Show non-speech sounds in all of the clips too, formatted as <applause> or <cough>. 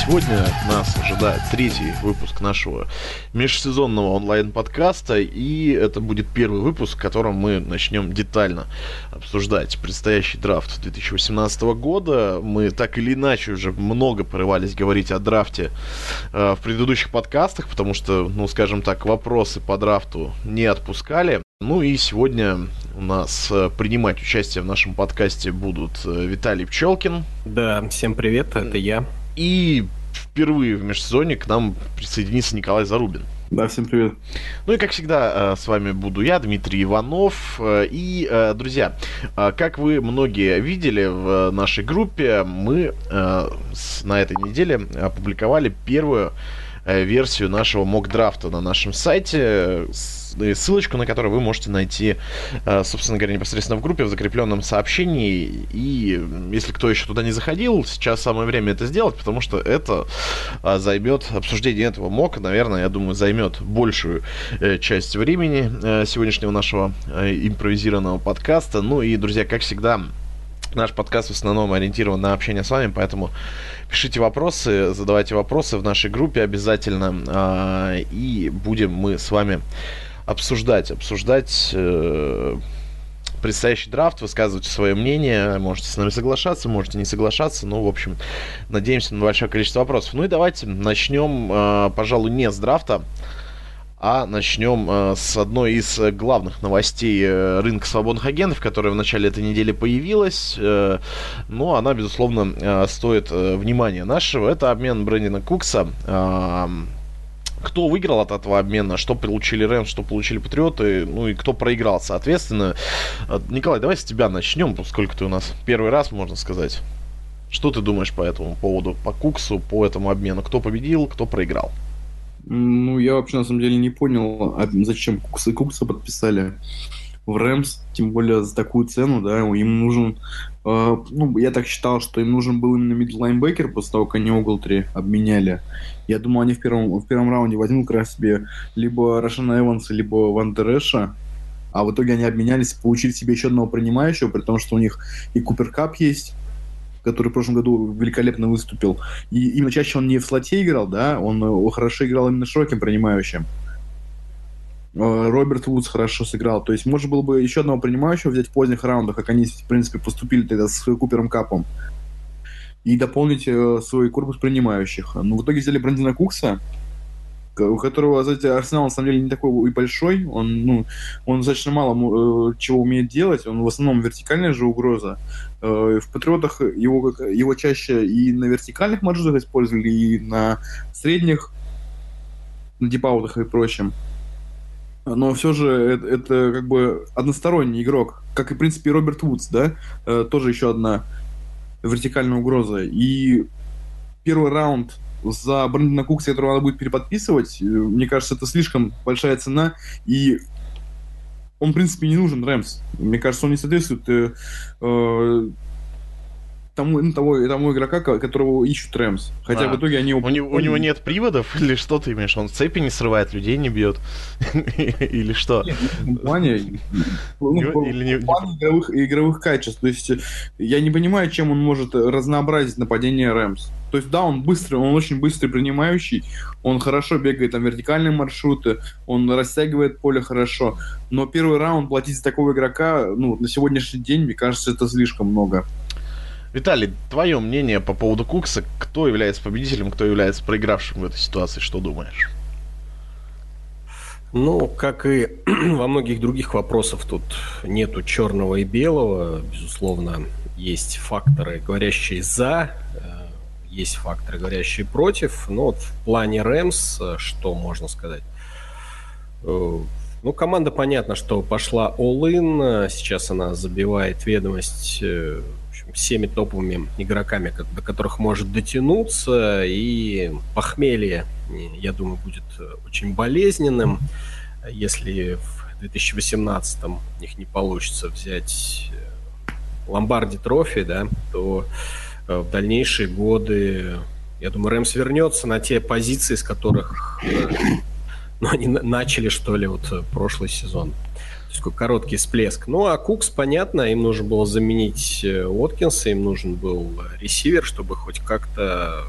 Сегодня нас ожидает третий выпуск нашего межсезонного онлайн-подкаста, и это будет первый выпуск, в котором мы начнем детально обсуждать предстоящий драфт 2018 года. Мы так или иначе уже много порывались говорить о драфте а, в предыдущих подкастах, потому что, ну, скажем так, вопросы по драфту не отпускали. Ну и сегодня у нас э, принимать участие в нашем подкасте будут э, Виталий Пчелкин. Да, всем привет, это я. И впервые в межсезонье к нам присоединится Николай Зарубин. Да, всем привет. Ну и как всегда, э, с вами буду я, Дмитрий Иванов. И, друзья, как вы многие видели в нашей группе, мы на этой неделе опубликовали первую версию нашего мок-драфта на нашем сайте ссылочку на которую вы можете найти, э, собственно говоря, непосредственно в группе, в закрепленном сообщении. И если кто еще туда не заходил, сейчас самое время это сделать, потому что это э, займет, обсуждение этого мока, наверное, я думаю, займет большую э, часть времени сегодняшнего нашего импровизированного подкаста. Ну и, друзья, как всегда, Наш подкаст в основном ориентирован на общение с вами, поэтому пишите вопросы, задавайте вопросы в нашей группе обязательно, и будем мы с вами обсуждать, обсуждать э, предстоящий драфт, высказывать свое мнение, можете с нами соглашаться, можете не соглашаться, ну, в общем, надеемся на большое количество вопросов. Ну и давайте начнем, э, пожалуй, не с драфта, а начнем э, с одной из главных новостей э, рынка свободных агентов, которая в начале этой недели появилась. Э, но она, безусловно, э, стоит э, внимания нашего. Это обмен Брэндина Кукса. Кто выиграл от этого обмена, что получили Рэмс, что получили Патриоты, ну и кто проиграл, соответственно. Э, Николай, давай с тебя начнем, поскольку ты у нас первый раз, можно сказать. Что ты думаешь по этому поводу, по Куксу, по этому обмену? Кто победил, кто проиграл? Ну, я вообще на самом деле не понял, а зачем Кукс и Кукса подписали в Рэмс, тем более за такую цену, да, им нужен, ну, я так считал, что им нужен был именно мидлайнбекер после того, как они Оглтри обменяли. Я думал, они в первом, в первом раунде возьмут как раз себе либо Рошана Эванса, либо Ван Дереша, а в итоге они обменялись, получили себе еще одного принимающего, при том, что у них и Купер Кап есть, который в прошлом году великолепно выступил. И именно чаще он не в слоте играл, да, он э, хорошо играл именно широким принимающим. Э, Роберт Вудс хорошо сыграл. То есть можно было бы еще одного принимающего взять в поздних раундах, как они, в принципе, поступили тогда с Купером Капом и дополнить э, свой корпус принимающих. Но ну, в итоге взяли Брандина Кукса, у которого, знаете, арсенал на самом деле не такой и большой, он, ну, он достаточно мало э, чего умеет делать, он в основном вертикальная же угроза. Э, в Патриотах его, его чаще и на вертикальных маршрутах использовали, и на средних, на дипаутах и прочем. Но все же это, это как бы односторонний игрок, как и, в принципе, Роберт Вудс, да, э, тоже еще одна вертикальная угроза. И первый раунд за Брэндона Кукса, которого надо будет переподписывать, э, мне кажется, это слишком большая цена, и он, в принципе, не нужен Рэмс. Мне кажется, он не соответствует э, э тому, ну, того, тому игрока, которого ищут Рэмс. Хотя а, в итоге они... У, него, у него нет приводов? <laughs> Или что ты имеешь? Он цепи не срывает, людей не бьет? <laughs> Или что? плане, ну, игровых, игровых качеств. То есть я не понимаю, чем он может разнообразить нападение Рэмс. То есть, да, он быстрый, он очень быстрый принимающий, он хорошо бегает там вертикальные маршруты, он растягивает поле хорошо, но первый раунд платить за такого игрока, ну, на сегодняшний день, мне кажется, это слишком много. Виталий, твое мнение по поводу Кукса, кто является победителем, кто является проигравшим в этой ситуации, что думаешь? Ну, как и <clears throat> во многих других вопросах, тут нету черного и белого. Безусловно, есть факторы, говорящие за, э, есть факторы, говорящие против. Но вот в плане Рэмс, э, что можно сказать? Э, ну, команда, понятно, что пошла all-in. Сейчас она забивает ведомость всеми топовыми игроками, до которых может дотянуться, и похмелье, я думаю, будет э, очень болезненным, если в 2018 у них не получится взять э, Ломбарди трофи, да, то э, в дальнейшие годы, я думаю, Рэмс вернется на те позиции, с которых ну, они начали, что ли, вот прошлый сезон. Есть такой короткий всплеск. Ну, а Кукс, понятно, им нужно было заменить э, Уоткинса, им нужен был ресивер, чтобы хоть как-то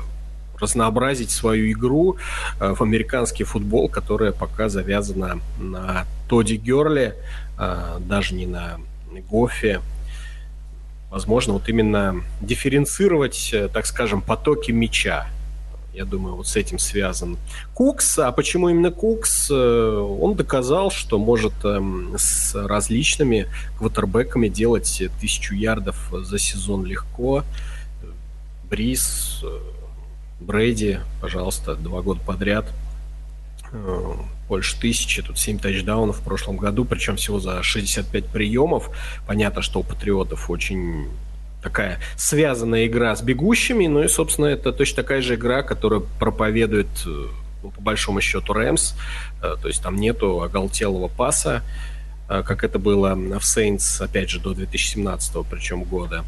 разнообразить свою игру э, в американский футбол, которая пока завязана на Тоди Герли, э, даже не на Гофе. Возможно, вот именно дифференцировать, так скажем, потоки мяча я думаю, вот с этим связан. Кукс, а почему именно Кукс? Э, он доказал, что может эм, с различными квотербеками делать тысячу ярдов за сезон легко. Брис, э, Брэди, пожалуйста, два года подряд. Э, больше тысячи, тут 7 тачдаунов в прошлом году, причем всего за 65 приемов. Понятно, что у Патриотов очень такая связанная игра с бегущими, ну и, собственно, это точно такая же игра, которая проповедует, э, ну, по большому счету, Рэмс, э, то есть там нету оголтелого паса, э, как это было в Saints, опять же, до 2017 причем года.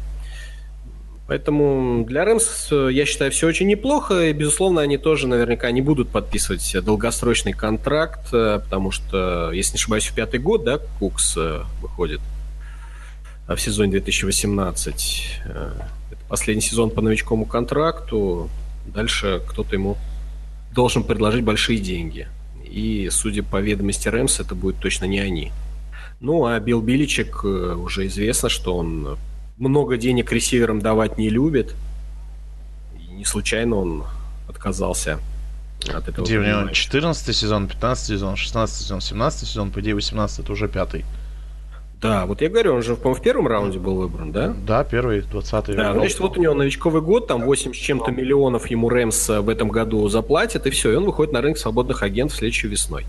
Поэтому для Рэмс, я считаю, все очень неплохо, и, безусловно, они тоже наверняка не будут подписывать долгосрочный контракт, потому что, если не ошибаюсь, в пятый год, да, Кукс выходит – в сезоне 2018. Э, это последний сезон по новичковому контракту. Дальше кто-то ему должен предложить большие деньги. И, судя по ведомости Рэмс, это будет точно не они. Ну, а Билл Биличек э, уже известно, что он много денег ресиверам давать не любит. И не случайно он отказался от этого. Где у него 14 сезон, 15 сезон, 16 сезон, 17 сезон, по идее 18 это уже пятый. Да, вот я говорю, он же, по-моему, в первом раунде был выбран, да? Да, первый, 20-й. Да, значит, вот у него новичковый год, там 8 с чем-то миллионов ему Рэмс в этом году заплатит, и все, и он выходит на рынок свободных агентов следующей весной.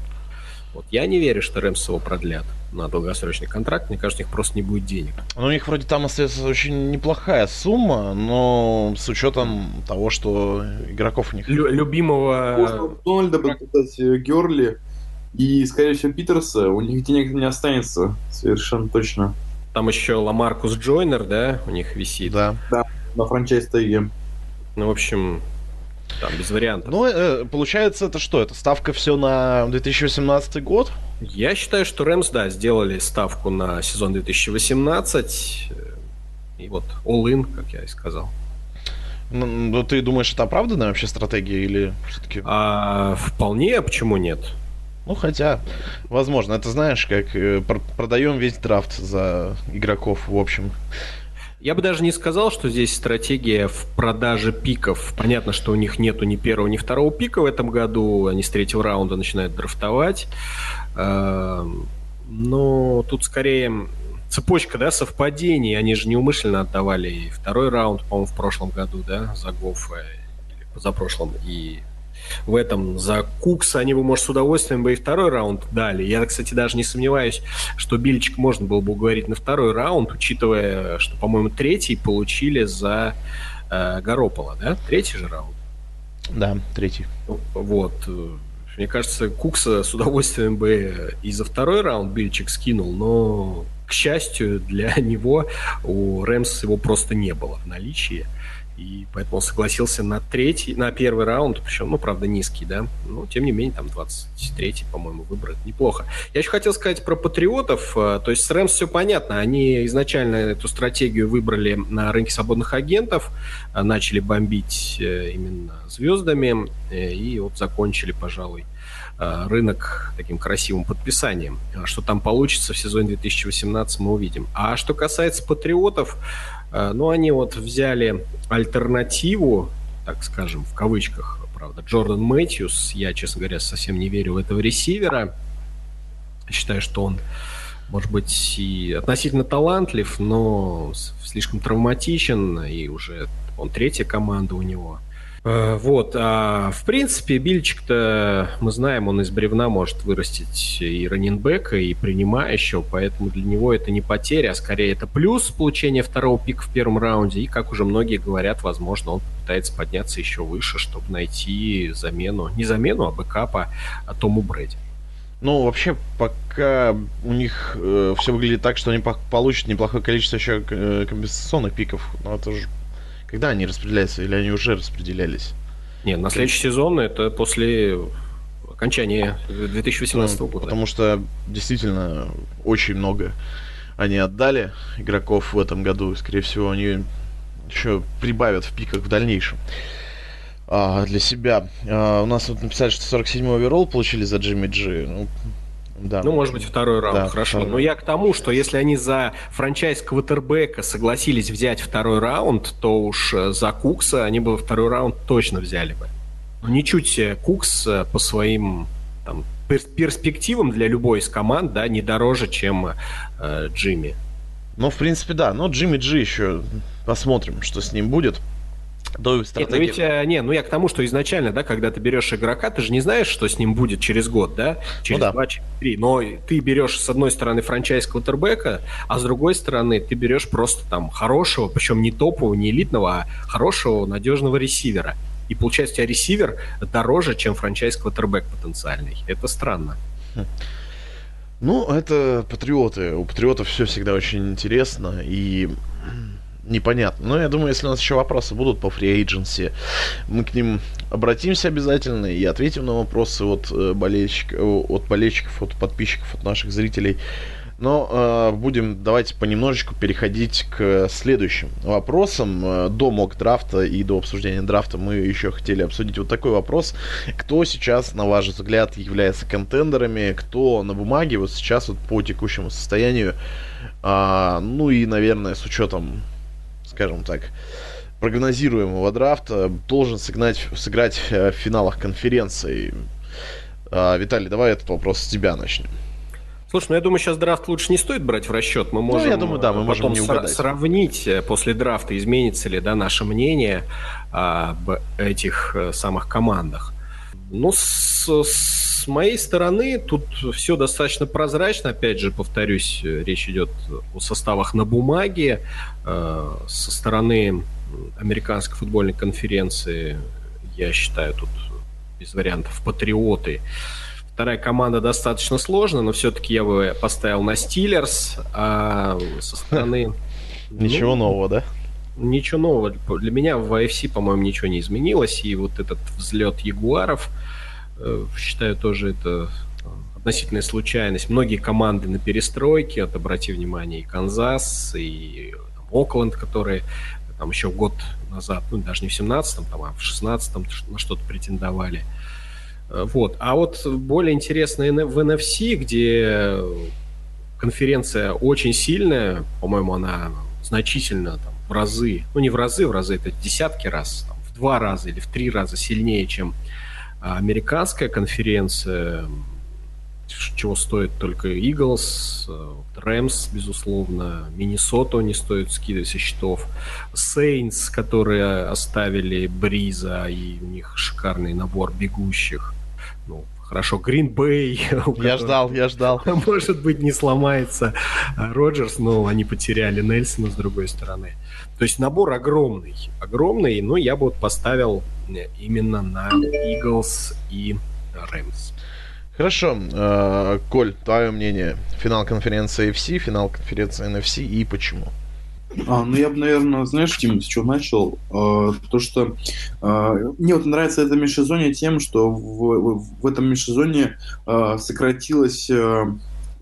Вот я не верю, что Рэмс его продлят на долгосрочный контракт. Мне кажется, у них просто не будет денег. Ну, у них вроде там остается очень неплохая сумма, но с учетом того, что игроков у них... Лю- любимого... Можно Дональда подписать Герли, и, скорее всего, Питерса, у них денег не останется, совершенно точно. Там еще Ламаркус Джойнер, да, у них висит. Да. Да, на франчайз таге. Ну, в общем, там без вариантов. Ну, э, получается, это что? Это ставка все на 2018 год? Я считаю, что Рэмс, да, сделали ставку на сезон 2018. И вот all-in, как я и сказал. Ну, ну, ты думаешь, это оправданная вообще стратегия или все-таки? А, вполне, а почему нет? Ну, хотя, возможно, это знаешь, как э, пр- продаем весь драфт за игроков, в общем. Я бы даже не сказал, что здесь стратегия в продаже пиков. Понятно, что у них нету ни первого, ни второго пика в этом году. Они с третьего раунда начинают драфтовать. Эм, но тут скорее цепочка, да, совпадений. Они же неумышленно отдавали и второй раунд, по-моему, в прошлом году, да, за Гофа, или позапрошлом, и в этом за Кукса они бы, может, с удовольствием бы и второй раунд дали. Я, кстати, даже не сомневаюсь, что Бильчик можно было бы уговорить на второй раунд, учитывая, что, по-моему, третий получили за э, Горопола, да? Третий же раунд. Да, третий. Вот. Мне кажется, Кукса с удовольствием бы и за второй раунд Бильчик скинул, но, к счастью, для <laughs> него у Рэмс его просто не было в наличии и поэтому он согласился на третий, на первый раунд, причем, ну, правда, низкий, да, но, тем не менее, там 23-й, по-моему, выбор, это неплохо. Я еще хотел сказать про патриотов, э, то есть с Рэмс все понятно, они изначально эту стратегию выбрали на рынке свободных агентов, э, начали бомбить э, именно звездами, и вот закончили, пожалуй, рынок таким красивым подписанием. А что там получится в сезоне 2018, мы увидим. А что касается патриотов, Э, ну, они вот взяли альтернативу, так скажем, в кавычках, правда, Джордан Мэтьюс. Я, честно говоря, совсем не верю в этого ресивера. Считаю, что он, может быть, и относительно талантлив, но слишком травматичен, и уже он третья команда у него. Э, вот, а в принципе, Бильчик-то, мы знаем, он из бревна может вырастить и раненбека, и принимающего, поэтому для него это не потеря, а скорее это плюс получение второго пика в первом раунде, и, как уже многие говорят, возможно, он пытается подняться еще выше, чтобы найти замену, не замену, а бэкапа а Тому Брэди. Ну, вообще, пока у них э, все выглядит так, что они получат неплохое количество еще э, компенсационных пиков, но это же когда они распределяются или они уже распределялись? Нет, на следующий сезон это после окончания 2018 ну, года. Потому что действительно очень много они отдали игроков в этом году. И, скорее всего, они еще прибавят в пиках в дальнейшем. А, для себя. А, у нас вот написали, что 47-й оверолл получили за Джимми Джи. Ну, да. Ну, может быть, второй раунд, да, хорошо. Второй. Но я к тому, что если они за франчайз квотербека согласились взять второй раунд, то уж э, за Кукса они бы второй раунд точно взяли бы. Но ничуть э, Кукс э, по своим там, перспективам для любой из команд, да, не дороже, чем э, Джимми. Ну, в принципе, да. Но Джимми Джи еще посмотрим, что с ним будет до стратегии. Нет, ну ведь, э, не, ну я к тому, что изначально, да, когда ты берешь игрока, ты же не знаешь, что с ним будет через год, да, через ну, да. два, через три. Но ты берешь с одной стороны франчайз квотербека, а с другой стороны ты берешь просто там хорошего, причем не топового, не элитного, а хорошего, надежного ресивера. И получается, у тебя ресивер дороже, чем франчайз квотербек потенциальный. Это странно. Хм. Ну, это патриоты. У патриотов все всегда очень интересно. И непонятно. Но я думаю, если у нас еще вопросы будут по free agency, мы к ним обратимся обязательно и ответим на вопросы от э, болельщиков, от болельщиков, от подписчиков, от наших зрителей. Но э, будем давайте понемножечку переходить к следующим вопросам. Э, до мок драфта и до обсуждения драфта мы еще хотели обсудить вот такой вопрос. Кто сейчас, на ваш взгляд, является контендерами? Кто на бумаге вот сейчас вот по текущему состоянию? А, ну и, наверное, с учетом скажем так, прогнозируемого драфта должен сыграть, сыграть э, в финалах конференции. А, Виталий, давай этот вопрос с тебя начнем. Слушай, ну я думаю, сейчас драфт лучше не стоит брать в расчет. Мы можем, ну, я думаю, да, мы можем не угадать. сравнить э, после драфта, изменится ли да, наше мнение об этих э, самых командах. Ну, с, с моей стороны, тут все достаточно прозрачно. Опять же, повторюсь, речь идет о составах на бумаге. Э, со стороны американской футбольной конференции, я считаю, тут без вариантов патриоты. Вторая команда достаточно сложная, но все-таки я бы поставил на Стиллерс, а со стороны... <laughs> Ничего ну, нового, да? Ничего нового. Для меня в AFC, по-моему, ничего не изменилось. И вот этот взлет Ягуаров, э, считаю, тоже это относительная случайность. Многие команды на перестройке, вот обрати внимание, и Канзас, и Окленд, которые там еще год назад, ну даже не в 17-м, там, а в 16-м на что-то претендовали. Э, вот. А вот более интересно в NFC, где конференция очень сильная, по-моему, она значительно там, в разы, ну не в разы, в разы это десятки раз, там, в два раза или в три раза сильнее, чем а, американская конференция чего стоит только Eagles, Рэмс, безусловно, Миннесоту не стоит скидывать со счетов, Сейнс, которые оставили Бриза, и у них шикарный набор бегущих. Ну, хорошо, Green Bay. <laughs> Я ждал, я ждал. <laughs> Может быть, не сломается Роджерс, но они потеряли Нельсона с другой стороны. То есть набор огромный, огромный, но я бы вот поставил именно на Eagles и Рэмс. Хорошо. Э, Коль, твое мнение. Финал конференции FC, финал конференции NFC и почему? А, ну я бы, наверное, знаешь, Тим, с чего начал? А, то, что а, мне вот нравится это межсезонье тем, что в, в, в этом межсезонье а, сократилось а,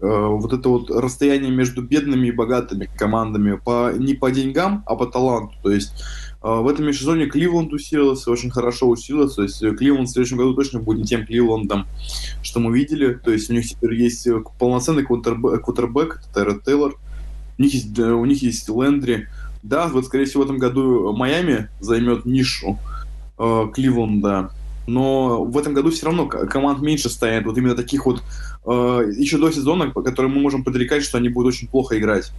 вот это вот расстояние между бедными и богатыми командами по, не по деньгам, а по таланту. То есть а, в этом межсезонье Кливленд усилился, очень хорошо усилился. То есть э, Кливленд в следующем году точно будет не тем Кливлендом, что мы видели. То есть у них теперь есть э, полноценный квотербек, это Тейлор. У них есть, у них есть Лендри. Да, вот, скорее всего, в этом году Майами займет нишу э, Кливленда. Но в этом году все равно команд меньше стоят. Вот именно таких вот э, еще до сезона, по которым мы можем подрекать, что они будут очень плохо играть.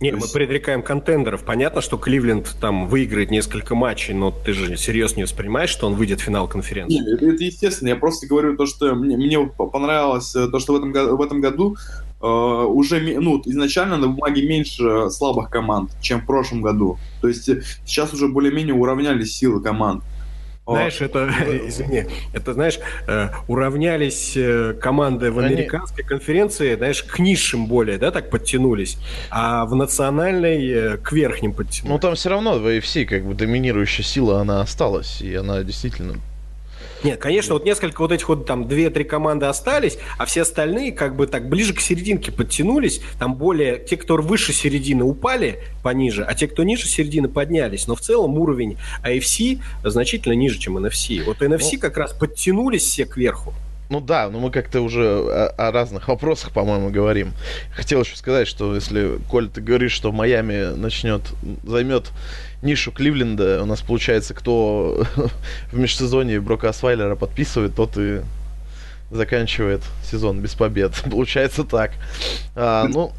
Не, мы предрекаем контендеров. Понятно, что Кливленд там выиграет несколько матчей, но ты же серьезно не воспринимаешь, что он выйдет в финал конференции? Нет, это, это естественно. Я просто говорю то, что мне, мне понравилось э, то, что в этом, в этом году э, уже ну, изначально на бумаге меньше слабых команд, чем в прошлом году. То есть э, сейчас уже более-менее уравнялись силы команд. Знаешь, это, <laughs> извини, это, знаешь, э, уравнялись э, команды в американской конференции, знаешь, к низшим более, да, так подтянулись, а в национальной э, к верхним подтянулись. Ну, там все равно в AFC как бы доминирующая сила, она осталась, и она действительно Нет, конечно, вот несколько вот этих вот там две-три команды остались, а все остальные как бы так ближе к серединке подтянулись. Там более те, кто выше середины, упали пониже, а те, кто ниже середины, поднялись. Но в целом уровень AFC значительно ниже, чем NFC. Вот NFC ну, как раз подтянулись все кверху. Ну да, но мы как-то уже о, о разных вопросах, по-моему, говорим. Хотел еще сказать, что если, Коль, ты говоришь, что Майами начнет, займет нишу Кливленда, у нас получается, кто <laughs> в межсезонье Брока Асвайлера подписывает, тот и заканчивает сезон без побед. <laughs> Получается так. А, ну,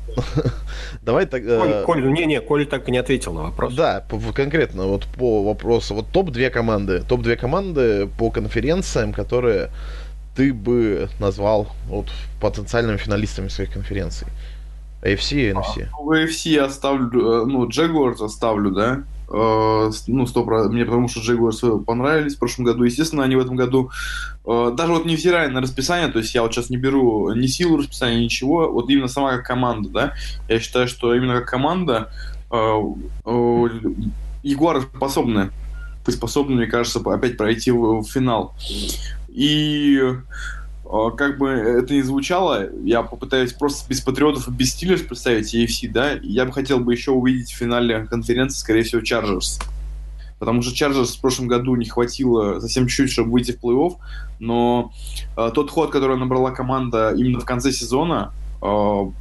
<laughs> давай тогда... Коль, Коль, ну, не, не, Коль так и не ответил на вопрос. Да, по, конкретно вот по вопросу. Вот топ-2 команды. Топ-2 команды по конференциям, которые ты бы назвал вот, потенциальными финалистами своих конференций? AFC и NFC? А, в AFC я ставлю, э, ну, Jaguars оставлю, да? Uh, ну, стоп, мне потому что Jaguars понравились в прошлом году. Естественно, они в этом году, uh, даже вот невзирая на расписание, то есть я вот сейчас не беру ни силу расписания, ничего, вот именно сама как команда, да, я считаю, что именно как команда uh, Ягуары способны, способны, мне кажется, опять пройти в, в финал. И а, как бы это ни звучало, я попытаюсь просто без патриотов и без стилерс представить AFC, да, я бы хотел бы еще увидеть в финале конференции, скорее всего, Chargers. Потому что Chargers в прошлом году не хватило совсем чуть-чуть, чтобы выйти в плей-офф, но э, тот ход, который набрала команда именно в конце сезона, э,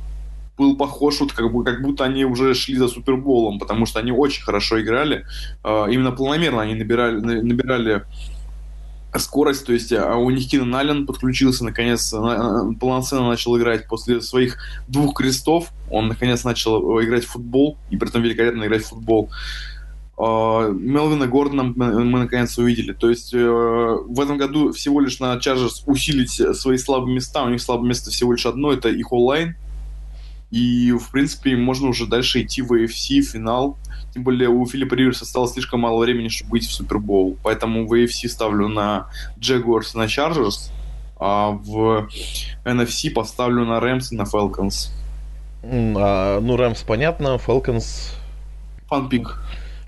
был похож, вот как, бы, как будто они уже шли за Суперболом, потому что они очень хорошо играли, э, именно планомерно они набирали, набирали скорость, то есть а у них Кинан Аллен подключился, наконец, на, полноценно начал играть после своих двух крестов, он наконец начал играть в футбол, и при этом великолепно играть в футбол. Uh, Мелвина Гордона мы, наконец увидели. То есть в этом году всего лишь на Chargers усилить свои слабые места. У них слабое место всего лишь одно, это их онлайн. И, в принципе, можно уже дальше идти в AFC, финал. Тем более у Филиппа Риверса осталось слишком мало времени, чтобы выйти в Супербоул. Поэтому в AFC ставлю на Jaguars и на Chargers, а в NFC поставлю на Рэмс и на Falcons. А, ну, Рэмс понятно, Falcons... Фанпик.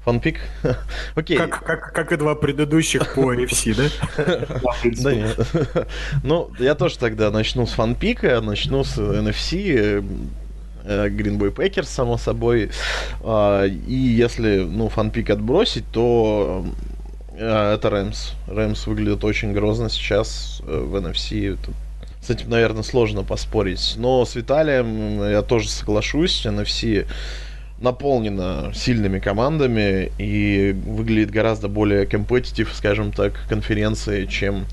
Фанпик? <laughs> Окей. Как, как, как и два предыдущих по <laughs> NFC, да? Да, нет. <laughs> Ну, я тоже тогда начну с фанпика, начну с NFC. Э, Green Bay Packers, само собой. А, и если, ну, фанпик отбросить, то э, это Рэмс. Рэмс выглядит очень грозно сейчас э, в NFC. С этим, наверное, сложно поспорить. Но с Виталием я тоже соглашусь. NFC наполнена сильными командами и выглядит гораздо более компетитив, скажем так, конференции, чем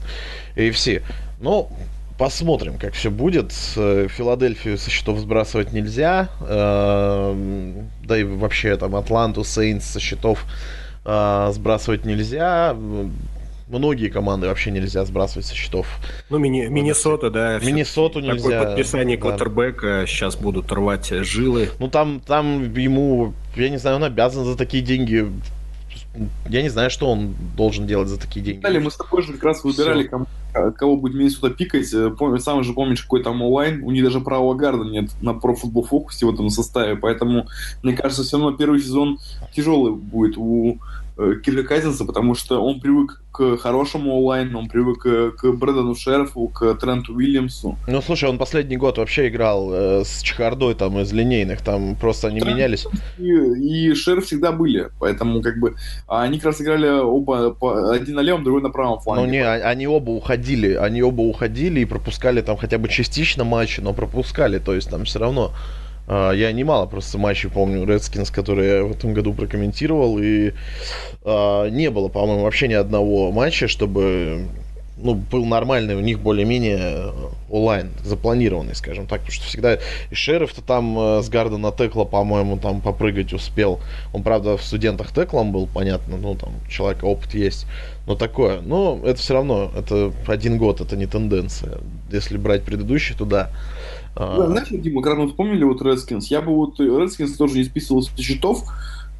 AFC. Но Посмотрим, как все будет. Филадельфию со счетов сбрасывать нельзя. Э, да и вообще там Атланту, Сейнс со счетов э, сбрасывать нельзя. Многие команды вообще нельзя сбрасывать со счетов. Ну, Мини, Миннесота, да. Миннесоту нельзя. Такое подписание квотербека да. сейчас будут рвать жилы. Ну, там, там ему, я не знаю, он обязан за такие деньги я не знаю, что он должен делать за такие деньги. Далее мы с тобой же как раз выбирали, кому, кого будет Миннесота пикать. Э, Помню, сам же помнишь, какой там онлайн. У них даже правого гарда нет на Pro Football Focus в этом составе. Поэтому, мне кажется, все равно первый сезон тяжелый будет у Э, Кирка Казинса, потому что он привык к хорошему онлайн, он привык к, к Брэдону Шерфу, к Тренту Уильямсу. Ну, слушай, он последний год вообще играл э, с чехардой там из линейных, там просто они Трент менялись. И, и Шерф всегда были, поэтому как бы а они как раз играли оба, по, один на левом, другой на правом фланге. Ну, не, а, они оба уходили, они оба уходили и пропускали там хотя бы частично матчи, но пропускали, то есть там все равно я немало просто матчей помню Redskins, которые я в этом году прокомментировал, и э, не было, по-моему, вообще ни одного матча, чтобы ну, был нормальный у них более-менее онлайн, запланированный, скажем так, потому что всегда и шериф-то там э, с Гардена Текла, по-моему, там попрыгать успел. Он, правда, в студентах Теклом был, понятно, ну, там, человека опыт есть, но такое. Но это все равно, это один год, это не тенденция. Если брать предыдущий, то да. А... Знаешь, Дима, когда мы вспомнили вот Redskins, я бы вот Redskins тоже не списывал с счетов,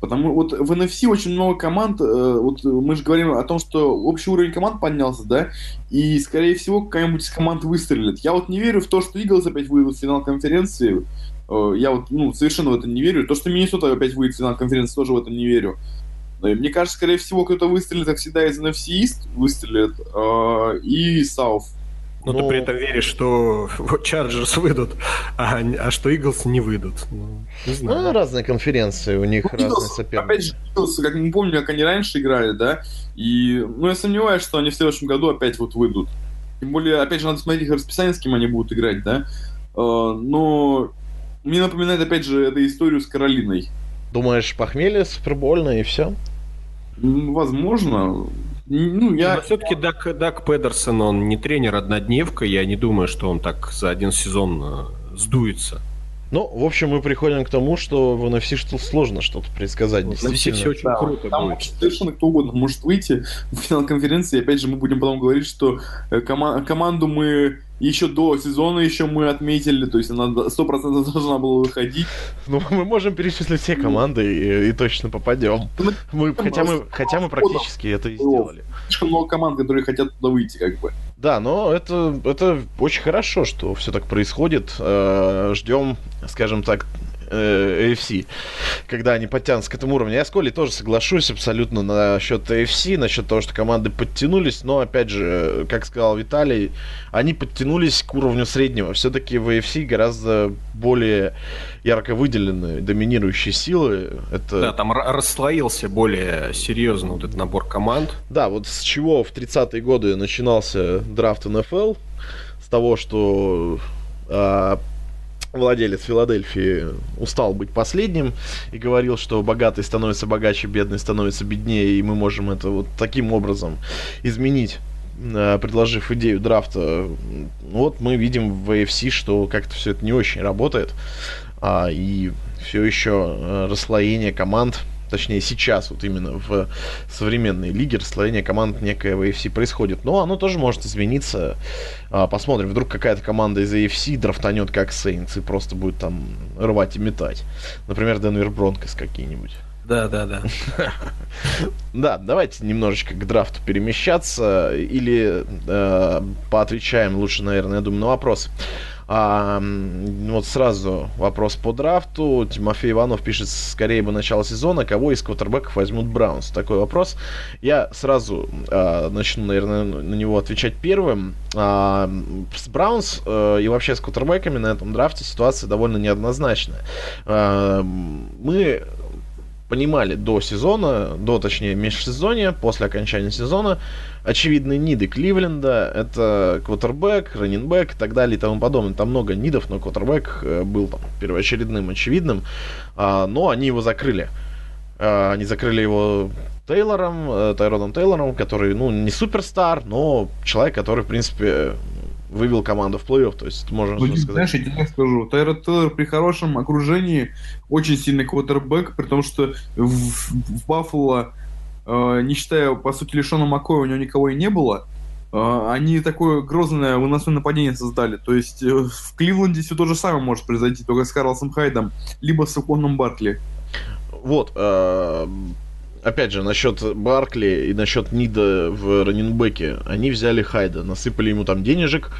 потому вот в NFC очень много команд, э, вот мы же говорим о том, что общий уровень команд поднялся, да, и, скорее всего, какая-нибудь из команд выстрелит. Я вот не верю в то, что Eagles опять выйдут в финал конференции, э, я вот, ну, совершенно в это не верю. То, что Миннесота опять выйдет в финал конференции, тоже в это не верю. Мне кажется, скорее всего, кто-то выстрелит, как всегда, из NFC East выстрелит, э, и South. Но, Но ты при этом веришь, что <laughs> Чарджерс выйдут, а, а что Иглс не выйдут. Ну, не знаю. ну, разные конференции, у них ну, разные Eagles, соперники. Опять же, Иглс, как не помню, как они раньше играли, да, и, ну, я сомневаюсь, что они в следующем году опять вот выйдут. Тем более, опять же, надо смотреть их расписание, с кем они будут играть, да. Э, но мне напоминает, опять же, эту историю с Каролиной. Думаешь, похмелье супербольно и все? Возможно. Ну, я... Но все-таки Дак, Дак Педерсон, он не тренер-однодневка. Я не думаю, что он так за один сезон э, сдуется. Ну, в общем, мы приходим к тому, что в NFC что сложно что-то предсказать. В NFC все очень да, круто там будет. совершенно кто угодно может выйти в финал конференции. И опять же, мы будем потом говорить, что э, кома- команду мы еще до сезона еще мы отметили, то есть она сто процентов должна была выходить. Ну, мы можем перечислить все команды и, и точно попадем. Ну, мы, хотя, мы, хотя мы практически это и сделали. Слишком много команд, которые хотят туда выйти, как бы. Да, но это, это очень хорошо, что все так происходит. Э, ждем, скажем так, э, AFC, когда они подтянутся к этому уровню. Я с Колей тоже соглашусь абсолютно насчет AFC, насчет того, что команды подтянулись, но, опять же, как сказал Виталий, они подтянулись к уровню среднего. Все-таки в AFC гораздо более ярко выделены доминирующие силы. Это... Да, там расслоился более серьезно вот этот набор команд. Да, вот с чего в 30-е годы начинался драфт НФЛ, с того, что а, владелец Филадельфии устал быть последним и говорил, что богатый становится богаче, бедный становится беднее, и мы можем это вот таким образом изменить э, предложив идею драфта, вот мы видим в AFC, что как-то все это не очень работает, а, и все еще э, расслоение команд точнее сейчас вот именно в современной лиге расслоение команд некое в AFC происходит. Но оно тоже может измениться. А, посмотрим, вдруг какая-то команда из AFC драфтанет как Сейнс и просто будет там рвать и метать. Например, Денвер Бронкос какие-нибудь. Да, да, да. <laughs> Да, давайте немножечко к драфту перемещаться или э, поотвечаем лучше, наверное, я думаю, на вопросы. А, вот сразу вопрос по драфту. Тимофей Иванов пишет, скорее бы начало сезона, кого из квотербеков возьмут Браунс? Такой вопрос. Я сразу а, начну, наверное, на него отвечать первым. А, с Браунс а, и вообще с квотербеками на этом драфте ситуация довольно неоднозначная. А, мы понимали до сезона, до, точнее, межсезонья, после окончания сезона, очевидные ниды Кливленда, это квотербек, раннинбэк и так далее и тому подобное. Там много нидов, но квотербек э, был там первоочередным, очевидным, а, но они его закрыли. А, они закрыли его Тейлором, э, Тайроном Тейлором, который, ну, не суперстар, но человек, который, в принципе, вывел команду в плей-офф. То есть можно ну, сказать. Знаешь, я тебе скажу, Тайрод Тейлор при хорошем окружении очень сильный квотербек, при том, что в, в Баффало, э, не считая, по сути, лишена Макоя, у него никого и не было. Э, они такое грозное выносное нападение создали. То есть э, в Кливленде все то же самое может произойти, только с Карлосом Хайдом, либо с Уконом Бартли. Вот, э, опять же, насчет Баркли и насчет Нида в раненбеке, они взяли Хайда, насыпали ему там денежек,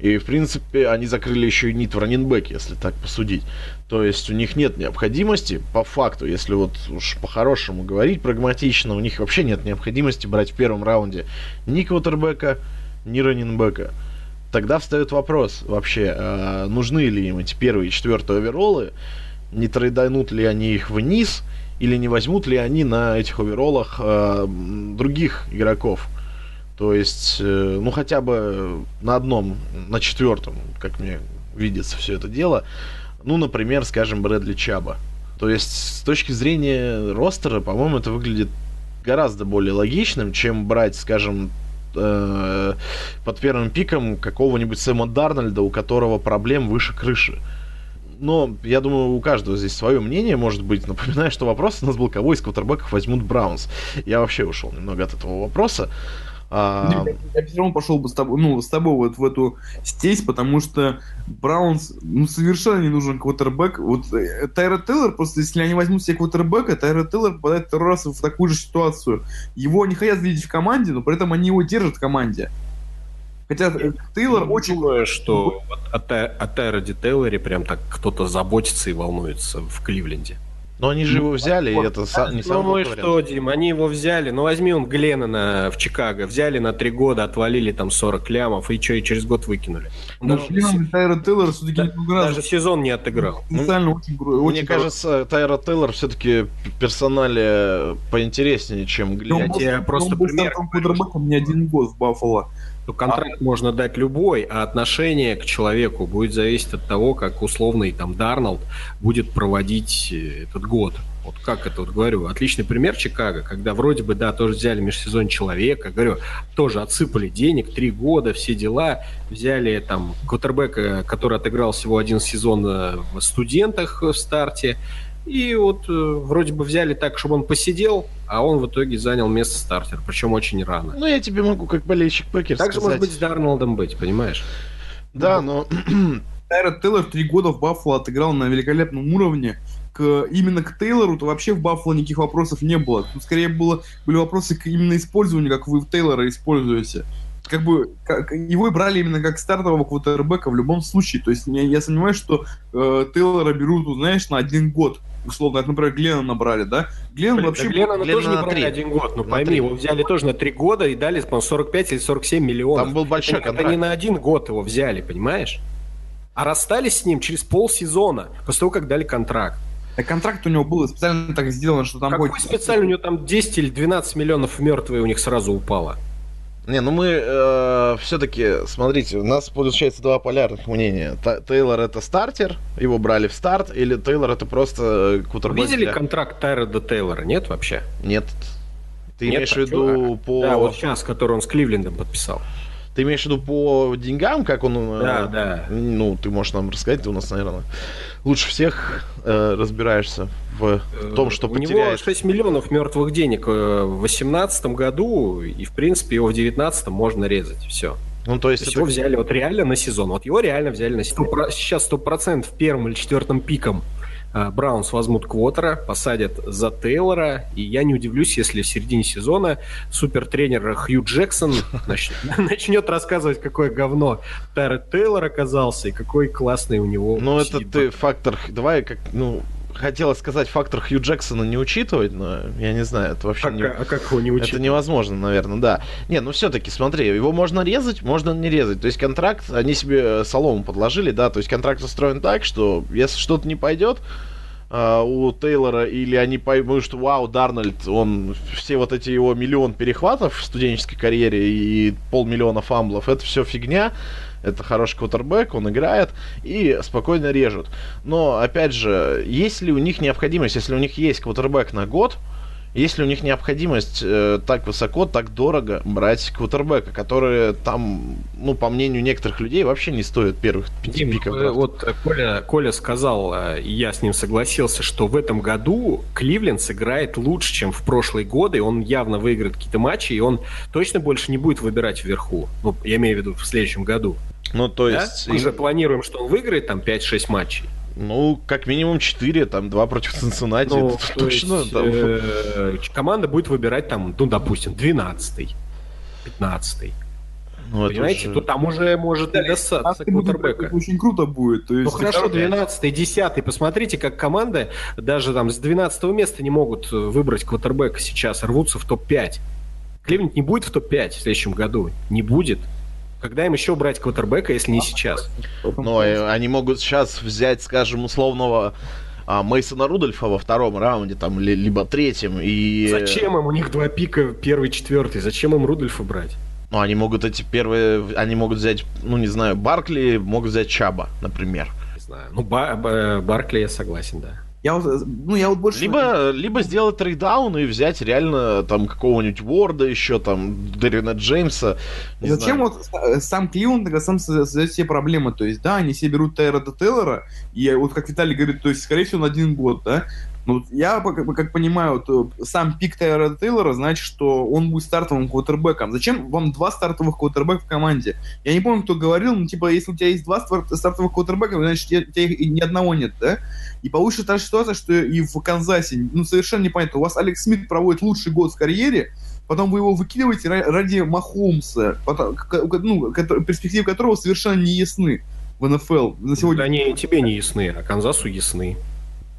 и, в принципе, они закрыли еще и Нид в раненбеке, если так посудить. То есть у них нет необходимости, по факту, если вот уж по-хорошему говорить прагматично, у них вообще нет необходимости брать в первом раунде ни квотербека, ни раненбека. Тогда встает вопрос вообще, а нужны ли им эти первые и четвертые овероллы, не трейданут ли они их вниз – или не возьмут ли они на этих оверолах э, других игроков. То есть, э, ну хотя бы на одном, на четвертом, как мне видится все это дело. Ну, например, скажем, Брэдли Чаба. То есть, с точки зрения ростера, по-моему, это выглядит гораздо более логичным, чем брать, скажем, э, под первым пиком какого-нибудь Сэма Дарнольда, у которого проблем выше крыши но я думаю, у каждого здесь свое мнение может быть. Напоминаю, что вопрос у нас был, кого из квотербеков возьмут Браунс. Я вообще ушел немного от этого вопроса. А... Я все равно пошел бы с тобой, ну, с тобой вот в эту стесь, потому что Браунс, ну, совершенно не нужен квотербек. Вот э, Тайра Тейлор, просто если они возьмут себе квотербека, Тайра Тейлор попадает второй раз в такую же ситуацию. Его не хотят видеть в команде, но при этом они его держат в команде. Хотя Тейлор очень... Думаю, что вот о, Тай, о Тайроде Тейлоре прям так кто-то заботится и волнуется в Кливленде. Но они же его взяли, и это са- не Ну, самый ну и что. Дим, они его взяли. Ну, возьми он Гленнона в Чикаго. Взяли на три года, отвалили там 40 лямов, и что, и через год выкинули. Он Ну, даже, Тайра Тейлор все-таки Да, немного раз даже сезон не отыграл. потенциально очень, гру- Мне очень кажется, Тайра Тейлор все-таки персонале поинтереснее, чем Он Глен. Я тебе он просто был пример квотербеком не один год в Баффало. То контракт можно дать любой, а отношение к человеку будет зависеть от того, как условный там Дарнолд будет проводить э, этот год. Вот как это вот говорю. Отличный пример Чикаго, когда вроде бы, да, тоже взяли межсезон человека, говорю, тоже отсыпали денег, три года, все дела, взяли там квотербека, который отыграл всего один сезон э, в студентах в старте, и вот э, вроде бы взяли так, чтобы он посидел, а он в итоге занял место стартера, причем очень рано. Ну, я тебе могу как болельщик Пекер Так же сказать. может быть с Дарнолдом быть, понимаешь? Да, но <clears throat> Тайра Тейлор три года в Баффало отыграл на великолепном уровне. К, именно к Тейлору-то вообще в Баффало никаких вопросов не было. Тут скорее было, были вопросы к именно использованию, как вы Тейлора используете. Как бы как, его и брали именно как стартового квотербека в любом случае. То есть я, я сомневаюсь, что э, Тейлора берут, ну, знаешь, на один год. Условно, как, например, Глена набрали, да? Глен Блин, вообще... да Гленнона Гленнона тоже не на брали три. один год, ну На пойми, три. его взяли тоже на три года и дали, по 45 или 47 миллионов. там был большой это, это контракт. не на один год его взяли, понимаешь? А расстались с ним через полсезона, после того, как дали контракт. А контракт у него был специально так сделан, что там Какой будет- специально у него там 10 или 12 миллионов мертвые у них сразу упало? Не, ну мы все-таки, смотрите, у нас получается два полярных мнения. Та- Тейлор это стартер, его брали в старт, или Тейлор это просто э, кутербэк Видели для- контракт Тайрода Тейлора? Нет вообще? Нет. Ты Нет, имеешь в виду по... Да, вот сейчас, который он с Кливлендом подписал. Ты имеешь в виду по деньгам, как он... э, Да, да. Ну, ты можешь нам рассказать, ты у нас, наверное, лучше всех э, разбираешься в том, что Э, У него потеряет. 6 миллионов мертвых денег э, в 2018 году, и, в принципе, его в 2019 можно резать. Все. Ну, то есть, То есть это- его взяли вот реально на сезон. Вот его реально взяли на сезон. Про- Сейчас 100% первым или четвертым пиком э, Браунс возьмут Квотера, посадят за Тейлора, и я не удивлюсь, если в середине сезона супертренер Хью Джексон <laughs> нач- <laughs> начнет рассказывать, какое говно Тайрет Тейлор оказался, и какой классный у него Ну, это ты фактор... Давай, как, ну, хотела сказать фактор Хью Джексона не учитывать, но я не знаю, это вообще Как- не... а как его не Это учить? невозможно, наверное, да. Не, ну все-таки, смотри, его можно резать, можно не резать. То есть контракт, они себе э, солому подложили, да, то есть контракт устроен так, что если что-то не пойдет а, у Тейлора, или они поймут, что вау, Дарнольд, он все вот эти его миллион перехватов в студенческой карьере и полмиллиона фамблов, это все фигня, это хороший квотербек, он играет, и спокойно режут. Но, опять же, есть ли у них необходимость, если у них есть квотербек на год, есть ли у них необходимость э, так высоко, так дорого брать квотербека, которые там, ну, по мнению некоторых людей, вообще не стоят первых пяти Дим, пиков э, драфта. вот э, Коля, Коля сказал, э, и я с ним согласился, что в этом году Кливленд сыграет лучше, чем в прошлые годы. Он явно выиграет какие-то матчи, и он точно больше не будет выбирать вверху. Ну, я имею в виду в следующем году. Ну, то Да? есть, Мы же планируем, что он выиграет там 5-6 матчей. Ну, как минимум 4, там, 2 против Цинциннати, Ну, это то <laughs> точно. есть, там. э, команда будет выбирать там, ну, допустим, 12-й, 15-й. Ну, Понимаете? уже- То там уже может не достаться квотербека. это очень круто будет. То Ну есть, хорошо, это- 12 10 Посмотрите, как команда даже там с 12 места не могут э, выбрать квотербека сейчас, рвутся в топ-5. Кливленд не будет в топ-5 в следующем году. Не будет. Когда им еще брать квотербека, если не сейчас? Но э, они могут сейчас взять, скажем, условного а, Мейсона Рудольфа во втором раунде, там, ли- либо третьем, и... Зачем им? У них два пика, первый, четвертый. Зачем им Рудольфа брать? Ну, они могут эти первые... Они могут взять, ну, не знаю, Баркли, могут взять Чаба, например. Не знаю. Ну, Ба- Баркли я согласен, да. Я э, ну, я вот больше... Либо, либо сделать трейдаун и взять реально там какого-нибудь Ворда еще, там, Дэрина Джеймса. Зачем знаю. вот э, сам Кливленд тогда сам со- создает все проблемы? То есть, да, они себе берут Тайрода Тейлора, и вот как Виталий говорит, то есть, скорее всего, на один год, да? Ну, я, как, как понимаю, то сам пик Тайрода Тейлора значит, что он будет стартовым квотербеком. Зачем вам два стартовых квотербека в команде? Я не помню, кто говорил, но, типа, если у тебя есть два стар- стартовых квотербека, значит, у тебя их ни одного нет, да? И получится та ситуация, что и в Канзасе. Ну, совершенно непонятно. У вас Алекс Смит проводит лучший год в карьере, потом вы его выкидываете ра- ради Махомса, ну, перспективы которого совершенно не ясны в НФЛ на сегодня. Они тебе не ясны, а Канзасу ясны.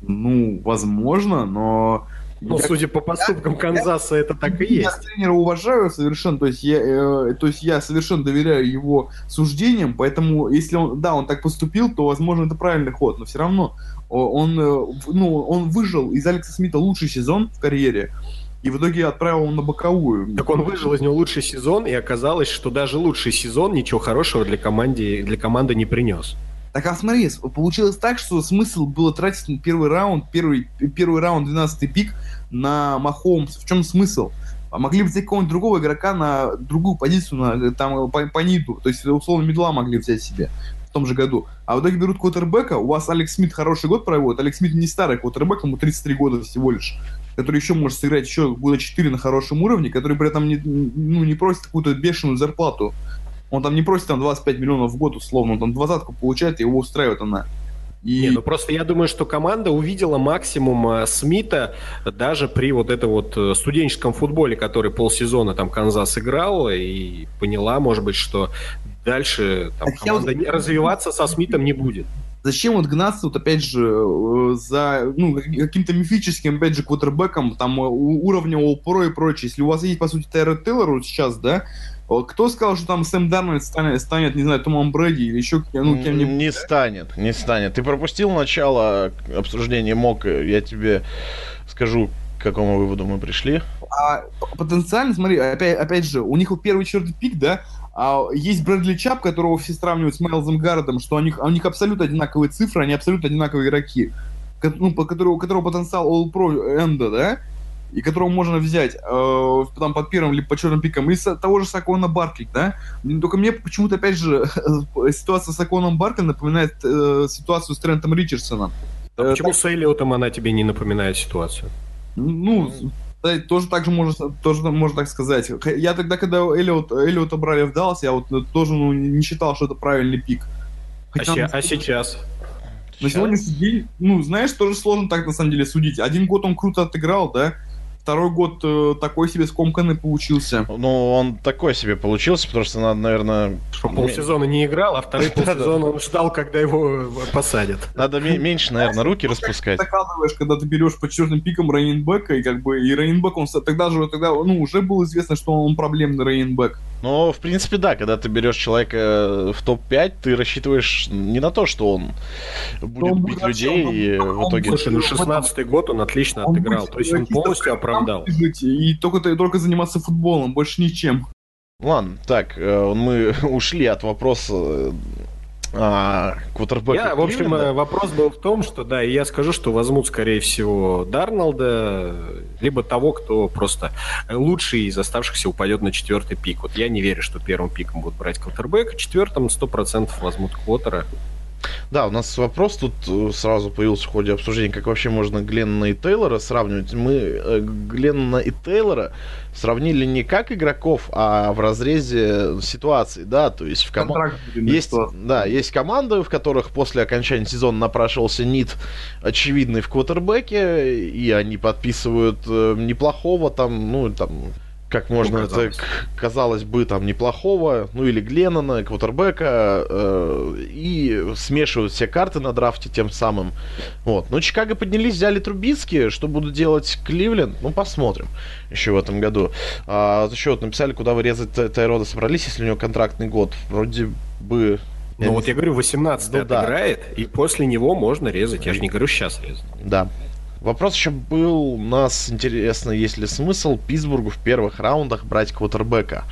Ну, возможно, но ну, я, судя по поступкам я, Канзаса, я, это так и есть. Я тренера уважаю совершенно, то есть я, э, то есть я совершенно доверяю его суждениям, поэтому если он, да, он так поступил, то, возможно, это правильный ход, но все равно он, э, ну, он выжил из Алекса Смита лучший сезон в карьере, и в итоге отправил его на боковую. Так он выжил из него лучший сезон, и оказалось, что даже лучший сезон ничего хорошего для, команды для команды не принес. Так, а смотри, получилось так, что смысл было тратить первый раунд, первый, первый раунд, 12 пик на Махомс. В чем смысл? А могли бы взять какого-нибудь другого игрока на другую позицию, на, там, по, по ниду. То есть, условно, медла могли взять себе в том же году. А в итоге берут квотербека, у вас Алекс Смит хороший год проводит. Алекс Смит не старый квотербек, ему 33 года всего лишь который еще может сыграть еще года 4 на хорошем уровне, который при этом не, ну, не просит какую-то бешеную зарплату. Он там не просит там 25 миллионов в год условно, он там двадцатку получает, и его устраивает она. И... Не, ну просто я думаю, что команда увидела максимум э, Смита даже при вот этом вот э, студенческом футболе, который полсезона там Канзас играл, и поняла, может быть, что дальше там, команда вот... развиваться со Смитом не будет. Зачем вот гнаться, вот опять же, э, за ну, каким-то мифическим, опять же, квотербеком, там, уровня All-Pro и прочее. Если у вас есть, по сути, Тайрет Тейлор вот сейчас, да, кто сказал, что там Сэм Дарнольд станет, станет, не знаю, Томом Брэди или еще ну, кем-нибудь? Не станет, не станет. Ты пропустил начало обсуждения МОК, я тебе скажу, к какому выводу мы пришли. А, потенциально, смотри, опять, опять же, у них вот первый четвертый пик, да, а есть Брэдли Чап, которого все сравнивают с Майлзом Гарретом, что у них, у них абсолютно одинаковые цифры, они абсолютно одинаковые игроки. Ну, по которого, у которого потенциал All-Pro Энда, да? И которого можно взять э, там под первым либо по черным пикам, и с, того же Сакона Баркли, да? Только мне почему-то, опять же, <laughs> ситуация с Саконом Баркли напоминает э, ситуацию с Трентом Ричардсоном. А э, почему так... с Эллиотом она тебе не напоминает ситуацию? Ну, тоже так же можно, тоже можно так сказать. Я тогда, когда Эллиот, Эллиота брали в Даллас, я вот тоже ну, не считал, что это правильный пик. Хотя, а, а сейчас? На сегодняшний день, ну, знаешь, тоже сложно так на самом деле судить. Один год он круто отыграл, да, второй год э, такой себе скомканный получился. Ну, он такой себе получился, потому что надо, наверное... Что полсезона не играл, а второй <laughs> полсезона он ждал, когда его посадят. Надо меньше, наверное, руки распускать. Ты когда ты берешь по черным пикам раненбека, и как бы и раненбек, он тогда же, тогда, ну, уже было известно, что он проблемный раненбек. Ну, в принципе, да, когда ты берешь человека э, в топ-5, ты рассчитываешь не на то, что он будет он бить людей, и в итоге... Слушай, ну 16-й год он отлично он отыграл, то есть он полностью оправдал. И только, только заниматься футболом, больше ничем. Ладно, так, э, мы <laughs> ушли от вопроса а, Я, в общем, Кливленда. вопрос был в том, что, да, и я скажу, что возьмут, скорее всего, Дарнолда, либо того, кто просто лучший из оставшихся упадет на четвертый пик. Вот я не верю, что первым пиком будут брать квотербек, четвертым сто процентов возьмут квотера. Да, у нас вопрос тут э, сразу появился в ходе обсуждения, как вообще можно Гленна и Тейлора сравнивать. Мы э, Гленна и Тейлора сравнили не как игроков, а в разрезе ситуации, да, то есть в команде есть, да, есть команды, в которых после окончания сезона напрашивался нит очевидный в квотербеке, и они подписывают э, неплохого там, ну там как можно, ну, казалось. это, казалось бы, там, неплохого, ну, или Гленнона, Квотербека, э, и смешивают все карты на драфте тем самым. Вот. Но Чикаго поднялись, взяли Трубицкие, что будут делать Кливленд, ну, посмотрим еще в этом году. А, еще вот написали, куда вы резать Тайрода собрались, если у него контрактный год. Вроде бы ну вот я говорю, 18 ну, да. и после него можно резать. Я же не говорю сейчас резать. Да. Вопрос еще был, у нас интересно, есть ли смысл Питтсбургу в первых раундах брать квотербека?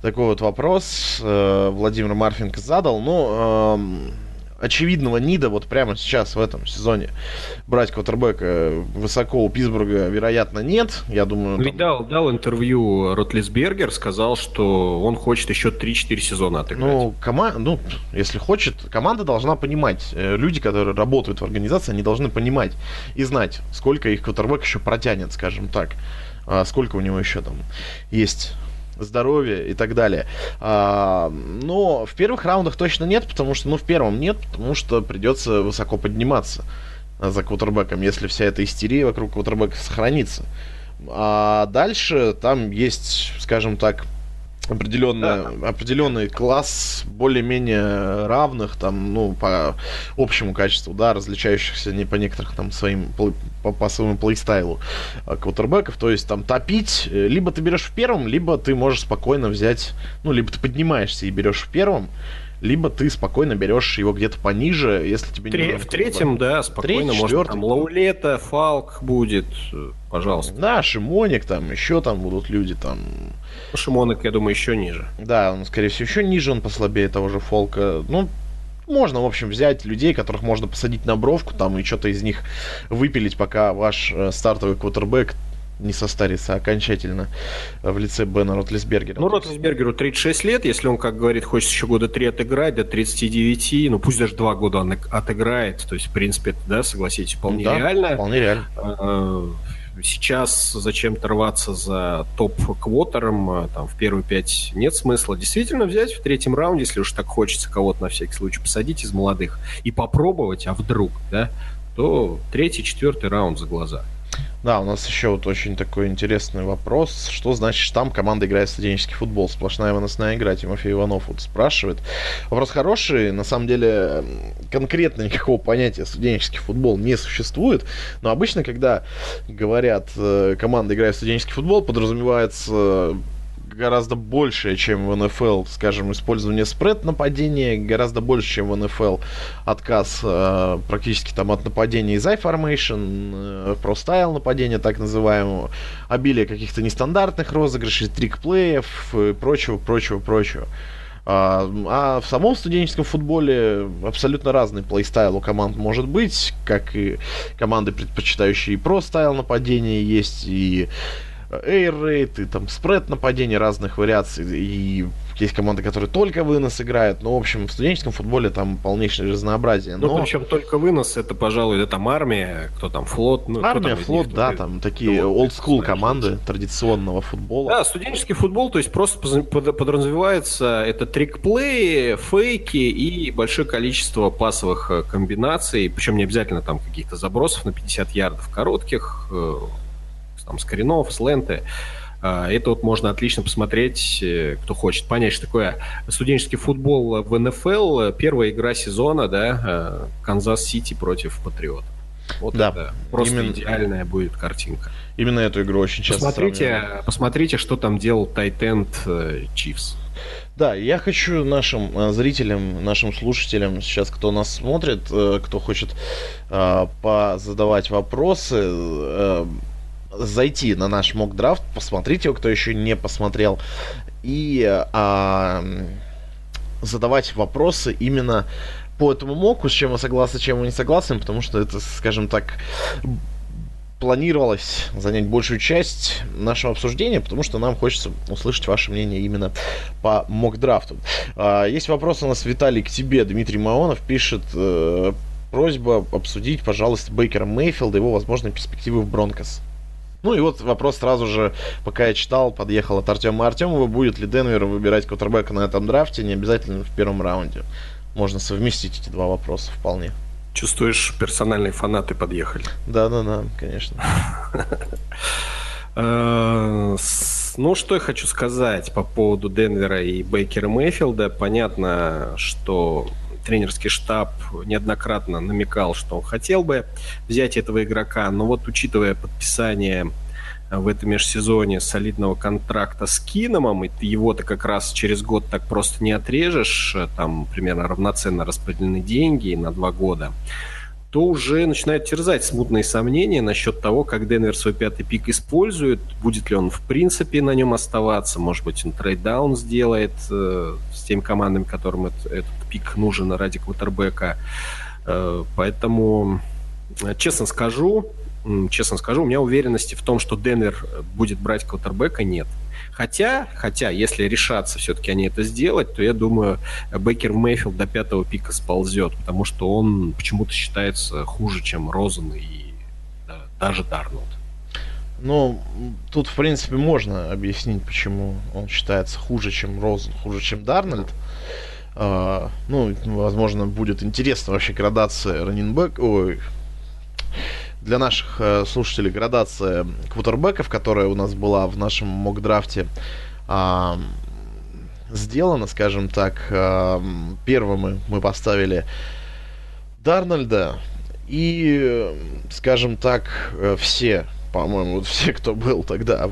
Такой вот вопрос э, Владимир Марфинг задал. Ну, э, очевидного нида вот прямо сейчас в этом сезоне брать квотербека высоко у Питтсбурга, вероятно, нет. Я думаю... Ведь там... дал, дал интервью Ротлисбергер, сказал, что он хочет еще 3-4 сезона отыграть. Ну, кома... ну, если хочет, команда должна понимать. Э, люди, которые работают в организации, они должны понимать и знать, сколько их квотербек еще протянет, скажем так. А сколько у него еще там есть здоровье и так далее. А, но в первых раундах точно нет, потому что, ну, в первом нет, потому что придется высоко подниматься за квотербеком, если вся эта истерия вокруг квотербека сохранится. А дальше там есть, скажем так, определенный, да. определенный класс более-менее равных, там, ну, по общему качеству, да, различающихся не по некоторых там своим, по, по своему плейстайлу а, квотербеков, то есть там топить, э, либо ты берешь в первом, либо ты можешь спокойно взять, ну, либо ты поднимаешься и берешь в первом, либо ты спокойно берешь его где-то пониже, если тебе Тре- не В третьем, да, спокойно, Третий, может, там Лаулета, Фалк будет, э, пожалуйста. Да, Шимоник, там еще там будут люди, там... Ну, Шимоник, я думаю, еще ниже. Да, он, скорее всего, еще ниже, он послабее того же Фолка. Ну, можно, в общем, взять людей, которых можно посадить на бровку там и что-то из них выпилить, пока ваш э, стартовый квотербек не состарится окончательно в лице Бена Ротлисбергера. Ну, Ротлисбергеру 36 лет, если он, как говорит, хочет еще года 3 отыграть, до 39, ну пусть даже 2 года он отыграет, то есть, в принципе, это, да, согласитесь, вполне да, реально. вполне реально. А, сейчас зачем-то рваться за топ-квотером, а, там, в первую пять нет смысла. Действительно взять в третьем раунде, если уж так хочется кого-то на всякий случай посадить из молодых и попробовать, а вдруг, да, то третий, четвертый раунд за глаза. Да, у нас еще вот очень такой интересный вопрос. Что значит штамм команда играет в студенческий футбол? Сплошная выносная игра. Тимофей Иванов вот спрашивает. Вопрос хороший. На самом деле конкретно никакого понятия студенческий футбол не существует. Но обычно, когда говорят э, команда играет в студенческий футбол, подразумевается гораздо больше, чем в НФЛ, скажем, использование спред нападения, гораздо больше, чем в НФЛ. Отказ э, практически там от нападения из iFormation, э, простайл нападения так называемого, обилие каких-то нестандартных розыгрышей, трикплеев и прочего, прочего, прочего. А, а в самом студенческом футболе абсолютно разный плейстайл у команд может быть, как и команды, предпочитающие и про-стайл нападения есть, и rate, и там спред нападений разных вариаций, и есть команды, которые только вынос играют, но, в общем, в студенческом футболе там полнейшее разнообразие. Ну, но... Ну, причем только вынос, это, пожалуй, это там армия, кто там, флот. Ну, армия, там флот, них, да, там такие school команды традиционного футбола. Да, студенческий футбол, то есть просто подразумевается это трикплеи, фейки и большое количество пасовых э, комбинаций, причем не обязательно там каких-то забросов на 50 ярдов коротких, э, там, с коренов, с ленты. А, это вот можно отлично посмотреть, э, кто хочет понять, что такое студенческий футбол в НФЛ. Первая игра сезона, да, э, Канзас-Сити против Патриот. Вот да, это просто именно, идеальная будет картинка. Именно эту игру очень часто Посмотрите, посмотрите что там делал tight end Chiefs. Да, я хочу нашим э, зрителям, нашим слушателям, сейчас кто нас смотрит, кто хочет позадавать вопросы, зайти на наш мок-драфт, посмотреть его, кто еще не посмотрел, и а, задавать вопросы именно по этому моку, с чем вы согласны, с чем вы не согласны, потому что это, скажем так, планировалось занять большую часть нашего обсуждения, потому что нам хочется услышать ваше мнение именно по мок-драфту. А, есть вопрос у нас, Виталий, к тебе. Дмитрий Маонов пишет, э, просьба обсудить, пожалуйста, Бейкера Мейфилда, его возможные перспективы в Бронкос. Ну и вот вопрос сразу же, пока я читал, подъехал от Артема Артемова, будет ли Денвер выбирать квотербека на этом драфте, не обязательно в первом раунде. Можно совместить эти два вопроса вполне. Чувствуешь, персональные фанаты подъехали? Да-да-да, конечно. Э, ну, что я хочу сказать по поводу Денвера и Бейкера Мэйфилда. Понятно, что тренерский штаб неоднократно намекал, что он хотел бы взять этого игрока, но вот учитывая подписание э, в этом межсезоне солидного контракта с Киномом, и его-то как раз через год так просто не отрежешь, э, там примерно равноценно распределены деньги на два года, то уже начинают терзать смутные сомнения насчет того, как Денвер свой пятый пик использует, будет ли он в принципе на нем оставаться, может быть он трейдаун сделает э, с теми командами, которым это, этот пик нужен ради квотербека. Э, поэтому, э, честно скажу, честно скажу, у меня уверенности в том, что Денвер будет брать квотербека, нет. Хотя, хотя, если решаться все-таки они это сделать, то я думаю, Бейкер Мейфилд до пятого пика сползет, потому что он почему-то считается хуже, чем Розен и да, даже Дарнолд. Ну, тут, в принципе, можно объяснить, почему он считается хуже, чем Розен, хуже, чем Дарнольд. Uh, ну, возможно, будет интересно вообще градация раннинбэк, ой, для наших э, слушателей градация квотербеков, которая у нас была в нашем мок-драфте. А, сделано, скажем так. Э, первым мы, мы поставили Дарнольда. И, скажем так, э, все, по-моему, все, кто был тогда,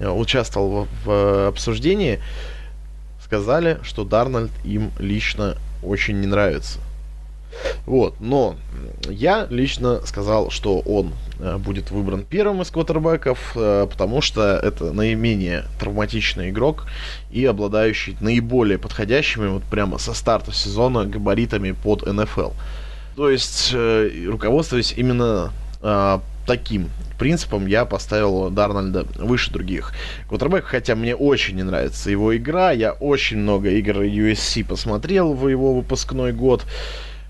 участвовал в, в обсуждении, сказали, что Дарнольд им лично очень не нравится. Вот, но я лично сказал, что он э, будет выбран первым из квотербеков, э, потому что это наименее травматичный игрок и обладающий наиболее подходящими вот прямо со старта сезона габаритами под НФЛ. То есть, э, руководствуясь именно таким принципом я поставил Дарнольда выше других. Квотербек, хотя мне очень не нравится его игра, я очень много игр USC посмотрел в его выпускной год.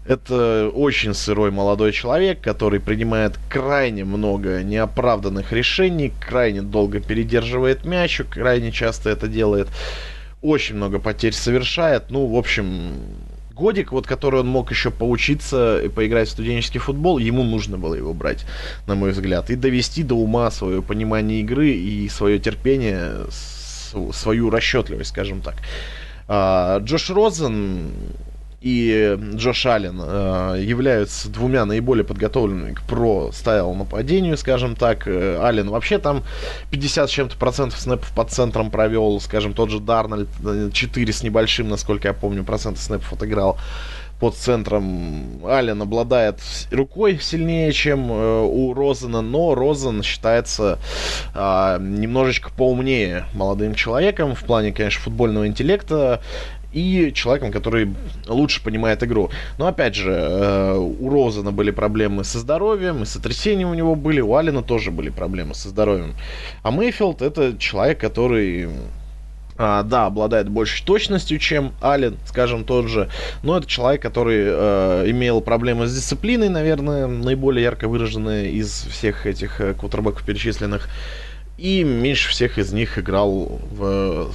Это очень сырой молодой человек, который принимает крайне много неоправданных решений, крайне долго передерживает мяч, крайне часто это делает, очень много потерь совершает. Ну, в общем, годик, вот который он мог еще поучиться и поиграть в студенческий футбол, ему нужно было его брать, на мой взгляд, и довести до ума свое понимание игры и свое терпение, свою расчетливость, скажем так. А, Джош Розен и Джош Аллен э, являются двумя наиболее подготовленными к про стайл нападению, скажем так. Э, Аллен вообще там 50 с чем-то процентов снэпов под центром провел, скажем, тот же Дарнольд 4 с небольшим, насколько я помню, процентов снэпов отыграл под центром. Аллен обладает рукой сильнее, чем э, у Розена, но Розен считается э, немножечко поумнее молодым человеком в плане, конечно, футбольного интеллекта и человеком, который лучше понимает игру. Но опять же, э, у Розена были проблемы со здоровьем, и сотрясения у него были, у Алина тоже были проблемы со здоровьем. А Мейфилд это человек, который а, да, обладает большей точностью, чем Ален, скажем, тот же. Но это человек, который э, имел проблемы с дисциплиной, наверное, наиболее ярко выраженные из всех этих э, квотербеков перечисленных. И меньше всех из них играл в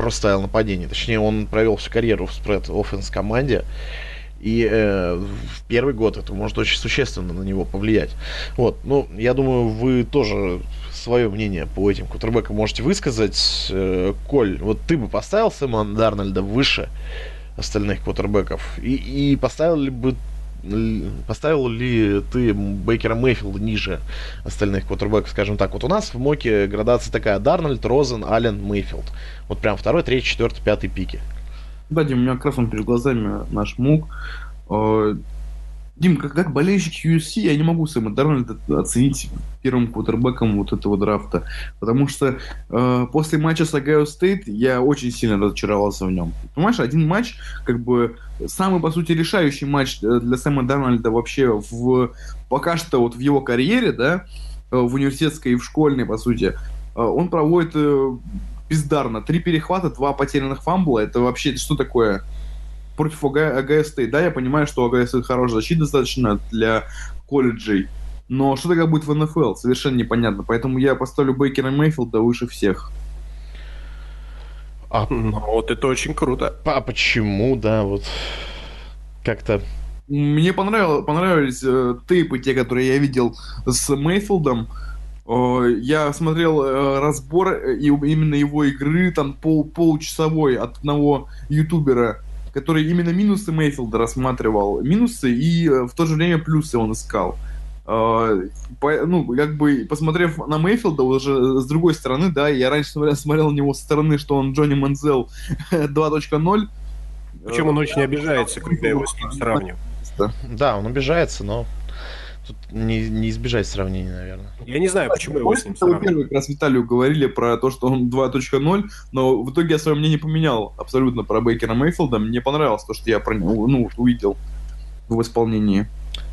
pro-style нападение. Точнее, он провел всю карьеру в spread offense команде. И э, в первый год это может очень существенно на него повлиять. Вот, ну, я думаю, вы тоже свое мнение по этим кутербекам можете высказать. Э, Коль, вот ты бы поставил Сэма Дарнольда выше остальных кутербеков? И, и поставил ли бы поставил ли ты Бейкера Мейфилда ниже остальных квотербеков, скажем так? Вот у нас в Моке градация такая. Дарнольд, Розен, Аллен, Мейфилд. Вот прям второй, третий, четвертый, пятый пики. Да, Дим, у меня как перед глазами наш МУК. Дим, как, как болельщик USC, я не могу Сэма Дарнольда оценить первым квотербеком вот этого драфта. Потому что э, после матча с Ohio State я очень сильно разочаровался в нем. Понимаешь, один матч, как бы самый, по сути, решающий матч э, для Сэма Дарнольда вообще в пока что вот в его карьере, да, э, в университетской и в школьной, по сути, э, он проводит бездарно. Три перехвата, два потерянных фамбла. Это вообще что такое? Против State. Да, я понимаю, что State хорошая защита достаточно для колледжей, но что тогда будет в НФЛ? Совершенно непонятно. Поэтому я поставлю Бейкера Мейфилда выше всех. А, ну, вот это очень круто. А почему, да, вот как-то... Мне понравилось, понравились э, тейпы, те, которые я видел с Мейфилдом. Э, я смотрел э, разбор э, именно его игры, там пол, получасовой от одного ютубера который именно минусы Мейфилда рассматривал. Минусы и э, в то же время плюсы он искал. Uh, по, ну, как бы, посмотрев на Мейфилда уже с другой стороны, да, я раньше смотрел, смотрел на него со стороны, что он Джонни Манзел 2.0. Причем он очень обижается, когда его с ним сравнивают. Да, он обижается, но тут не, не избежать сравнения, наверное. Я не знаю, почему его с ним сравнивают. Первый как раз Виталию говорили про то, что он 2.0, но в итоге я свое мнение поменял абсолютно про Бейкера Мейфилда. Мне понравилось то, что я про него ну, увидел в исполнении.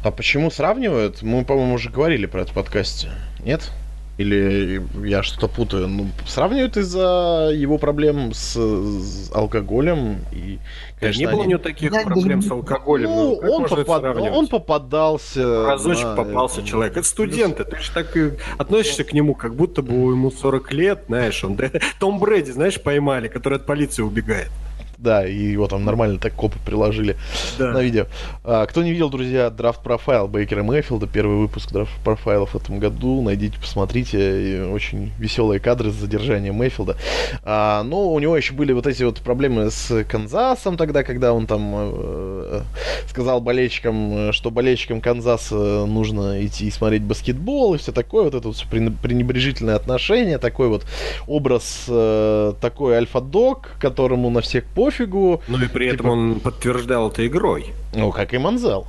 А почему сравнивают? Мы, по-моему, уже говорили про это в подкасте. Нет? Или я что-то путаю? Ну, сравнивают из-за его проблем с, с алкоголем. И, конечно, не было они... у него таких я проблем с алкоголем. Ну, он, попад... он попадался. Разочек на... попался человек. Это студенты. Ты же так и относишься к нему, как будто бы ему 40 лет, знаешь, он Том Брэди, знаешь, поймали, который от полиции убегает. Да, и его там нормально так копы приложили да. на видео. А, кто не видел, друзья, драфт профайл Бейкера Мэйфилда, первый выпуск драфт профайла в этом году, найдите, посмотрите, очень веселые кадры с задержанием Мэйфилда. А, но у него еще были вот эти вот проблемы с Канзасом тогда, когда он там э, сказал болельщикам, что болельщикам Канзаса нужно идти и смотреть баскетбол и все такое, вот это вот все пренебрежительное отношение, такой вот образ э, такой альфа-дог, которому на всех пофигу. Ну и при типа... этом он подтверждал это игрой. Ну, как и Манзел.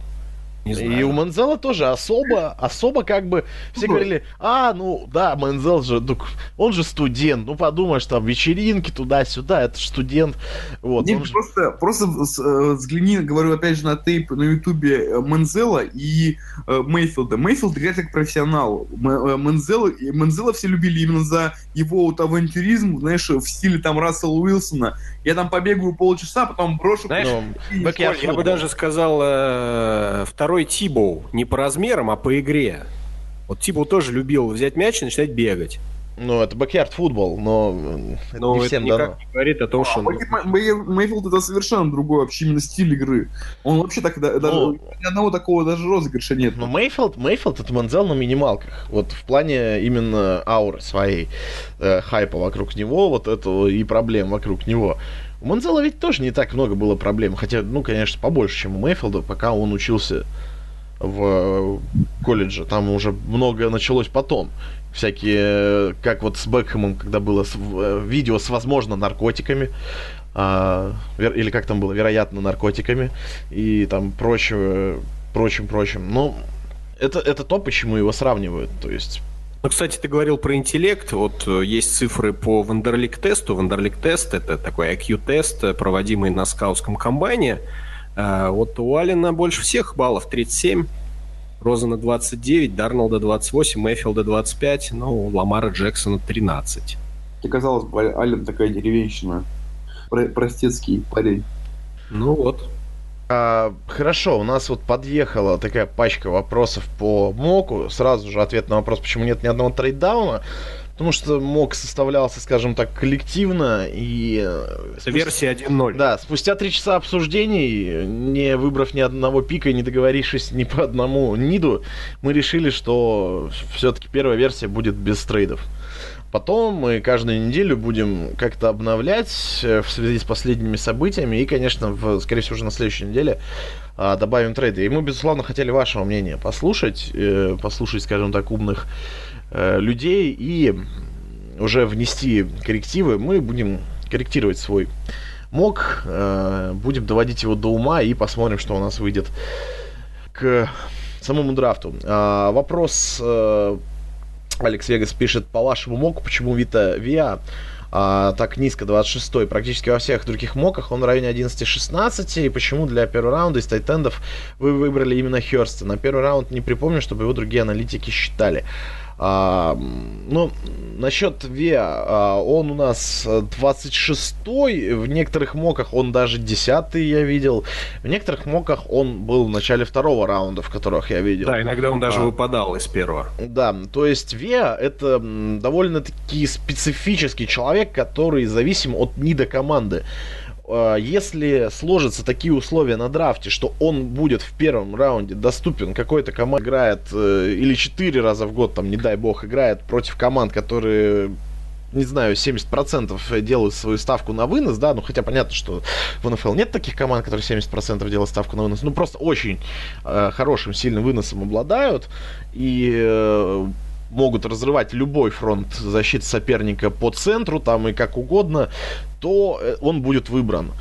Не знаю. И у Манзела тоже особо, особо как бы все ну, говорили, а, ну да, Манзел же, ну, он же студент, ну подумаешь, там вечеринки туда-сюда, это студент. Вот, Нет, же... просто, просто э, взгляни, говорю опять же на тейп на ютубе э, Манзела и э, Мейфилда. Мейфилд играет как профессионал. Э, Манзела, Манзела все любили именно за его вот авантюризм, знаешь, в стиле там Рассела Уилсона. Я там побегаю полчаса, потом брошу. Знаешь, ну, я, я бы даже сказал э, второй второй Тибоу не по размерам, а по игре. Вот Тибоу тоже любил взять мяч и начинать бегать. Ну, это backyard футбол, но, но не всем это никак дано. не говорит о том, что... А, Мейфилд это совершенно другой вообще именно стиль игры. Он вообще так, даже ну, ни одного такого даже розыгрыша нет. Но Мейфилд, Мейфилд это Манзел на минималках. Вот в плане именно ауры своей, э, хайпа вокруг него, вот этого и проблем вокруг него. У Манзела ведь тоже не так много было проблем, хотя, ну, конечно, побольше, чем у Мейфилда, пока он учился в колледже. Там уже много началось потом. Всякие, как вот с Бекхэмом, когда было э, видео с, возможно, наркотиками, а, или как там было, вероятно, наркотиками, и там прочее, прочим, прочим. Но это, это то, почему его сравнивают. То есть ну, кстати, ты говорил про интеллект. Вот э, есть цифры по Вандерлик-тесту. Вандерлик-тест — это такой IQ-тест, э, проводимый на скаутском комбайне. А, вот у Алина больше всех баллов, 37. Розана 29, Дарнолда 28, Мэйфилда 25, ну, Ламара Джексона 13. Тебе казалось бы, Ален такая деревенщина. Про- простецкий парень. Ну вот. А, хорошо, у нас вот подъехала такая пачка вопросов по МОКу. Сразу же ответ на вопрос, почему нет ни одного трейдауна. Потому что МОК составлялся, скажем так, коллективно и... Это версия 1.0. Да, спустя три часа обсуждений, не выбрав ни одного пика и не договорившись ни по одному ниду, мы решили, что все-таки первая версия будет без трейдов. Потом мы каждую неделю будем как-то обновлять э, в связи с последними событиями. И, конечно, в, скорее всего, уже на следующей неделе а, добавим трейды. И мы, безусловно, хотели вашего мнения послушать. Э, послушать, скажем так, умных э, людей и уже внести коррективы. Мы будем корректировать свой мог, э, будем доводить его до ума и посмотрим, что у нас выйдет к самому драфту. А, вопрос Алекс Вегас пишет, по вашему моку, почему Вита Виа а, так низко, 26-й, практически во всех других моках он в районе 11-16, и почему для первого раунда из тайтендов вы выбрали именно Херста? На первый раунд не припомню, чтобы его другие аналитики считали. А, ну, насчет Виа, а, он у нас 26-й, в некоторых моках он даже 10-й я видел, в некоторых моках он был в начале второго раунда, в которых я видел. Да, иногда он даже а, выпадал из первого. Да, то есть Виа это довольно-таки специфический человек, который зависим от нида команды. А, если сложатся такие условия на драфте, что он будет в первом раунде доступен какой-то команде, играет э, или 4 раза в год, там, не дай бог, играет против команд, которые не знаю, 70% делают свою ставку на вынос, да, ну хотя понятно, что в НФЛ нет таких команд, которые 70% делают ставку на вынос, ну просто очень э, хорошим, сильным выносом обладают, и э, могут разрывать любой фронт защиты соперника по центру, там и как угодно, то э, он будет выбран.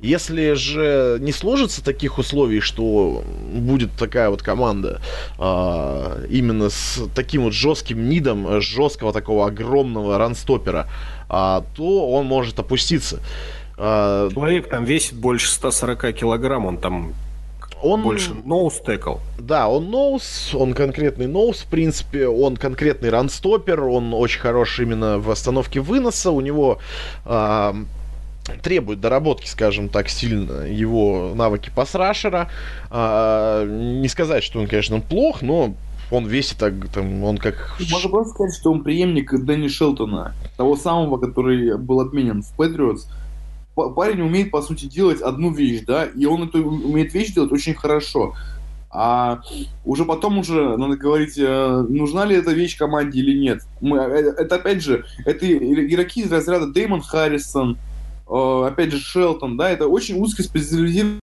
Если же не сложится таких условий, что будет такая вот команда а, именно с таким вот жестким нидом, жесткого такого огромного ранстопера, а, то он может опуститься. А, Человек там весит больше 140 килограмм, он там он... Больше ноус текл. Да, он ноус, он конкретный ноус, в принципе, он конкретный ранстопер, он очень хорош именно в остановке выноса, у него э, требует доработки, скажем так, сильно его навыки пасрашера. Э, не сказать, что он, конечно, плох, но он весит так, там, он как... Можно просто сказать, что он преемник Дэнни Шелтона, того самого, который был отменен в Патриотс, парень умеет, по сути, делать одну вещь, да, и он эту умеет вещь делать очень хорошо. А уже потом уже надо говорить, э, нужна ли эта вещь команде или нет. Мы, э, это опять же, это игроки из разряда Дэймон Харрисон, э, опять же Шелтон, да, это очень узкоспециализированные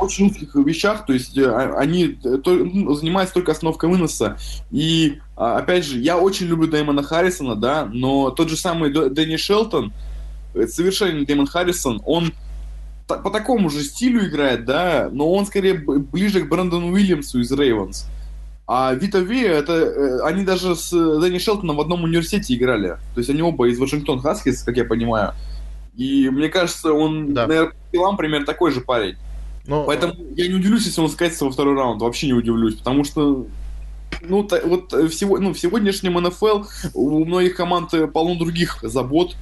очень узких вещах, то есть а, они ну, занимаются только остановкой выноса. И, а, опять же, я очень люблю Дэймона Харрисона, да, но тот же самый Дэнни Шелтон, совершенно Дэймон Харрисон, он по такому же стилю играет, да, но он скорее ближе к Брэндону Уильямсу из Рейвенс. А Вита Ви, это э, они даже с Дэнни Шелтоном в одном университете играли. То есть они оба из Вашингтон Хаскис, как я понимаю. И мне кажется, он, да. наверное, по примерно такой же парень. Но... Поэтому я не удивлюсь, если он скатится во второй раунд. Вообще не удивлюсь, потому что ну, та, вот в, сего, ну, в сегодняшнем НФЛ у многих команд полно других забот.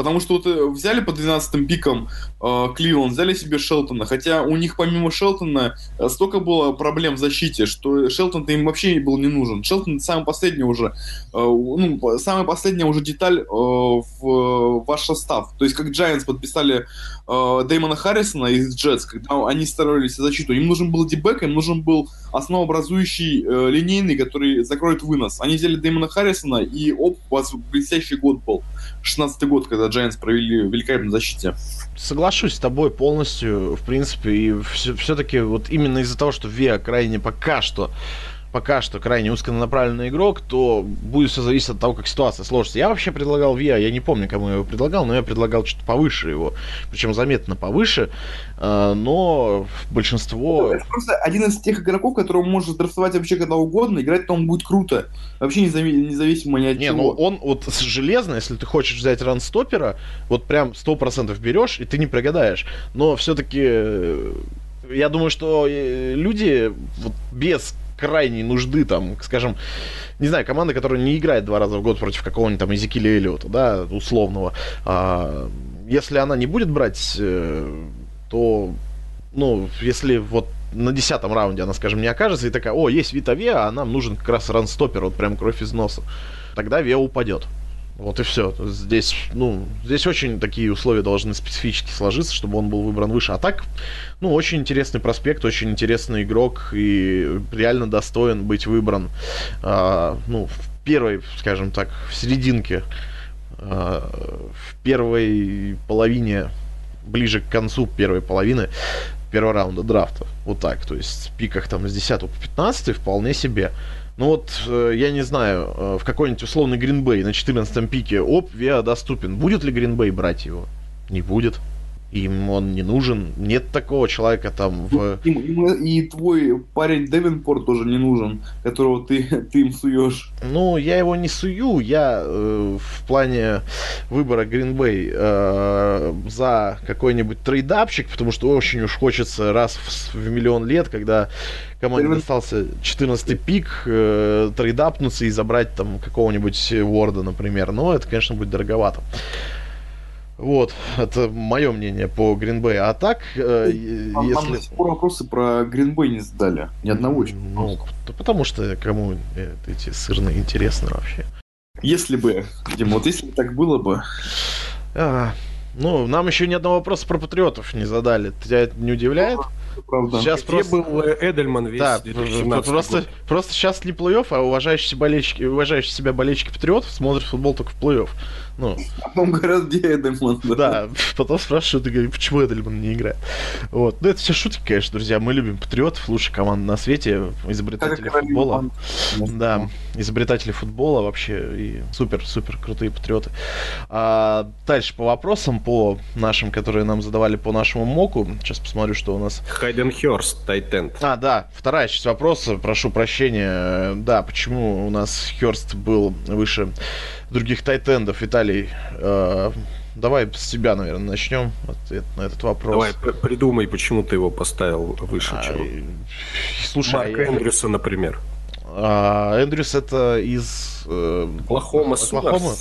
Потому что вот э, взяли по 12 пикам э, Кливленд, взяли себе Шелтона, хотя у них помимо Шелтона э, столько было проблем в защите, что Шелтон-то им вообще был не нужен. Шелтон самый последний уже, э, ну, самая последняя уже деталь э, в э, ваш состав. То есть как Giants подписали э, Дэймона Харрисона из Джетс, когда они старались защиту, им нужен был дебэк, им нужен был основообразующий э, линейный, который закроет вынос. Они взяли Дэймона Харрисона, и оп, у вас блестящий год был. 16 год, когда Giants провели в великолепной защите. Соглашусь с тобой полностью, в принципе, и все, все-таки вот именно из-за того, что Виа крайне пока что пока что крайне узконаправленный игрок, то будет все зависеть от того, как ситуация сложится. Я вообще предлагал Виа, я не помню, кому я его предлагал, но я предлагал что-то повыше его, причем заметно повыше, э, но большинство... Это просто один из тех игроков, которого может драфтовать вообще когда угодно, играть там будет круто, вообще независимо ни от не, чего. Не, ну он вот железно, если ты хочешь взять ранстопера, вот прям 100% берешь, и ты не прогадаешь, но все-таки э, я думаю, что э, люди вот без крайней нужды, там, скажем, не знаю, команда, которая не играет два раза в год против какого-нибудь там Эзекиля Эллиота, да, условного, а, если она не будет брать, э, то, ну, если вот на десятом раунде она, скажем, не окажется и такая, о, есть Вита Виа, а нам нужен как раз ранстопер, вот прям кровь из носа, тогда Виа упадет. Вот и все. Здесь, ну, здесь очень такие условия должны специфически сложиться, чтобы он был выбран выше. А так, ну, очень интересный проспект, очень интересный игрок и реально достоин быть выбран, а, ну, в первой, скажем так, в серединке, а, в первой половине, ближе к концу первой половины первого раунда драфта. Вот так. То есть в пиках там с 10 по 15 вполне себе. Ну вот, э, я не знаю, э, в какой-нибудь условный Гринбей на 14 пике, оп, Виа доступен. Будет ли Гринбей брать его? Не будет. Им он не нужен. Нет такого человека там в... И, и, и твой парень Девинпорт тоже не нужен, которого ты, ты им суешь. Ну, я его не сую, я э, в плане выбора Гринбей э, за какой-нибудь трейдапчик, потому что очень уж хочется раз в, в миллион лет, когда команде Первый... достался 14-й пик, э, трейдапнуться и забрать там какого-нибудь Ворда, например. Но это, конечно, будет дороговато. Вот, это мое мнение по Гринбэй. А так, э, а если... Нам до сих пор вопросы про Гринбэй не задали. Ни одного еще. Ну, потому что кому эти сырные интересны вообще. Если бы, Дима, вот если так было бы... А, ну, нам еще ни одного вопроса про патриотов не задали. Тебя это не удивляет? Правда. Сейчас Где просто... был э, Эдельман весь да, просто, год. просто сейчас не плей-офф, а уважающие, болельщики, уважающие себя болельщики патриотов смотрят футбол только в плей-офф. Ну. Потом говорят, где Эдельман. Да, да потом спрашивают, и говорят, почему Эдельман не играет. Вот. Ну, это все шутки, конечно, друзья. Мы любим патриотов, лучшая команда на свете, изобретатели футбола. Да, изобретатели футбола вообще и супер-супер крутые патриоты. А, дальше по вопросам, по нашим, которые нам задавали по нашему моку. Сейчас посмотрю, что у нас. Хайден Хёрст, Тайтенд. А, да, вторая часть вопроса, прошу прощения. Да, почему у нас Хёрст был выше других тайтендов, Виталий, э, давай с тебя, наверное, начнем ответ на этот вопрос. Давай, придумай, почему ты его поставил выше, а, чем... Слушай, Марк я... Эндрюса, например. А, Эндрюс это из... Э, Оклахома. Оклахома?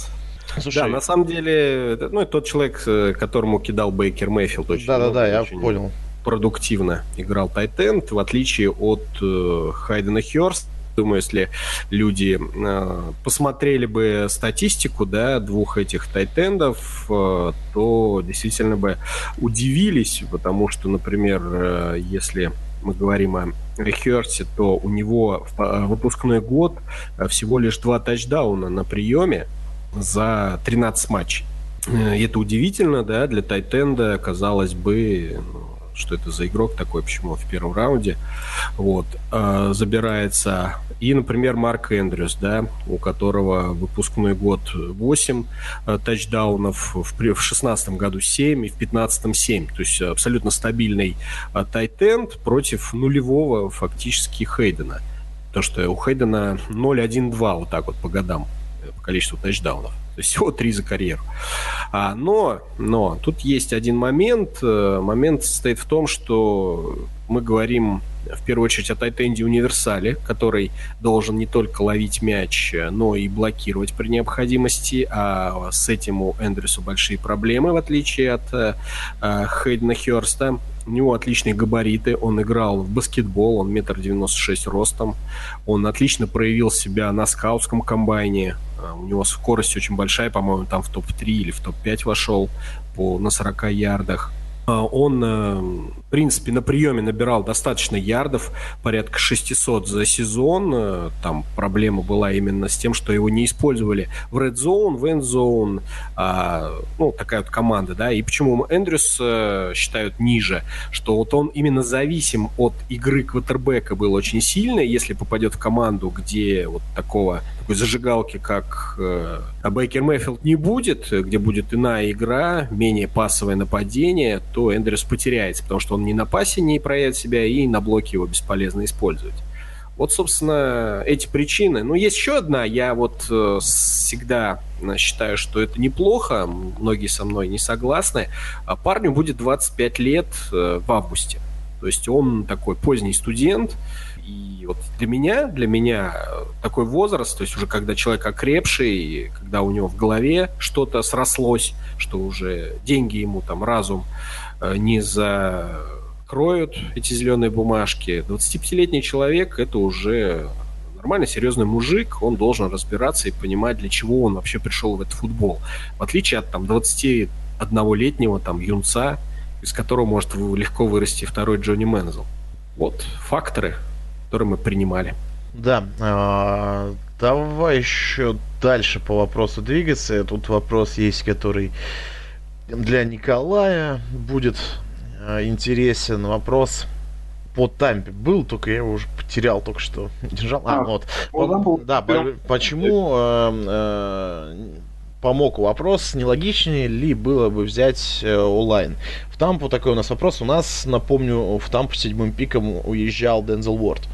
Слушай, да, на самом деле, ну, тот человек, э, которому кидал Бейкер Мейфилд очень Да-да-да, я понял. Продуктивно играл Тайтенд, в отличие от э, Хайдена Хёрста, Думаю, если люди э, посмотрели бы статистику, да, двух этих тайтендов, э, то действительно бы удивились, потому что, например, э, если мы говорим о Херте, то у него в э, выпускной год э, всего лишь два тачдауна на приеме за 13 матчей. Э, это удивительно, да, для Тайтенда, казалось бы, ну, что это за игрок такой, почему в первом раунде, вот, э, забирается. И, например, Марк Эндрюс, да, у которого выпускной год 8 э, тачдаунов, в, в 16 году 7 и в 15 7. То есть абсолютно стабильный э, тайтенд против нулевого фактически Хейдена. То, что у Хейдена 0-1-2 вот так вот по годам, по количеству тачдаунов. То есть всего три за карьеру. А, но, но тут есть один момент. Э, момент состоит в том, что мы говорим в первую очередь о Тайтенде Универсале, который должен не только ловить мяч, но и блокировать при необходимости, а с этим у Эндрюса большие проблемы, в отличие от э Хейдена Херста. У него отличные габариты, он играл в баскетбол, он метр девяносто шесть ростом, он отлично проявил себя на скаутском комбайне, э, у него скорость очень большая, по-моему, там в топ-3 или в топ-5 вошел по, на 40 ярдах. А, он, э, в принципе, на приеме набирал достаточно ярдов, порядка 600 за сезон. Э, там проблема была именно с тем, что его не использовали в Red Zone, в End Zone, а, ну, такая вот команда, да. И почему Эндрюс э, считают ниже, что вот он именно зависим от игры квотербека был очень сильно. Если попадет в команду, где вот такого такой зажигалки, как э, Бейкер Мэйфилд не будет, где будет иная игра, менее пасовое нападение, то Эндрюс потеряется, потому что он ни на пасе не проявит себя, и на блоке его бесполезно использовать. Вот, собственно, эти причины. Ну, есть еще одна. Я вот э, всегда э, считаю, что это неплохо. Многие со мной не согласны. А парню будет 25 лет э, в августе. То есть он такой поздний студент, и вот для меня, для меня такой возраст, то есть уже когда человек окрепший, когда у него в голове что-то срослось, что уже деньги ему там, разум не закроют эти зеленые бумажки. 25-летний человек это уже нормальный, серьезный мужик, он должен разбираться и понимать, для чего он вообще пришел в этот футбол. В отличие от там 21-летнего там юнца, из которого может легко вырасти второй Джонни Мензел. Вот факторы, который мы принимали. Да, э, давай еще дальше по вопросу двигаться. Тут вопрос есть, который для Николая будет э, интересен. Вопрос по Тампе был, только я его уже потерял только что. <laughs> Держал. А, а вот. По, да, по, почему э, э, помог вопрос, нелогичнее ли было бы взять э, онлайн? В Тампу такой у нас вопрос. У нас, напомню, в Тампу седьмым пиком уезжал Дензел Уорд.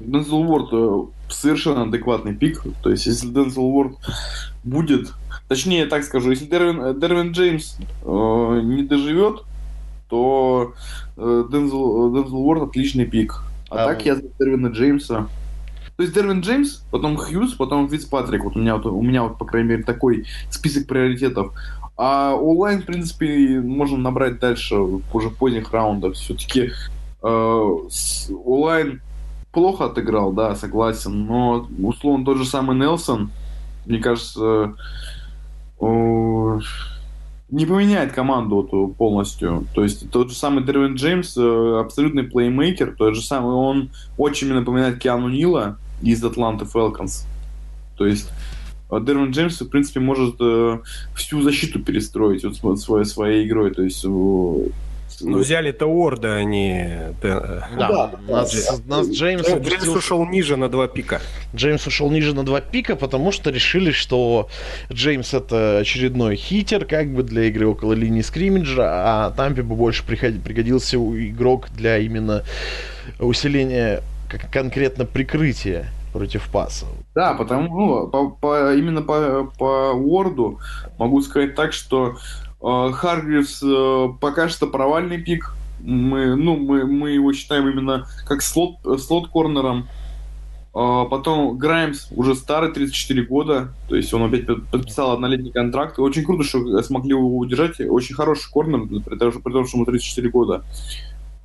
Дензел Уорд э, совершенно адекватный пик. То есть, если Дензел Уорд будет... Точнее, так скажу, если Дервин, э, Дервин Джеймс э, не доживет, то э, Дензел, Дензел Уорд отличный пик. А, а так я за Дервина Джеймса. То есть Дервин Джеймс, потом Хьюз, потом Фитц Патрик. Вот у меня, вот, у меня вот, по крайней мере, такой список приоритетов. А онлайн, в принципе, можно набрать дальше, уже поздних раундах. Все-таки э, онлайн плохо отыграл, да, согласен, но условно тот же самый Нелсон, мне кажется, не поменяет команду эту полностью. То есть тот же самый Дервин Джеймс, э, абсолютный плеймейкер, тот же самый, он очень напоминает Киану Нила из Атланты Фелконс. То есть э, Дервин Джеймс, в принципе, может э, всю защиту перестроить вот своей, своей игрой. То есть ну, взяли-то Орда, они... Да, да, нас, нас Джеймс... Джеймс опустил... ушел ниже на два пика. Джеймс ушел ниже на два пика, потому что решили, что Джеймс это очередной хитер, как бы для игры около линии скриммиджа, а Тампе бы больше пригодился игрок для именно усиления как конкретно прикрытия против паса. Да, потому ну, по, по, именно по, по Уорду могу сказать так, что Э, Харгривс э, пока что провальный пик. Мы, ну, мы, мы его считаем именно как слот, слот-корнером. Э, потом Граймс уже старый, 34 года. То есть он опять подписал однолетний контракт. Очень круто, что смогли его удержать. Очень хороший корнер, при том, что ему 34 года.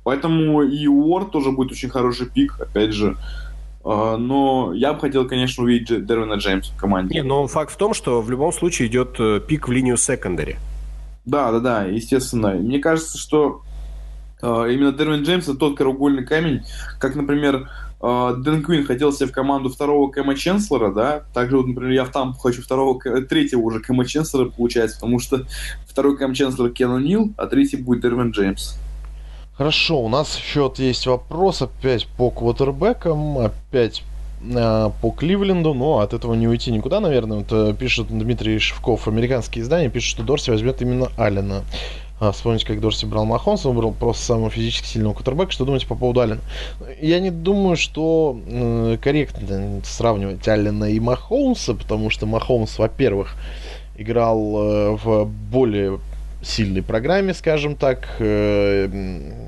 Поэтому и Уорд тоже будет очень хороший пик, опять же. Но я бы хотел, конечно, увидеть Дервина Джеймса в команде. Не, но факт в том, что в любом случае идет э, пик в линию секондари. Да, да, да, естественно. Мне кажется, что э, именно Дервин Джеймс это тот краеугольный камень, как, например, э, Дэн Квин хотел себе в команду второго Кэма Ченслера, да, также вот, например, я в Тампу хочу второго, третьего уже Кэма Ченслера, получается, потому что второй Кэм Ченслер Кену Нил, а третий будет Дервин Джеймс. Хорошо, у нас еще есть вопрос опять по квотербекам, опять э, по Кливленду, но от этого не уйти никуда, наверное. Вот, э, пишет Дмитрий Шевков, американские издания пишут, что Дорси возьмет именно Аллена. А, вспомните, как Дорси брал Махонса, он брал просто самого физически сильного кутербека. Что думаете по поводу Аллена? Я не думаю, что э, корректно сравнивать Аллена и Махонса, потому что Махонс, во-первых, играл э, в более сильной программе, скажем так. Э,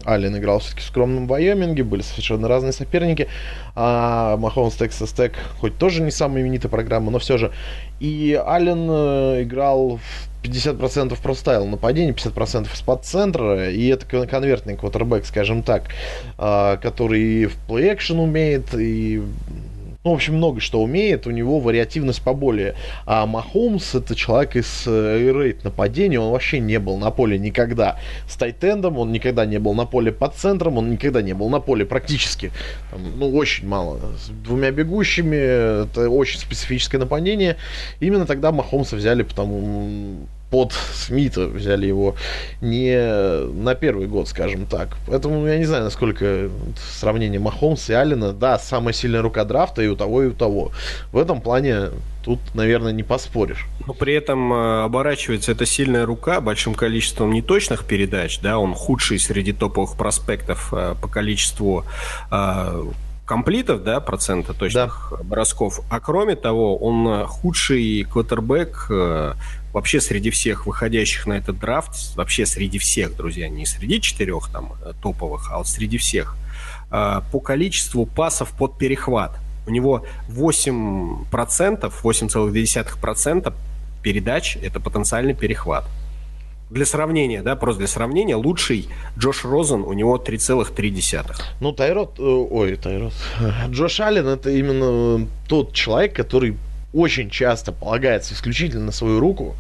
Аллен играл все-таки в скромном Вайоминге, были совершенно разные соперники. А Махомс Texas Tech, хоть тоже не самая именитая программа, но все же. И Аллен э, играл в 50% простайл нападения, 50% из-под центра, и это конвертный квотербек, скажем так, а, который в плей-экшен умеет, и ну, в общем, много что умеет, у него вариативность поболее. А Махомс это человек из рейд э, нападения, он вообще не был на поле никогда с тайтендом, он никогда не был на поле под центром, он никогда не был на поле практически. Там, ну, очень мало. С двумя бегущими, это очень специфическое нападение. Именно тогда Махомса взяли, потому под Смита взяли его не на первый год, скажем так. Поэтому я не знаю, насколько сравнение Махомса и Алина, да, самая сильная рука драфта и у того, и у того. В этом плане тут, наверное, не поспоришь. Но при этом э, оборачивается эта сильная рука большим количеством неточных передач, да, он худший среди топовых проспектов э, по количеству э, комплитов, да, процента точных да. бросков. А кроме того, он худший квотербек вообще среди всех выходящих на этот драфт, вообще среди всех, друзья, не среди четырех там э, топовых, а вот среди всех, э, по количеству пасов под перехват. У него 8%, 8,2% передач – это потенциальный перехват. Для сравнения, да, просто для сравнения, лучший Джош Розен, у него 3,3. Ну, Тайрот, э, ой, Тайрот, Джош Аллен это именно тот человек, который очень часто полагается исключительно на свою руку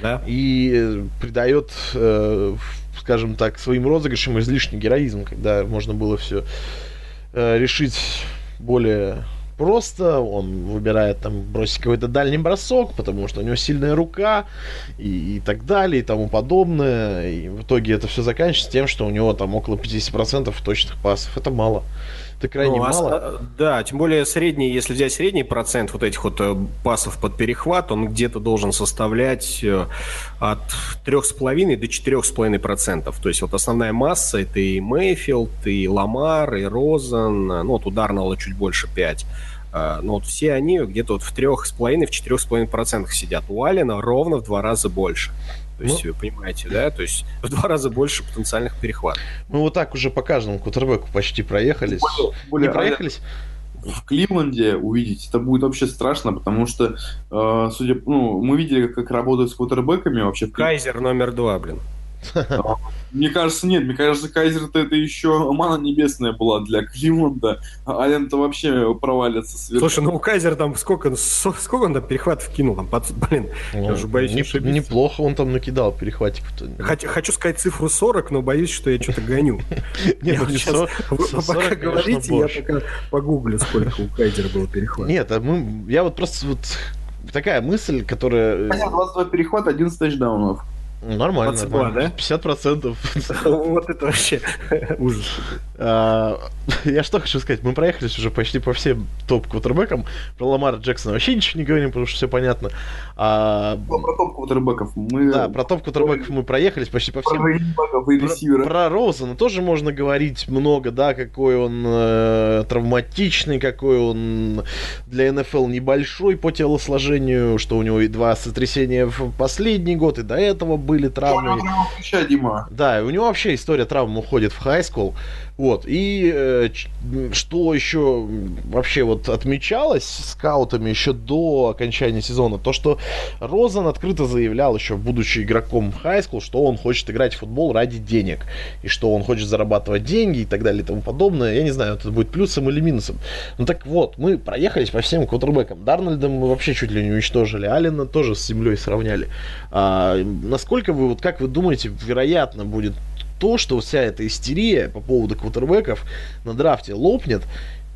да. и э, придает, э, скажем так, своим розыгрышам излишний героизм, когда можно было все э, решить более просто, он выбирает там бросить какой-то дальний бросок, потому что у него сильная рука и, и так далее и тому подобное. И в итоге это все заканчивается тем, что у него там около 50% точных пасов. Это мало. Это крайне ну, а мало. А, да, тем более средний, если взять средний процент вот этих вот э, пасов под перехват, он где-то должен составлять э, от 3,5 до 4,5%. То есть вот основная масса это и Мейфилд, и Ламар, и Розен, ну вот у Дарнелла чуть больше 5. А, но вот все они где-то вот в 3,5, в 4,5% сидят. У Алина ровно в два раза больше. То есть, ну, вы понимаете, да? То есть в два раза больше потенциальных перехватов. Мы вот так уже по каждому кутербеку почти проехались. Более, более Не проехались? В Кливленде увидеть это будет вообще страшно, потому что, э, судя, ну, мы видели, как работают с кутербеками вообще. В Кайзер номер два, блин. Мне кажется, нет. Мне кажется, Кайзер-то это еще мана небесная была для Кливленда. А Ален-то вообще провалится сверху. Слушай, ну у Кайзера там сколько, сколько он там перехватов кинул? Там, под, блин, ну, я уже боюсь не, Неплохо он там накидал перехватиков. Хочу, хочу сказать цифру 40, но боюсь, что я что-то гоню. <laughs> Нет, ну сейчас, пока говорите, я пока погуглю, сколько у Кайзера было перехватов. Нет, а мы, я вот просто вот такая мысль, которая... 22 перехват, 11 тачдаунов. Нормально, 22, нормально. да? 50%. Вот это вообще <laughs> ужас. А, <laughs> я что хочу сказать, мы проехались уже почти по всем топ-квотербекам. Про Ламара Джексона вообще ничего не говорим, потому что все понятно. А... Ну, про топ-квотербеков мы... Да, про топ-квотербеков мы проехались почти по всем. Про, про Роузена тоже можно говорить много, да, какой он э, травматичный, какой он для НФЛ небольшой по телосложению, что у него и два сотрясения в последний год, и до этого был были травмы. Дима. Да, у него вообще история травм уходит в school. Вот. И э, что еще вообще вот отмечалось скаутами еще до окончания сезона, то что Розан открыто заявлял еще, будучи игроком school, что он хочет играть в футбол ради денег. И что он хочет зарабатывать деньги и так далее и тому подобное. Я не знаю, это будет плюсом или минусом. Ну так вот, мы проехались по всем квотербекам. Дарнольда мы вообще чуть ли не уничтожили. Алина тоже с землей сравняли. А, насколько вы, вот как вы думаете, вероятно будет то, что вся эта истерия по поводу квотербеков на драфте лопнет,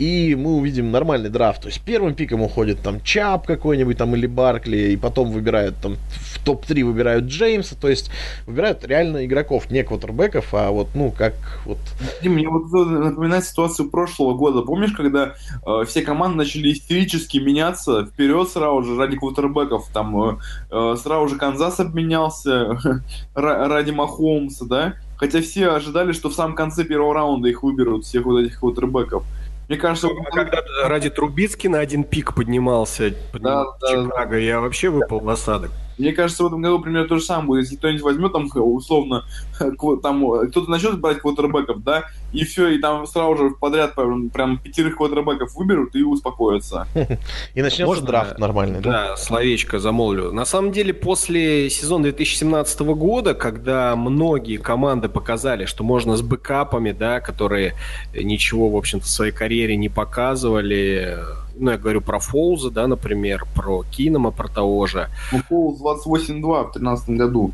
и мы увидим нормальный драфт. То есть первым пиком уходит там Чап какой-нибудь там или Баркли, и потом выбирают там в топ-3 выбирают Джеймса, то есть выбирают реально игроков, не квотербеков, а вот, ну, как вот... Дим, мне вот напоминает ситуацию прошлого года. Помнишь, когда э, все команды начали истерически меняться вперед сразу же ради квотербеков? Там э, э сразу же Канзас обменялся <laughs> ради Махомса, да? Хотя все ожидали, что в самом конце первого раунда их выберут, всех вот этих квотербеков. Мне кажется, а когда ради Трубицки на один пик поднимался, поднимался да, Чикаго, да. я вообще выпал в осадок. Мне кажется, в этом году примерно то же самое будет. Если кто-нибудь возьмет там, <laughs> условно, там кто-то начнет брать квотербеков, да, и все, и там сразу же подряд прям, прям пятерых квотербеков выберут и успокоятся. <laughs> И начнется Можно, драфт нормальный, да? Да, словечко замолвлю. На самом деле, после сезона 2017 года, когда многие команды показали, что можно с бэкапами, да, которые ничего, в общем-то, в своей карьере не показывали, ну, я говорю про Фоуза, да, например, про Кинома, про того же. Ну, Фоуз 28-2 в 2013 году.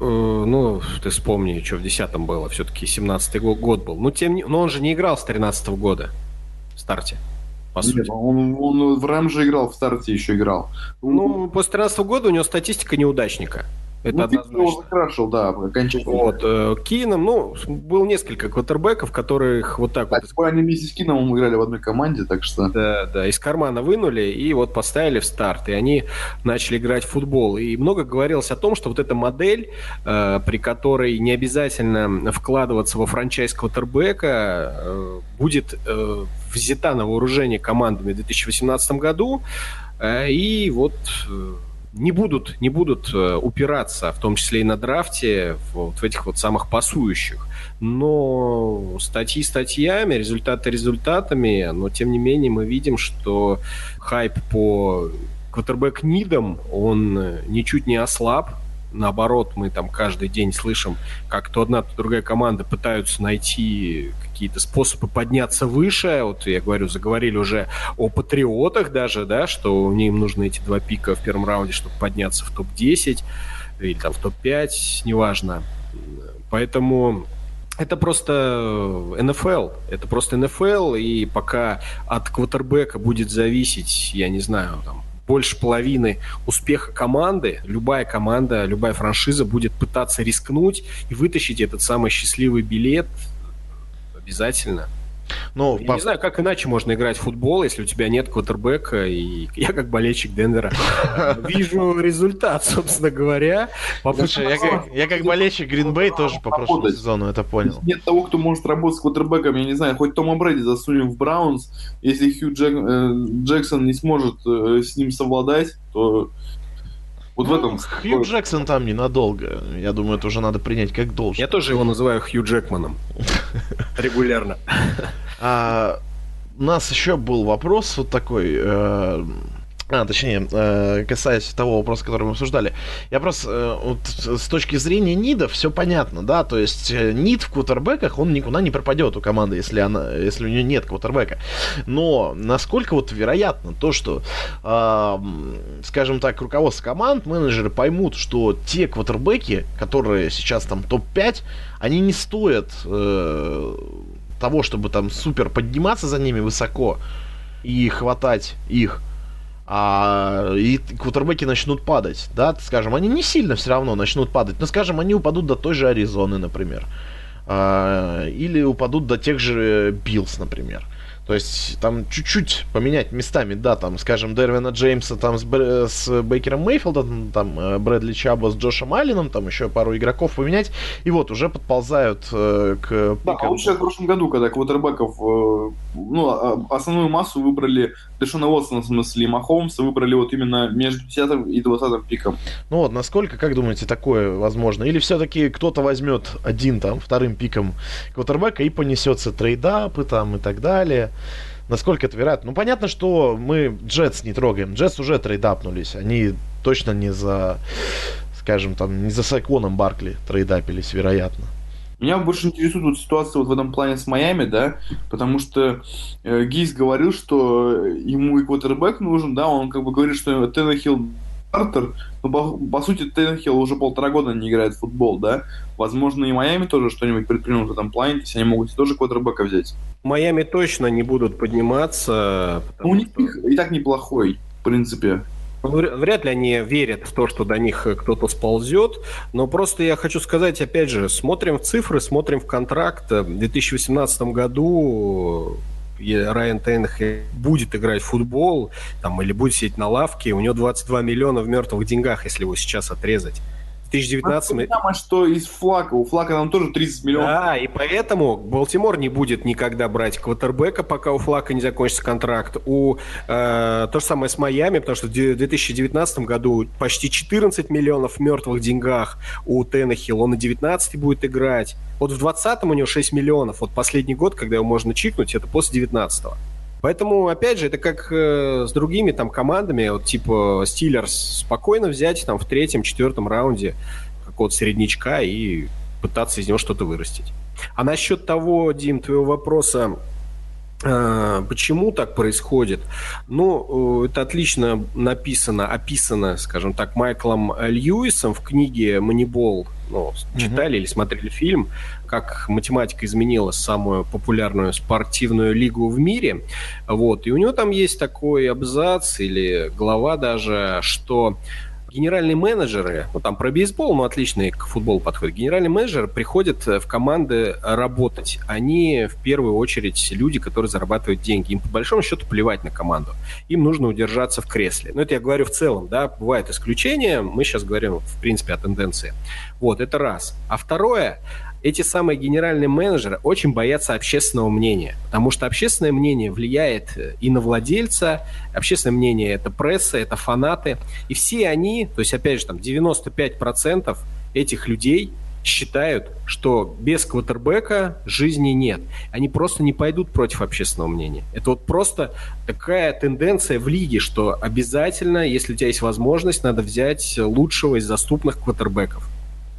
Э, ну, ты вспомни, что в 10 было, все-таки 17-й год был. Ну, тем не... Но он же не играл с 13 -го года в старте. По Нет, сути. Он, он в Рэм же играл, в старте еще играл. Ну, после 13 -го года у него статистика неудачника. Это ну, однозначно. закрашил, да, окончательно. Вот, э, Кином, ну, было несколько квотербеков, которых вот так а вот... они вместе с Кином играли в одной команде, так что... Да, да, из кармана вынули и вот поставили в старт, и они начали играть в футбол. И много говорилось о том, что вот эта модель, э, при которой не обязательно вкладываться во франчайз квотербека, э, будет э, взята на вооружение командами в 2018 году, э, и вот... Э, не будут, не будут э, упираться, в том числе и на драфте, вот в этих вот самых пасующих. Но статьи статьями, результаты результатами, но тем не менее мы видим, что хайп по квотербек-нидам, он э, ничуть не ослаб, наоборот, мы там каждый день слышим, как то одна, то другая команда пытаются найти какие-то способы подняться выше. Вот я говорю, заговорили уже о патриотах даже, да, что им нужны эти два пика в первом раунде, чтобы подняться в топ-10 или там в топ-5, неважно. Поэтому это просто НФЛ. Это просто НФЛ, и пока от квотербека будет зависеть, я не знаю, там, больше половины успеха команды, любая команда, любая франшиза будет пытаться рискнуть и вытащить этот самый счастливый билет обязательно. Ну, я по... не знаю, как иначе можно играть в футбол, если у тебя нет квотербека, и <laughs> я как болельщик Денвера <laughs> вижу результат, собственно говоря. Слушай, я как, я как болельщик Гринбей тоже по прошлому сезону это понял. Нет того, кто может работать с квотербеком, я не знаю, хоть Тома Брэди засунем в Браунс, если Хью Джек, э, Джексон не сможет э, с ним совладать, то вот ну, в этом... Хью Джексон там ненадолго. Я думаю, это уже надо принять как должное. Я тоже его называю Хью Джекманом. <laughs> Регулярно. А, у нас еще был вопрос вот такой. А, точнее, э, касаясь того вопроса, который мы обсуждали. Я просто, э, вот, с точки зрения нида все понятно, да, то есть э, нид в квотербеках, он никуда не пропадет у команды, если, она, если у нее нет квотербека. Но насколько вот вероятно то, что, скажем так, руководство команд, менеджеры поймут, что те квотербеки, которые сейчас там топ-5, они не стоят э, того, чтобы там супер подниматься за ними высоко и хватать их а, и квотербеки начнут падать, да, скажем, они не сильно все равно начнут падать, но, скажем, они упадут до той же Аризоны, например, а, или упадут до тех же Bills, например. То есть там чуть-чуть поменять местами, да, там, скажем, Дервина Джеймса там с, Бр- с Бейкером Мейфилдом, там э, Брэдли Чаба с Джошем Алленом, там еще пару игроков поменять, и вот уже подползают э, к Да, а лучше в прошлом году, когда квотербеков, э, ну, а, основную массу выбрали Уотсона, в смысле, Махомса выбрали вот именно между 10 и 20 пиком. Ну вот, насколько, как думаете, такое возможно? Или все-таки кто-то возьмет один там, вторым пиком квотербека и понесется трейдапы там и так далее? Насколько это вероятно? Ну, понятно, что мы Джетс не трогаем. Джетс уже трейдапнулись. Они точно не за, скажем, там, не за Сайконом Баркли трейдапились, вероятно. Меня больше интересует вот ситуация вот в этом плане с Майами, да, потому что э, Гейс говорил, что ему и квотербек нужен, да, он как бы говорит, что Теннехилл стартер, но по, по сути Теннехилл уже полтора года не играет в футбол, да, возможно и Майами тоже что-нибудь предпримут в этом плане, если они могут тоже квотербека взять. Майами точно не будут подниматься. Ну, у них что... и так неплохой, в принципе. Вряд ли они верят в то, что до них кто-то сползет, но просто я хочу сказать, опять же, смотрим в цифры, смотрим в контракт. В 2018 году Райан Тейнх будет играть в футбол там, или будет сидеть на лавке, у него 22 миллиона в мертвых деньгах, если его сейчас отрезать. 2019... А самое, что из Флака. У Флака там тоже 30 миллионов. Да, и поэтому Балтимор не будет никогда брать квотербека, пока у Флака не закончится контракт. У, э, то же самое с Майами, потому что в 2019 году почти 14 миллионов в мертвых деньгах у Теннехилл. Он на 19 будет играть. Вот в 20 у него 6 миллионов. Вот последний год, когда его можно чикнуть, это после 19 -го. Поэтому, опять же, это как э, с другими там командами, вот типа Стиллерс, спокойно взять там в третьем, четвертом раунде какого-то среднячка и пытаться из него что-то вырастить. А насчет того, Дим, твоего вопроса, э, Почему так происходит? Ну, э, это отлично написано, описано, скажем так, Майклом Льюисом в книге «Манибол». Ну, читали mm-hmm. или смотрели фильм как математика изменила самую популярную спортивную лигу в мире. Вот. И у него там есть такой абзац или глава даже, что генеральные менеджеры, ну там про бейсбол, но отлично к футболу подходит, генеральные менеджеры приходят в команды работать. Они в первую очередь люди, которые зарабатывают деньги. Им по большому счету плевать на команду. Им нужно удержаться в кресле. Ну это я говорю в целом, да, бывают исключения, мы сейчас говорим в принципе о тенденции. Вот, это раз. А второе, эти самые генеральные менеджеры очень боятся общественного мнения, потому что общественное мнение влияет э, и на владельца, общественное мнение это пресса, это фанаты, и все они, то есть опять же там 95% этих людей считают, что без квотербека жизни нет. Они просто не пойдут против общественного мнения. Это вот просто такая тенденция в лиге, что обязательно, если у тебя есть возможность, надо взять лучшего из доступных квотербеков.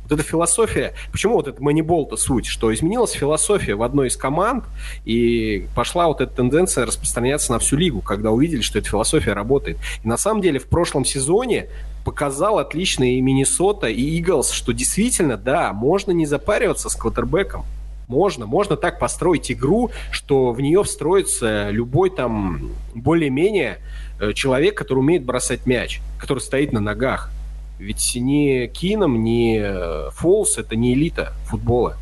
Вот эта философия, почему вот это манибол-то суть, что изменилась философия в одной из команд, и пошла вот эта тенденция распространяться на всю лигу, когда увидели, что эта философия работает. И на самом деле в прошлом сезоне показал отлично и Миннесота, и Иглс, что действительно, да, можно не запариваться с квотербеком. Можно, можно так построить игру, что в нее встроится любой там более-менее э, человек, который умеет бросать мяч, который стоит на ногах. Ведь ни Кином, ни э, Фолс это не элита футбола.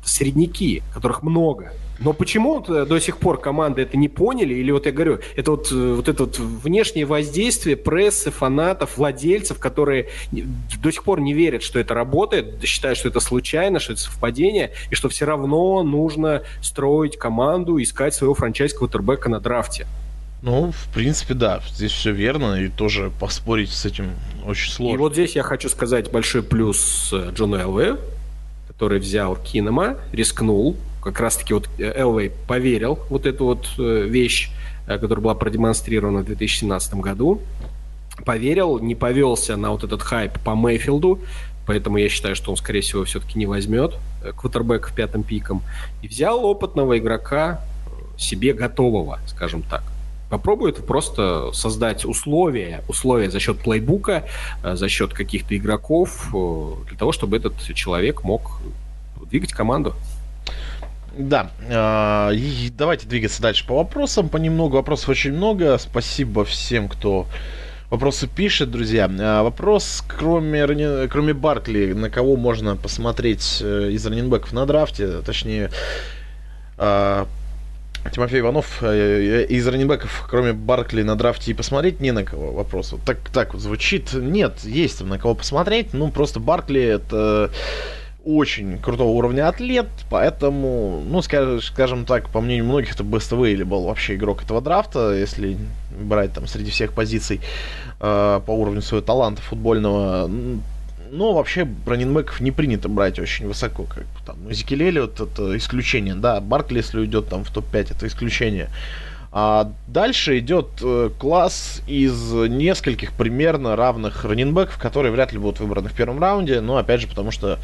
Это средняки, которых много. Но почему до сих пор команды это не поняли? Или вот я говорю, это вот, э, вот это вот внешнее воздействие прессы, фанатов, владельцев, которые до сих пор не верят, что это работает, считают, что это случайно, что это совпадение, и что все равно нужно строить команду, искать своего франчайз квотербека на драфте. Ну, в принципе, да, здесь все верно, и тоже поспорить с этим очень сложно. И вот здесь я хочу сказать большой плюс э, Джону Элвею, который взял Кинома, рискнул, как раз-таки вот э, Элвей поверил вот эту вот э, вещь, которая была продемонстрирована в 2017 году, поверил, не повелся на вот этот хайп по Мейфилду, поэтому я считаю, что он, скорее всего, все-таки не возьмет квотербека в пятом пиком, и взял опытного игрока себе готового, скажем так попробует просто создать условия, условия за счет плейбука, э, за счет каких-то игроков, э, для того, чтобы этот человек мог двигать команду. Да, э, и давайте двигаться дальше по вопросам. Понемногу вопросов очень много. Спасибо всем, кто вопросы пишет, друзья. Вопрос, кроме, кроме Баркли, на кого можно посмотреть из раненбеков на драфте, точнее, Тимофей Иванов э, из раненбеков, кроме Баркли на драфте и посмотреть, не на кого вопрос. Вот так, так вот звучит. Нет, есть на кого посмотреть. Ну, просто Баркли это очень крутого уровня атлет, поэтому, ну, скажем, скажем так, по мнению многих, это best available вообще игрок этого драфта, если брать там среди всех позиций э, по уровню своего таланта футбольного. Но вообще раненбеков не принято брать очень высоко. Как бы, там, Зикелели вот это исключение, да, Баркли, если уйдет там в топ-5, это исключение. А дальше идет э, класс из нескольких примерно равных раненбеков, которые вряд ли будут выбраны в первом раунде, но опять же потому что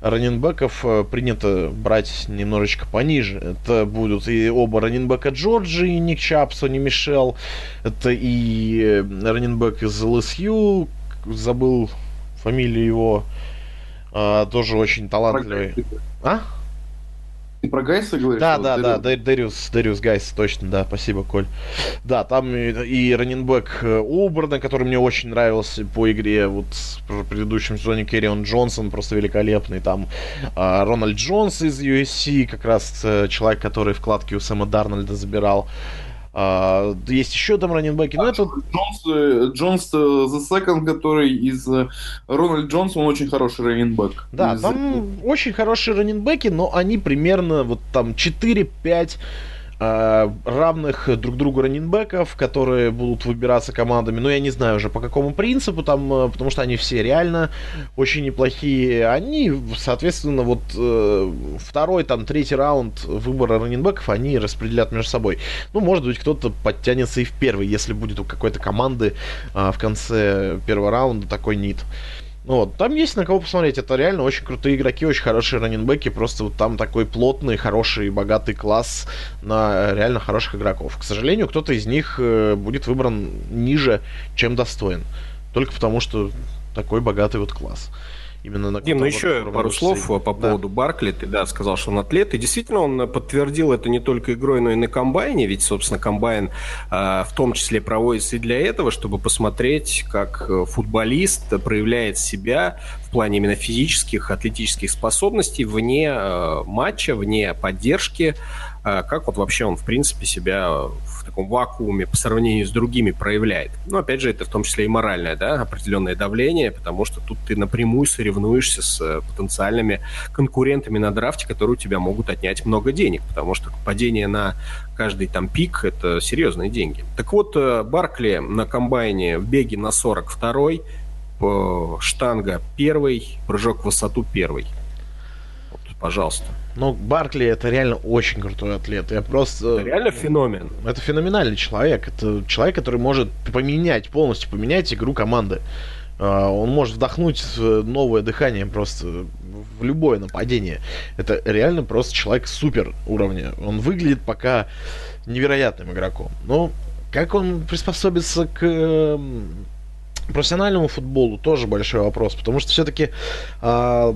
раненбеков э, принято брать немножечко пониже. Это будут и оба раненбека Джорджи, Ник Чабб, Сони Мишел, это и э, раненбек из LSU, забыл фамилию его, а, тоже очень талантливый. А? Ты про Гайса говоришь? Да, да, да, Дэриус, Дэриус Гайс, точно, да, спасибо, Коль. Да, там и, и раненбэк Оберна, который мне очень нравился по игре, вот в предыдущем сезоне Керрион Джонсон просто великолепный, там а, Рональд Джонс из USC, как раз э, человек, который вкладки у Сэма Дарнольда забирал. А, есть еще там раненбеки, но а, это... Джонс, э, Джонс uh, The Second, который из uh, Рональд Джонс, он очень хороший раненбек. Да, из... там очень хорошие раненбеки, но они примерно вот там 4-5 Э, равных друг другу раненбеков, которые будут выбираться командами. Но я не знаю уже по какому принципу там, э, потому что они все реально очень неплохие. Они, соответственно, вот э, второй, там, третий раунд выбора раненбеков они распределят между собой. Ну, может быть, кто-то подтянется и в первый, если будет у какой-то команды в конце первого раунда такой нит. Ну вот, там есть на кого посмотреть. Это реально очень крутые игроки, очень хорошие раненбеки. Просто вот там такой плотный, хороший, богатый класс на реально хороших игроков. К сожалению, кто-то из них э, будет выбран ниже, чем достоин. Только потому, что такой богатый вот класс. Именно на Дим, ну еще пару слов по поводу да. Баркли. Ты, да, сказал, что он атлет. И действительно, он подтвердил это не только игрой, но и на комбайне. Ведь, собственно, комбайн э, в том числе проводится и для этого, чтобы посмотреть, как э, футболист проявляет себя в плане именно физических, атлетических способностей вне э, матча, вне поддержки. Э, как вот вообще он, в принципе, себя таком вакууме по сравнению с другими проявляет. Но, опять же, это в том числе и моральное, да, определенное давление, потому что тут ты напрямую соревнуешься с э, потенциальными конкурентами на драфте, которые у тебя могут отнять много денег, потому что падение на каждый там пик – это серьезные деньги. Так вот, э, Баркли на комбайне в беге на 42-й, штанга первый, прыжок в высоту первый. Пожалуйста. Ну, Баркли это реально очень крутой атлет. Я просто... Это реально феномен. Это феноменальный человек. Это человек, который может поменять, полностью поменять игру команды. А, он может вдохнуть новое дыхание просто в любое нападение. Это реально просто человек супер уровня. Он выглядит пока невероятным игроком. Но как он приспособится к профессиональному футболу, тоже большой вопрос. Потому что все-таки а,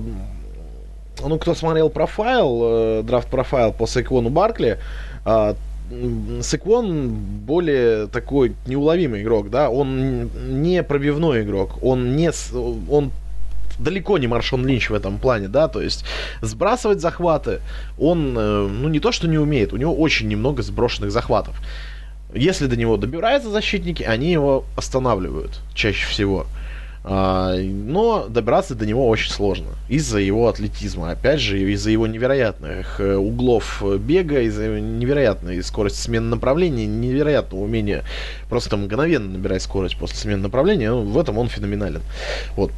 ну, кто смотрел профайл, э, драфт-профайл по Сайквону Баркли, э, Секвон более такой неуловимый игрок, да, он не пробивной игрок, он не, он далеко не Маршон Линч в этом плане, да, то есть сбрасывать захваты он, э, ну, не то, что не умеет, у него очень немного сброшенных захватов. Если до него добираются защитники, они его останавливают чаще всего. А, но добраться до него очень сложно из-за его атлетизма. Опять же, из-за его невероятных э, углов бега, из-за невероятной скорости смены направления, невероятного умения просто мгновенно набирать скорость после смены направления. Ну, в этом он феноменален. Вот.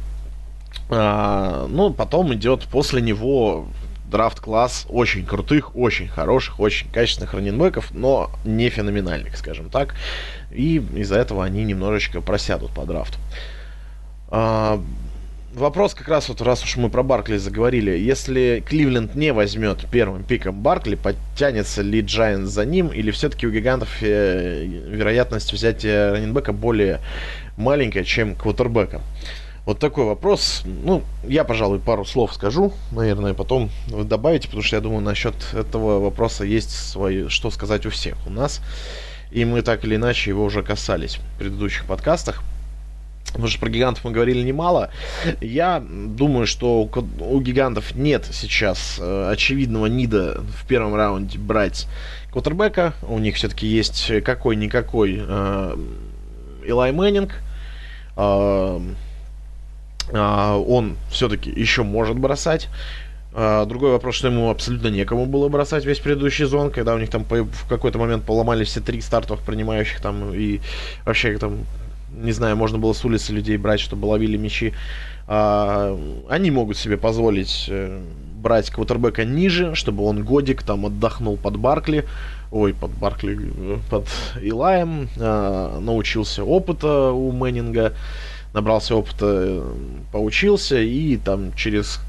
А, ну, потом идет после него драфт-класс очень крутых, очень хороших, очень качественных раненбеков, но не феноменальных, скажем так. И из-за этого они немножечко просядут по драфту. А, вопрос как раз вот, раз уж мы про Баркли заговорили. Если Кливленд не возьмет первым пиком Баркли, подтянется ли Джайант за ним, или все-таки у гигантов э, вероятность взятия раненбека более маленькая, чем квотербека? Вот такой вопрос. Ну, я, пожалуй, пару слов скажу, наверное, потом вы добавите, потому что я думаю, насчет этого вопроса есть свои, что сказать у всех у нас. И мы так или иначе его уже касались в предыдущих подкастах. Потому что про гигантов мы говорили немало. Я думаю, что у гигантов нет сейчас э, очевидного нида в первом раунде брать квотербека. У них все-таки есть какой-никакой э, Элай Мэннинг. Э, он все-таки еще может бросать. Другой вопрос, что ему абсолютно некому было бросать весь предыдущий сезон, когда у них там в какой-то момент поломались все три стартовых принимающих там и вообще там не знаю, можно было с улицы людей брать, чтобы ловили мячи. А, они могут себе позволить э, брать квотербека ниже, чтобы он годик там отдохнул под Баркли, ой, под Баркли, э, под Илаем, а, научился опыта у Мэннинга, набрался опыта, э, поучился, и там через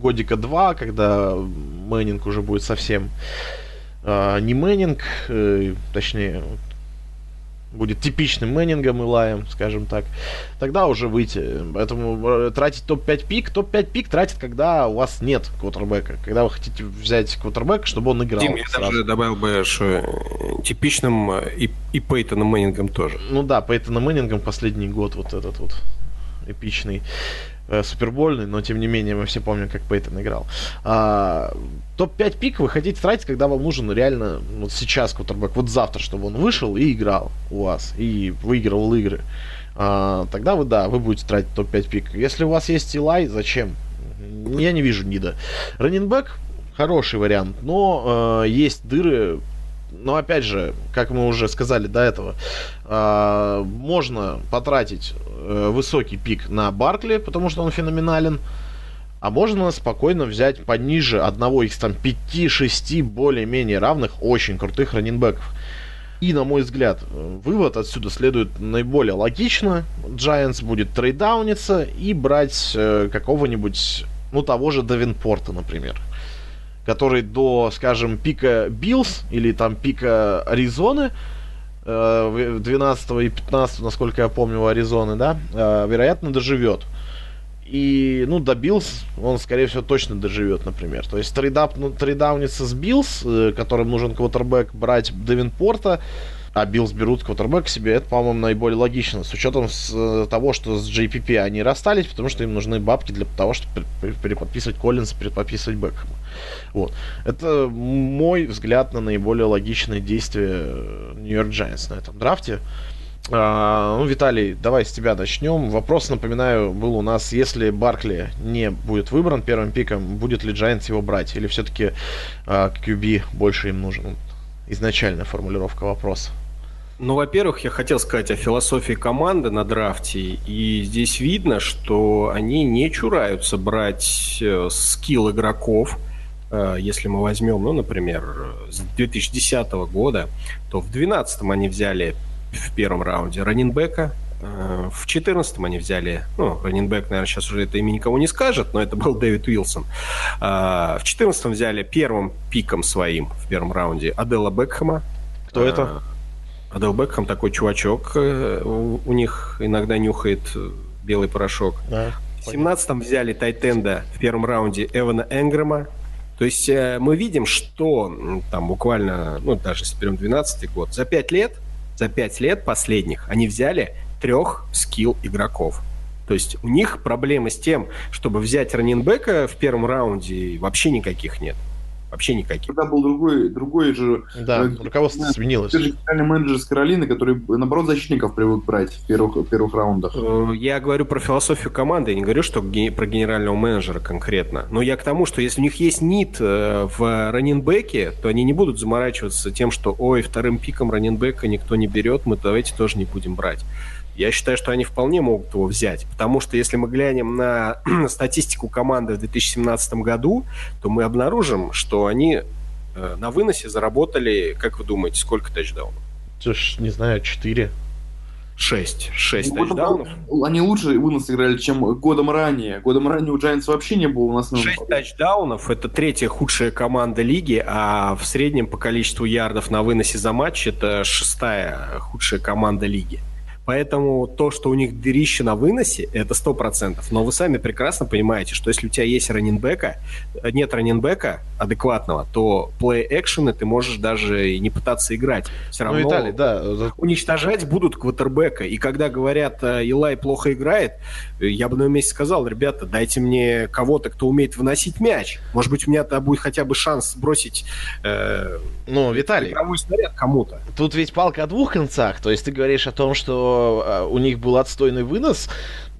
годика два, когда Мэннинг уже будет совсем а, не Мэннинг, точнее, будет типичным Мэннингом Илаем, скажем так, тогда уже выйти. Поэтому э, тратить топ-5 пик, топ-5 пик тратит, когда у вас нет квотербека. Когда вы хотите взять квотербека, чтобы он играл. Дим, я сразу. даже добавил бы, что э, типичным э, и, и Пейтоном Мэннингом тоже. Ну да, Пейтоном Мэннингом последний год вот этот вот эпичный э, супербоульный, но тем не менее мы все помним, как Пейтон играл. А, топ-5 пик вы хотите тратить, когда вам нужен реально вот сейчас кутербэк, вот завтра, чтобы он вышел и играл у вас, и выигрывал игры. А, тогда вы, да, вы будете тратить топ-5 пик. Если у вас есть Илай, зачем? Я не вижу нида. Раннинбэк хороший вариант, но э, есть дыры но опять же, как мы уже сказали до этого, э, можно потратить э, высокий пик на Баркли, потому что он феноменален. А можно спокойно взять пониже одного из там 5-6 более-менее равных очень крутых раненбеков. И, на мой взгляд, вывод отсюда следует наиболее логично. Giants будет трейдауниться и брать э, какого-нибудь, ну, того же Дэвенпорта, например который до, скажем, пика Bills или там пика Аризоны, э, 12 и 15, насколько я помню, у Аризоны, да, э, вероятно, доживет. И, ну, до Bills он, скорее всего, точно доживет, например. То есть trade up, ну, трейдауниться с Bills, э, которым нужен квотербек, брать Дэвенпорта, а Bills берут квотербек себе, это, по-моему, наиболее логично, с учетом с, э, того, что с JPP они расстались, потому что им нужны бабки для того, чтобы переподписывать Коллинса, переподписывать Бекхэма. Вот. Это мой взгляд на наиболее логичное действие New York Giants на этом драфте. А, ну, Виталий, давай с тебя начнем. Вопрос, напоминаю, был у нас, если Баркли не будет выбран первым пиком, будет ли Giants его брать? Или все-таки а, QB больше им нужен? Изначальная формулировка вопроса. Ну, во-первых, я хотел сказать о философии команды на драфте, и здесь видно, что они не чураются брать э, скилл игроков. Э, если мы возьмем, ну, например, с 2010 года, то в 2012 они взяли в первом раунде раненбека, э, в 2014 они взяли, ну, раненбек, наверное, сейчас уже это имя никому не скажет, но это был Дэвид Уилсон. В 2014 взяли первым пиком своим в первом раунде Адела Бекхэма. Кто это? Адел Бекхэм такой чувачок, э, у, них иногда нюхает белый порошок. Да, в 17-м взяли Тайтенда в первом раунде Эвана Энгрэма. То есть э, мы видим, что там буквально, ну даже если берем 12 год, за 5 лет, за 5 лет последних они взяли трех скилл игроков. То есть у них проблемы с тем, чтобы взять раненбека в первом раунде вообще никаких нет. Вообще никаких. Тогда был другой, другой же... Да, э, руководство э, сменилось. генеральный менеджер с Каролины, который, наоборот, защитников привык брать в первых, в первых раундах. Э, я говорю про философию команды, я не говорю, что ге- про генерального менеджера конкретно. Но я к тому, что если у них есть нит э, в раненбеке, то они не будут заморачиваться тем, что, ой, вторым пиком раненбека никто не берет, мы давайте тоже не будем брать. Я считаю, что они вполне могут его взять, потому что если мы глянем на <clears throat> статистику команды в 2017 году, то мы обнаружим, что они э, на выносе заработали, как вы думаете, сколько тачдаунов? Не знаю, 4. 6. 6 ну, тачдаунов. Они лучше вынос играли, чем годом ранее. Годом ранее у Giants вообще не было у нас. 6 тачдаунов – это третья худшая команда лиги, а в среднем по количеству ярдов на выносе за матч это шестая худшая команда лиги. Поэтому то, что у них дырище на выносе, это сто процентов. Но вы сами прекрасно понимаете, что если у тебя есть раненбека, нет раненбека адекватного, то плей-экшены ты можешь даже и не пытаться играть. Все ну, равно ну, Виталий, да. уничтожать будут квотербека. И когда говорят, Илай плохо играет, я бы на месте сказал, ребята, дайте мне кого-то, кто умеет выносить мяч. Может быть, у меня тогда будет хотя бы шанс бросить э, ну, Виталий, снаряд кому-то. Тут ведь палка о двух концах. То есть ты говоришь о том, что э, у них был отстойный вынос,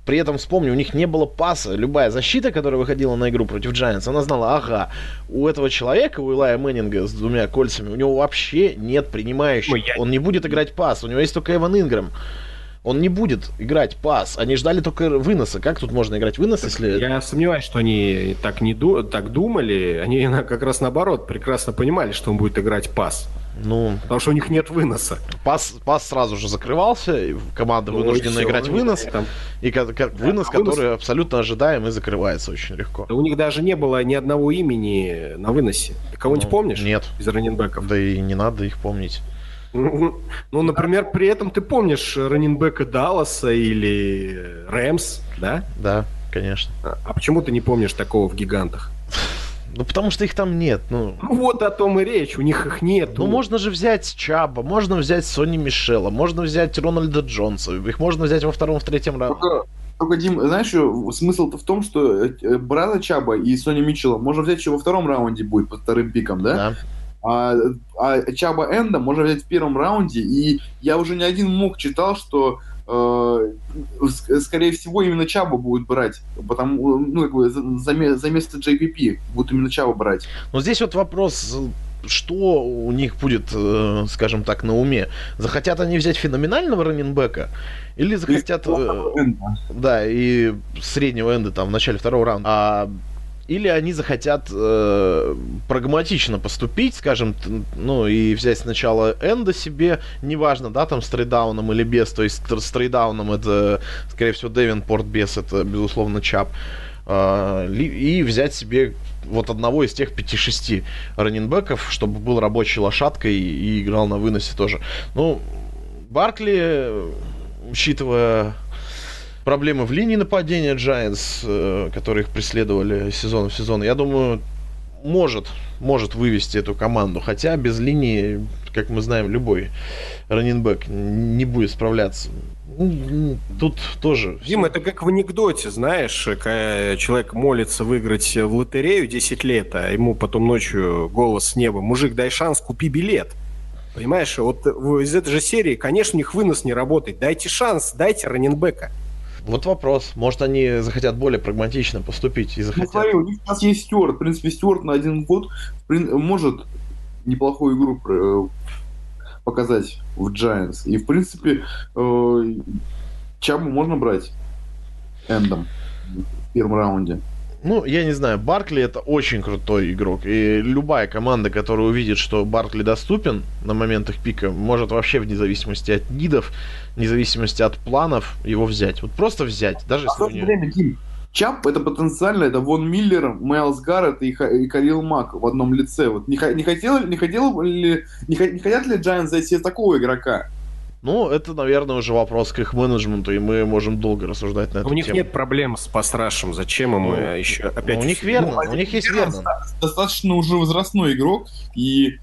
при этом, вспомни, у них не было паса. Любая защита, которая выходила на игру против Giants, она знала, ага, у этого человека, у Илая Мэннинга с двумя кольцами, у него вообще нет принимающих. Ой, я- Он не будет играть пас, у него есть только Эван Инграм. Он не будет играть пас. Они ждали только выноса. Как тут можно играть вынос, если... Я сомневаюсь, что они так, не ду- так думали. Они как раз наоборот прекрасно понимали, что он будет играть пас. Ну, Потому что у них нет выноса. пас, пас сразу же закрывался, команда Ну, вынуждена всё, играть вынос. там- И ка- ка- вынос, а вынос- который абсолютно ожидаем и закрывается очень легко. Да у них даже не было ни одного имени на выносе. Ты кого-нибудь Ну, помнишь? Нет. Из раненбеков. Да и не надо их помнить. Ну, ну, например, при этом ты помнишь раненбека Далласа или Рэмс, да? Да, конечно. А а почему ты не помнишь такого в гигантах? Ну, потому что их там нет. Ну, Ну вот о том и речь, у них их нет. ну можно же взять Чаба, можно взять Сони Мишела, можно взять Рональда Джонса. Их можно взять во втором, в третьем раунде. Только, только, Дим, знаешь, что смысл-то в том, что э, брата Чаба и Сони Митчелла можно взять еще во втором раунде будет, под вторым пиком, да? Да. А, а Чаба Энда можно взять в первом раунде, и я уже не один мог читал, что э, ск- скорее всего именно Чаба будет брать, потому ну как бы за, за ме- за место JPP будут именно Чаба брать. Но здесь вот вопрос, что у них будет, э, скажем так, на уме. Захотят они взять феноменального раннинбека? Или захотят... э, Энда. Да, и среднего энда там в начале второго раунда. А, или они захотят э, прагматично поступить, скажем, ну и взять сначала энда себе, неважно, да, там с trade down ом или без, то есть с trade down ом это, скорее всего, Девинпорт без, это, безусловно, Чап. Ли- и взять себе вот одного из тех 5-6 раненбеков, чтобы был рабочей лошадкой и, и играл на выносе тоже. Ну, Баркли, учитывая проблемы в линии нападения Giants, э, которые их преследовали из сезона в сезон, я думаю, может, может вывести эту команду. Хотя без линии, как мы знаем, любой раненбэк не будет справляться. Ну, Тут тоже... Дим, это как в анекдоте, знаешь, когда человек молится выиграть в лотерею 10 лет, а ему потом ночью голос с неба, мужик, дай шанс, купи билет. Понимаешь, вот из этой же серии, конечно, у них вынос не работает. Дайте шанс, дайте раненбека. Вот вопрос. Может, они захотят более прагматично поступить и Ну, захотят... смотри, у них сейчас есть Стюарт. В принципе, Стюарт на один год может неплохую игру э, показать в Giants. И, в принципе, э, Чабу можно брать эндом в первом раунде. Ну, я не знаю, Баркли это очень крутой игрок. И любая команда, которая увидит, что Баркли доступен на момент их пика, может вообще вне зависимости от нидов, вне зависимости от планов его взять. Вот просто взять. Даже А если время, Дим, Чап это потенциально, это Вон Миллер, Майлз Гаррет и, Ха- и Карил Мак в одном лице. Вот не, не, хотел, не, хотел ли, не, не хотят ли Giants себе такого игрока? Ну, это, наверное, уже вопрос к их менеджменту, и мы можем долго рассуждать на эту У них тему. нет проблем с пасрашем. Зачем им Ну, еще опять... у них верно, Ну, у них есть Верно, достаточно уже возрастной игрок, и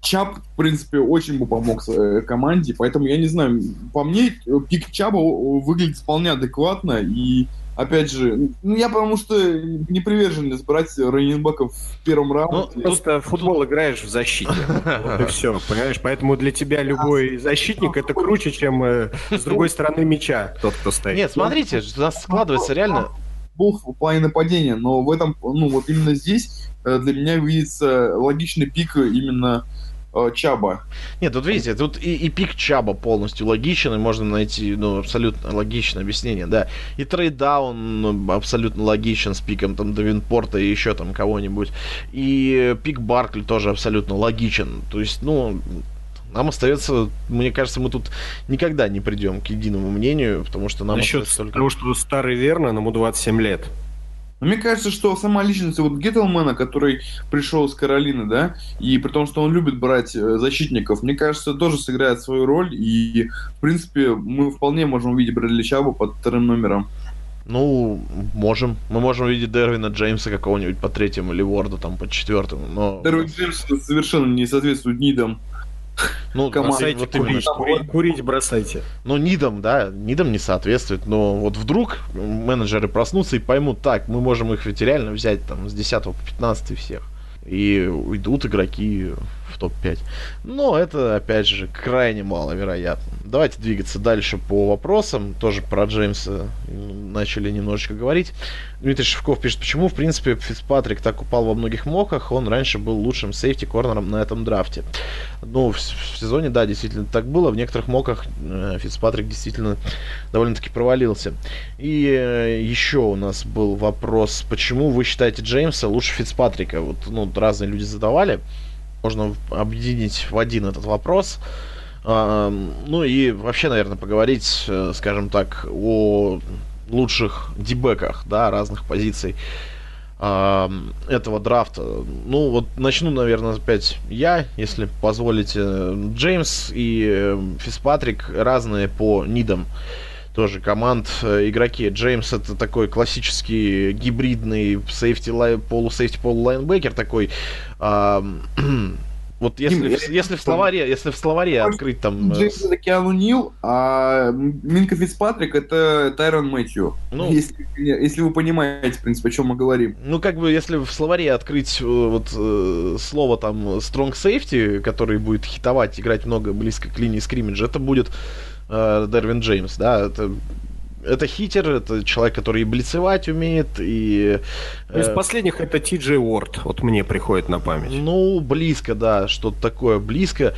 Чап, в принципе, очень бы помог э, команде, поэтому я не знаю, по мне, пик Чаба выглядит вполне адекватно, и опять же, ну я потому что не привержен брать раненбеков в первом раунде. Ты Просто в футбол играешь в защите. <laughs> Вот и все, понимаешь? Поэтому для тебя любой защитник это <laughs> круче, чем э, с другой стороны мяча тот, кто стоит. Нет, смотрите, у нас складывается реально... Был в плане нападения, но в этом, ну вот именно здесь э, для меня видится логичный пик именно Чаба. Нет, тут видите, тут и, и пик Чаба полностью логичен, и можно найти ну, абсолютно логичное объяснение, да. И трейдаун ну, абсолютно логичен с пиком там Давинпорта и еще там кого-нибудь. И пик Баркли тоже абсолютно логичен. То есть, ну, нам остается, мне кажется, мы тут никогда не придем к единому мнению, потому что нам Насчет остается только... того, что старый верно, ему 27 лет. Но мне кажется, что сама личность вот Геттлмана, который пришел с Каролины, да, и при том, что он любит брать э, защитников, мне кажется, тоже сыграет свою роль, и, в принципе, мы вполне можем увидеть Брэдли Чаба под вторым номером. Ну, можем. Мы можем увидеть Дервина Джеймса какого-нибудь по третьему или Ворда там по четвертому, но... Дервин Джеймс совершенно не соответствует нидам. Ну, бросайте вот именно, курить, курить, курить бросайте. Ну, нидам, да, нидам не соответствует, но вот вдруг менеджеры проснутся и поймут, так, мы можем их ведь реально взять там с 10 по 15 всех. И уйдут игроки топ-5. Но это, опять же, крайне маловероятно. Давайте двигаться дальше по вопросам. Тоже про Джеймса начали немножечко говорить. Дмитрий Шевков пишет, почему, в принципе, Фицпатрик так упал во многих моках. Он раньше был лучшим сейфти-корнером на этом драфте. Ну, в, в сезоне, да, действительно так было. В некоторых моках э, Фицпатрик действительно довольно-таки провалился. И э, еще у нас был вопрос, почему вы считаете Джеймса лучше Фицпатрика? Вот, ну, разные люди задавали. Можно объединить в один этот вопрос. А, ну и вообще, наверное, поговорить, э, скажем так, о лучших дебеках, да, разных позиций а, этого драфта. Ну, вот начну, наверное, опять я, если позволите. Джеймс и э, Фиспатрик разные по нидам тоже команд э, игроки. Джеймс это такой классический гибридный сейфти, полусейфти, полулайнбекер такой. А, <clears throat> вот если, Дим, если, в словаре, если в словаре открыть там... Э, Джеймс это Киану Нил, а Минка Фицпатрик это Тайрон Мэтью. Ну, если, если вы понимаете, в принципе, о чем мы говорим. Ну, как бы, если в словаре открыть э, вот э, слово там strong safety, который будет хитовать, играть много близко к линии скриммиджа, это будет э, Дервин Джеймс, да, это это хитер, это человек, который и блицевать умеет, и... Э, Из последних это Ти Джей Уорд, вот мне приходит на память. Ну, близко, да, что-то такое близко.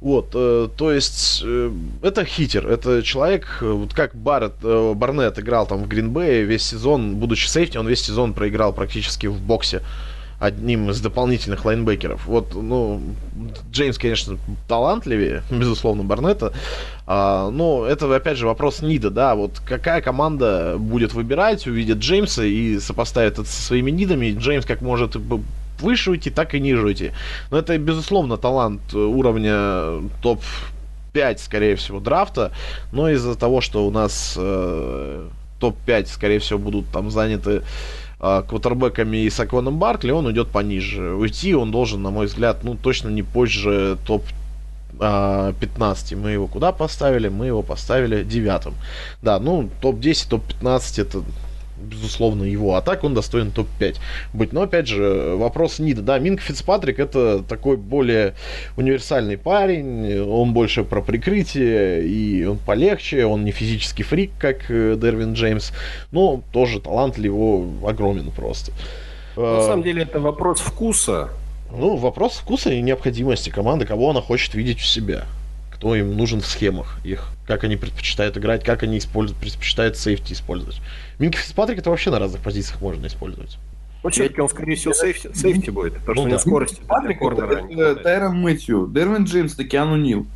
Вот, э, то есть, э, это хитер, это человек, э, вот как Барретт, э, Барнетт играл там в Гринбее весь сезон, будучи сейфти, он весь сезон проиграл практически в боксе одним из дополнительных лайнбекеров. Вот, ну, Джеймс, конечно, талантливее, <laughs> безусловно, Барнета. А, но это, опять же, вопрос Нида, да, вот какая команда будет выбирать, увидит Джеймса и сопоставит это со своими Нидами. Джеймс как может выше уйти, так и ниже уйти. Но это, безусловно, талант уровня топ 5, скорее всего, драфта, но из-за того, что у нас э, топ-5, скорее всего, будут там заняты э, квотербеками и Саконом Баркли, он уйдет пониже. Уйти он должен, на мой взгляд, ну, точно не позже топ 15. Мы его куда поставили? Мы его поставили девятым. Да, ну, топ-10, топ-15 это безусловно, его. А так он достоин топ-5 быть. Но, опять же, вопрос Нида. Да, Минк Фицпатрик это такой более универсальный парень. Он больше про прикрытие, и он полегче. Он не физический фрик, как э, Дервин Джеймс. Но тоже талант его огромен просто. На самом деле это вопрос вкуса. Ну, вопрос вкуса и необходимости команды, кого она хочет видеть в себя кто им нужен в схемах их, как они предпочитают играть, как они используют, предпочитают сейфти использовать. Минка Фицпатрик это вообще на разных позициях можно использовать. Ну, все-таки он, скорее всего, сейфти, сейфти будет, потому ну, что да. у него скорость... Патрик это Тайрон Мэтью, Дервин Джеймс это Киану Нил.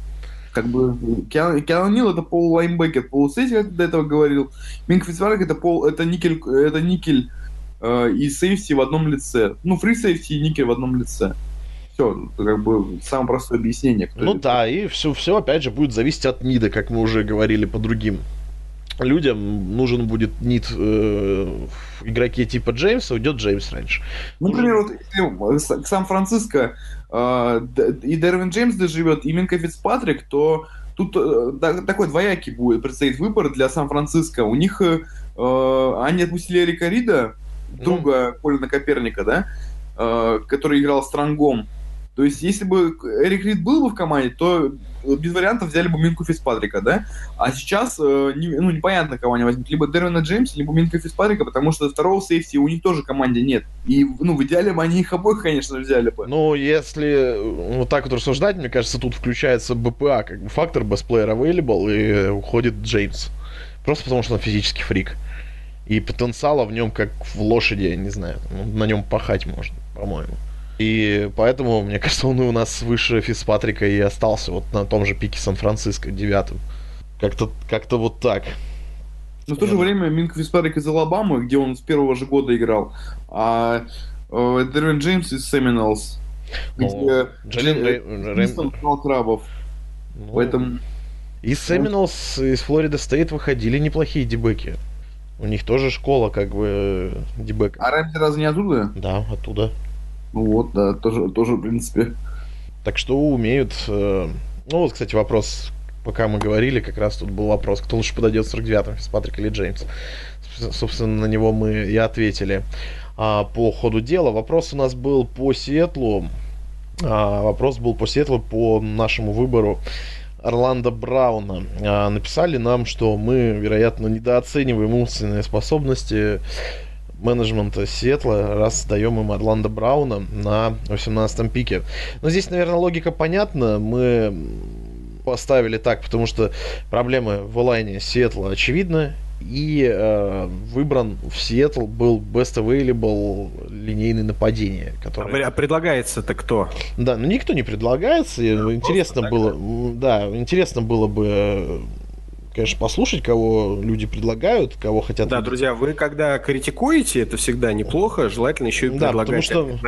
Как бы Киану, Киану Нил это пол лайнбекер, пол сейфти, как ты до этого говорил. Минка Фицпатрик это пол, это никель, это никель э, и сейфти в одном лице. Ну, фри сейфти и никель в одном лице все, как бы самое простое объяснение. ну это. да, и все, все опять же будет зависеть от нида, как мы уже говорили по другим людям нужен будет нит э, в игроке типа Джеймса, уйдет Джеймс раньше. Ну, например, вот если Сан-Франциско э, и Дервин Джеймс доживет, и Минка Фицпатрик, то тут э, такой двоякий будет предстоит выбор для Сан-Франциско. У них э, они отпустили Эрика Рида, друга mm. Колина Коперника, да, э, который играл Странгом то есть, если бы Эрик Рид был бы в команде, то без вариантов взяли бы Минку Фицпатрика, да? А сейчас, э, не, ну, непонятно, кого они возьмут. Либо Дервина Джеймса, либо Минка Фицпатрика, потому что второго сейфти у них тоже команде нет. И, ну, в идеале бы они их обоих, конечно, взяли бы. Ну, если вот так вот рассуждать, мне кажется, тут включается БПА, как бы фактор Best Player Available, и уходит Джеймс. Просто потому, что он физический фрик. И потенциала в нем, как в лошади, я не знаю, ну, на нем пахать можно, по-моему. И поэтому, мне кажется, он у нас выше Фицпатрика и остался вот на том же пике Сан-Франциско, девятым. Как-то как вот так. Но в то же время Минк Фицпатрик из Алабамы, где он с первого же года играл, а э, Дервин Джеймс из Семиналс, где Джеймс крабов. Ну, Поэтому... Из Семиналс, из Флорида Стейт выходили неплохие дебеки. У них тоже школа, как бы, дебек. А Рэмси разве не оттуда? Да, оттуда. Ну вот, да, тоже, тоже в принципе. Так что умеют... Э, ну вот, кстати, вопрос, пока мы говорили, как раз тут был вопрос, кто лучше подойдет в 49-м, Фицпатрик или Джеймс. Собственно, на него мы и ответили. А по ходу дела вопрос у нас был по Сиэтлу. А, вопрос был по Сиэтлу по нашему выбору Орландо Брауна. А, написали нам, что мы, вероятно, недооцениваем умственные способности менеджмента Сиэтла, раз даем им Орландо Брауна на 18-м пике. Но здесь, наверное, логика понятна. Мы поставили так, потому что проблемы в онлайне Сиэтла очевидны. И э, выбран в Сиэтл был Best Available линейное нападение. Который... А предлагается-то кто? Да, ну никто не предлагается. Да, интересно было, да, интересно было бы э, конечно, послушать, кого люди предлагают, кого хотят. Да, друзья, вы когда критикуете, это всегда неплохо, желательно еще и да, потому что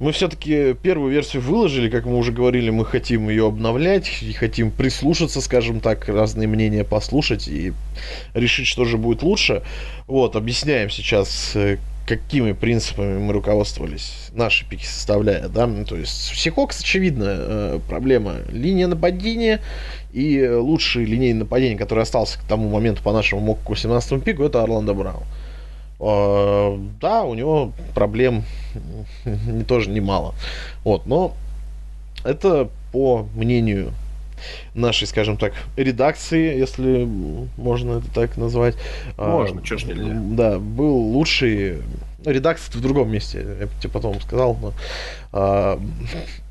мы все-таки первую версию выложили, как мы уже говорили, мы хотим ее обновлять и хотим прислушаться, скажем так, разные мнения послушать и решить, что же будет лучше. Вот, объясняем сейчас, э, какими принципами мы руководствовались, наши пики составляя, да, то есть Сихокс, очевидно, э, проблема линия нападения, и лучший линейный нападение, который остался к тому моменту по нашему МОК 18 пику, это Орландо Браун. Э, да, у него проблем <laughs> не, тоже немало. Вот, но это по мнению нашей, скажем так, редакции, если можно это так назвать. А, можно, а, что ж нельзя. Да, был лучший... Редакция в другом месте, я тебе потом сказал, но... А,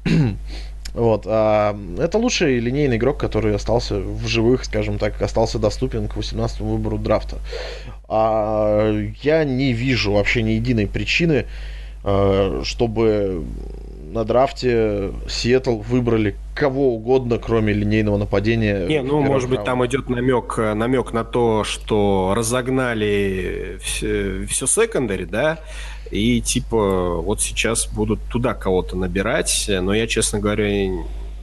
<clears throat> вот. А, это лучший линейный игрок, который остался в живых, скажем так, остался доступен к 18 выбору драфта. А, я не вижу вообще ни единой причины, а, чтобы на драфте Сиэтл выбрали кого угодно, кроме линейного нападения. Не, ну, может быть, там идет намек, намек на то, что разогнали все, все секондари, да, и типа вот сейчас будут туда кого-то набирать, но я, честно говоря,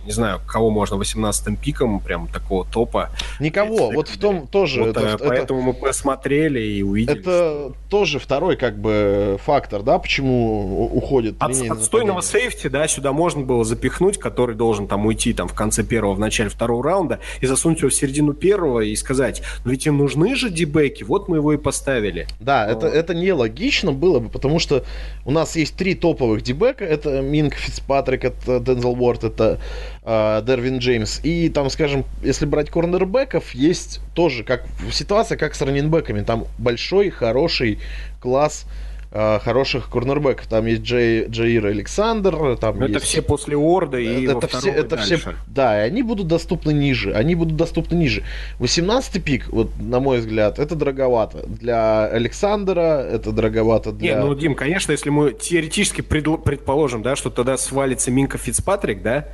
не знаю, кого можно 18-м пиком, прям такого топа. Никого, вот в том тоже. Вот, это, поэтому это, мы посмотрели и увидели. Это что... тоже второй как бы фактор, да, почему уходит. От, отстойного сейфти, да, сюда можно было запихнуть, который должен там уйти там в конце первого, в начале второго раунда, и засунуть его в середину первого и сказать, ну ведь им нужны же дебеки, вот мы его и поставили. Да, Но... это, это нелогично было бы, потому что у нас есть три топовых дебека, это Минк Фицпатрик, это Дензел Уорд, это э, Дервин Джеймс. И там, скажем, если брать корнербеков, есть тоже как ситуация, как с раненбеками. Там большой, хороший класс э, хороших корнербеков. Там есть Джей, Джаир Александр. Там это есть... все после Уорда и это все, это все, Да, и они будут доступны ниже. Они будут доступны ниже. 18-й пик, вот на мой взгляд, это дороговато. Для Александра это дороговато для... Не, ну, Дим, конечно, если мы теоретически предположим, да, что тогда свалится Минка Фицпатрик, да,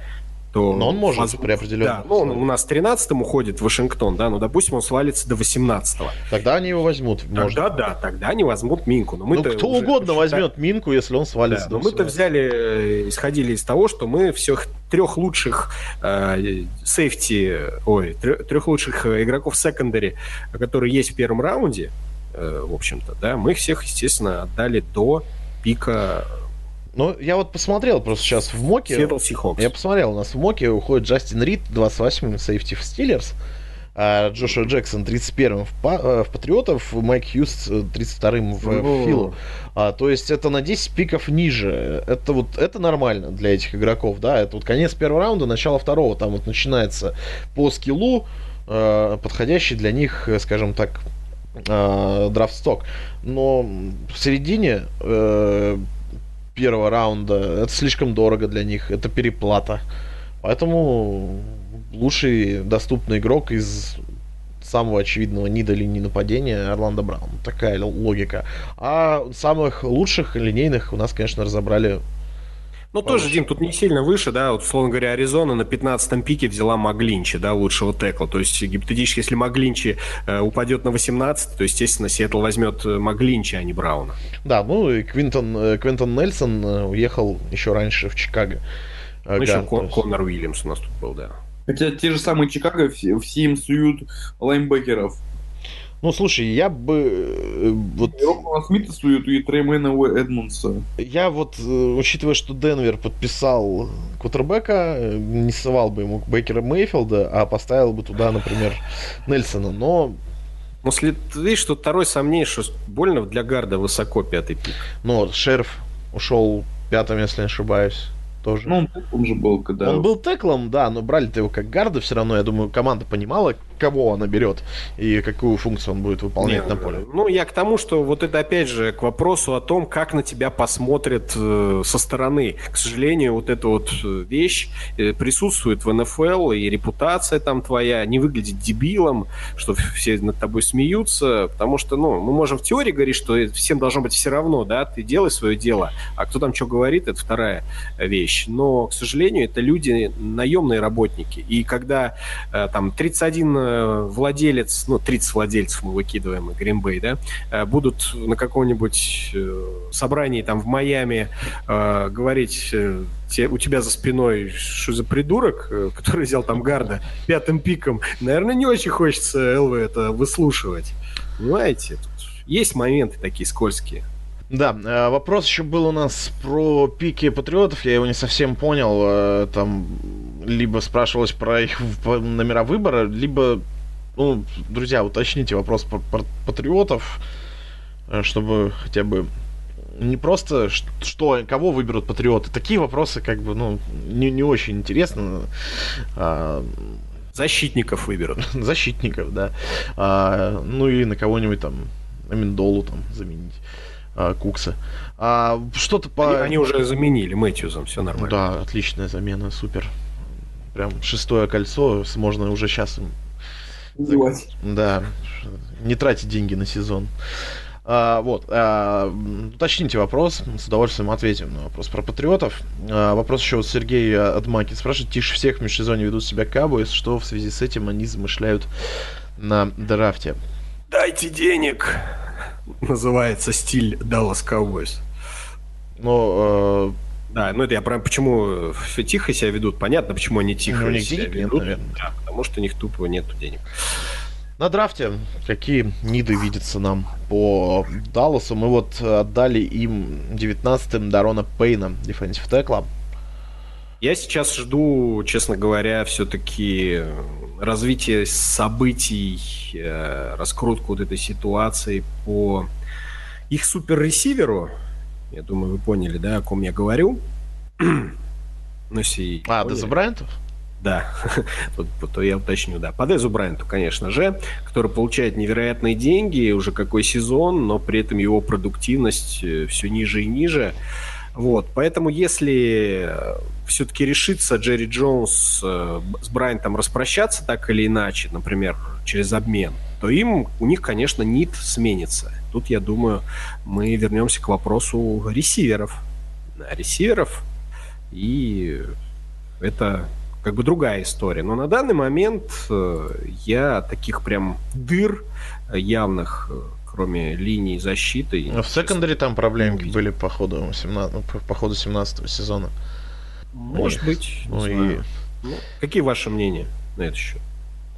то... Но он может воз... при определенном... Да, ну, он у нас 13-м уходит в Вашингтон, да, но, допустим, он свалится до 18-го. Тогда они его возьмут. Тогда может. да, тогда они возьмут Минку. Но мы ну, кто угодно посчитали... возьмет Минку, если он свалится да, до мы-то взяли, э, исходили из того, что мы всех трех лучших э, сейфти, ой, трех, трех лучших э, игроков секондари, которые есть в первом раунде, э, в общем-то, да, мы их всех, естественно, отдали до пика ну, я вот посмотрел просто сейчас в моке. Я посмотрел, у нас в моке уходит Джастин Рид 28-м сейфти в Стиллерс, а Джошуа Джексон 31-м в, э, в Патриотов, Майк Хьюз 32-м в, в Филу. А, то есть это на 10 пиков ниже. Это вот это нормально для этих игроков, да. Это вот конец первого раунда, начало второго. Там вот начинается по скиллу, э, подходящий для них, скажем так, э, драфт-сток. Но в середине э, первого раунда, это слишком дорого для них, это переплата. Поэтому лучший доступный игрок из самого очевидного нида линии нападения Орландо Браун. Такая логика. А самых лучших линейных у нас, конечно, разобрали ну, тоже, Дим, тут не сильно выше, да, вот, условно говоря, Аризона на 15-м пике взяла Макглинчи, да, лучшего тэкла, то есть гипотетически, если Макглинчи э, упадет на 18, то, естественно, Сиэтл возьмет э, Макглинчи, а не Брауна. Да, ну и Квинтон, э, Квинтон Нельсон э, уехал еще раньше в Чикаго. Ну, Ган, еще Кон, Конор Уильямс у нас тут был, да. Хотя те же самые Чикаго, все, все им суют лайнбекеров. Ну, слушай, я бы... Э, вот... Роквана Смита суют и Тремейна Эдмонса. Я вот, э, учитывая, что Денвер подписал кутербека, э, не совал бы ему Бейкера Мейфилда, а поставил бы туда, например, Нельсона. Но ну, видишь, что второй сомнений, что больно для гарда высоко пятый пик. Ну, Шерф ушел пятым, если не ошибаюсь. тоже. Ну, он же был, когда... Он был теклом, да, но брали-то его как гарда все равно. Я думаю, команда понимала, кого она берет и какую функцию он будет выполнять Не, на поле. Ну, я к тому, что вот это опять же к вопросу о том, как на тебя посмотрят э, со стороны. К сожалению, вот эта вот э, вещь э, присутствует в НФЛ, и репутация там твоя не выглядит дебилом, что все над тобой смеются, потому что, ну, мы можем в теории говорить, что всем должно быть все равно, да, ты делай свое дело, а кто там что говорит, это вторая вещь. Но, к сожалению, это люди, наемные работники. И когда э, там 31 Э, владелец, ну, 30 владельцев мы выкидываем, Green Bay, да, э, будут на каком-нибудь э, собрании там в Майами говорить у тебя за спиной, что за придурок, который взял там гарда пятым пиком, наверное, не очень хочется ЛВ это выслушивать. Понимаете? Тут есть моменты такие скользкие. Да, вопрос еще был у нас про пики патриотов, я его не совсем понял. Там либо спрашивалось про их номера выбора, либо, ну, друзья, уточните вопрос про, про патриотов, э, чтобы хотя бы не просто что, кого выберут патриоты. Такие вопросы, как бы, ну, не, не очень интересно. А, Защитников выберут. <laughs> Защитников, да. А, ну и на кого-нибудь там, Аминдолу там заменить. А, Кукса. А, что-то по... Они, они уже заменили Мэтьюзом, все нормально. Да, отличная замена, супер прям шестое кольцо, можно уже сейчас им... Убивать. Да, не тратить деньги на сезон. А, вот, а, уточните вопрос, с удовольствием ответим на вопрос про патриотов. А, вопрос еще от Сергея Адмаки спрашивает, тише всех в межсезонье ведут себя Кабуэс, что в связи с этим они замышляют на драфте? Дайте денег, называется стиль Dallas Cowboys. Но да, ну это я про почему тихо себя ведут. Понятно, почему они тихо ну, себя денег ведут. Нет, Да, потому что у них тупо нет денег. На драфте какие ниды видятся нам по Далласу? Мы вот отдали им 19-м Дарона Пейна, дефенсив текла. Я сейчас жду, честно говоря, все-таки развитие событий, э, раскрутку вот этой ситуации по их суперресиверу, я думаю, вы поняли, да, о ком я говорю. <clears throat> ну, если а, Дезу Брайантов? Да, <laughs> вот, вот я уточню, да. По Дезу Брайанту, конечно же, который получает невероятные деньги, уже какой сезон, но при этом его продуктивность э, все ниже и ниже. Вот, поэтому если э, все-таки решится Джерри Джонс э, с Брайантом распрощаться так или иначе, например, через обмен, то им, у них, конечно, нит сменится. Тут, я думаю, мы вернемся к вопросу ресиверов. Ресиверов, и это как бы другая история. Но на данный момент э, я таких прям дыр явных, кроме линии защиты... Но в секондаре там проблемки были по ходу, 17, ну, по ходу 17 сезона. Может быть. Ну, и... ну, какие ваши мнения на этот счет?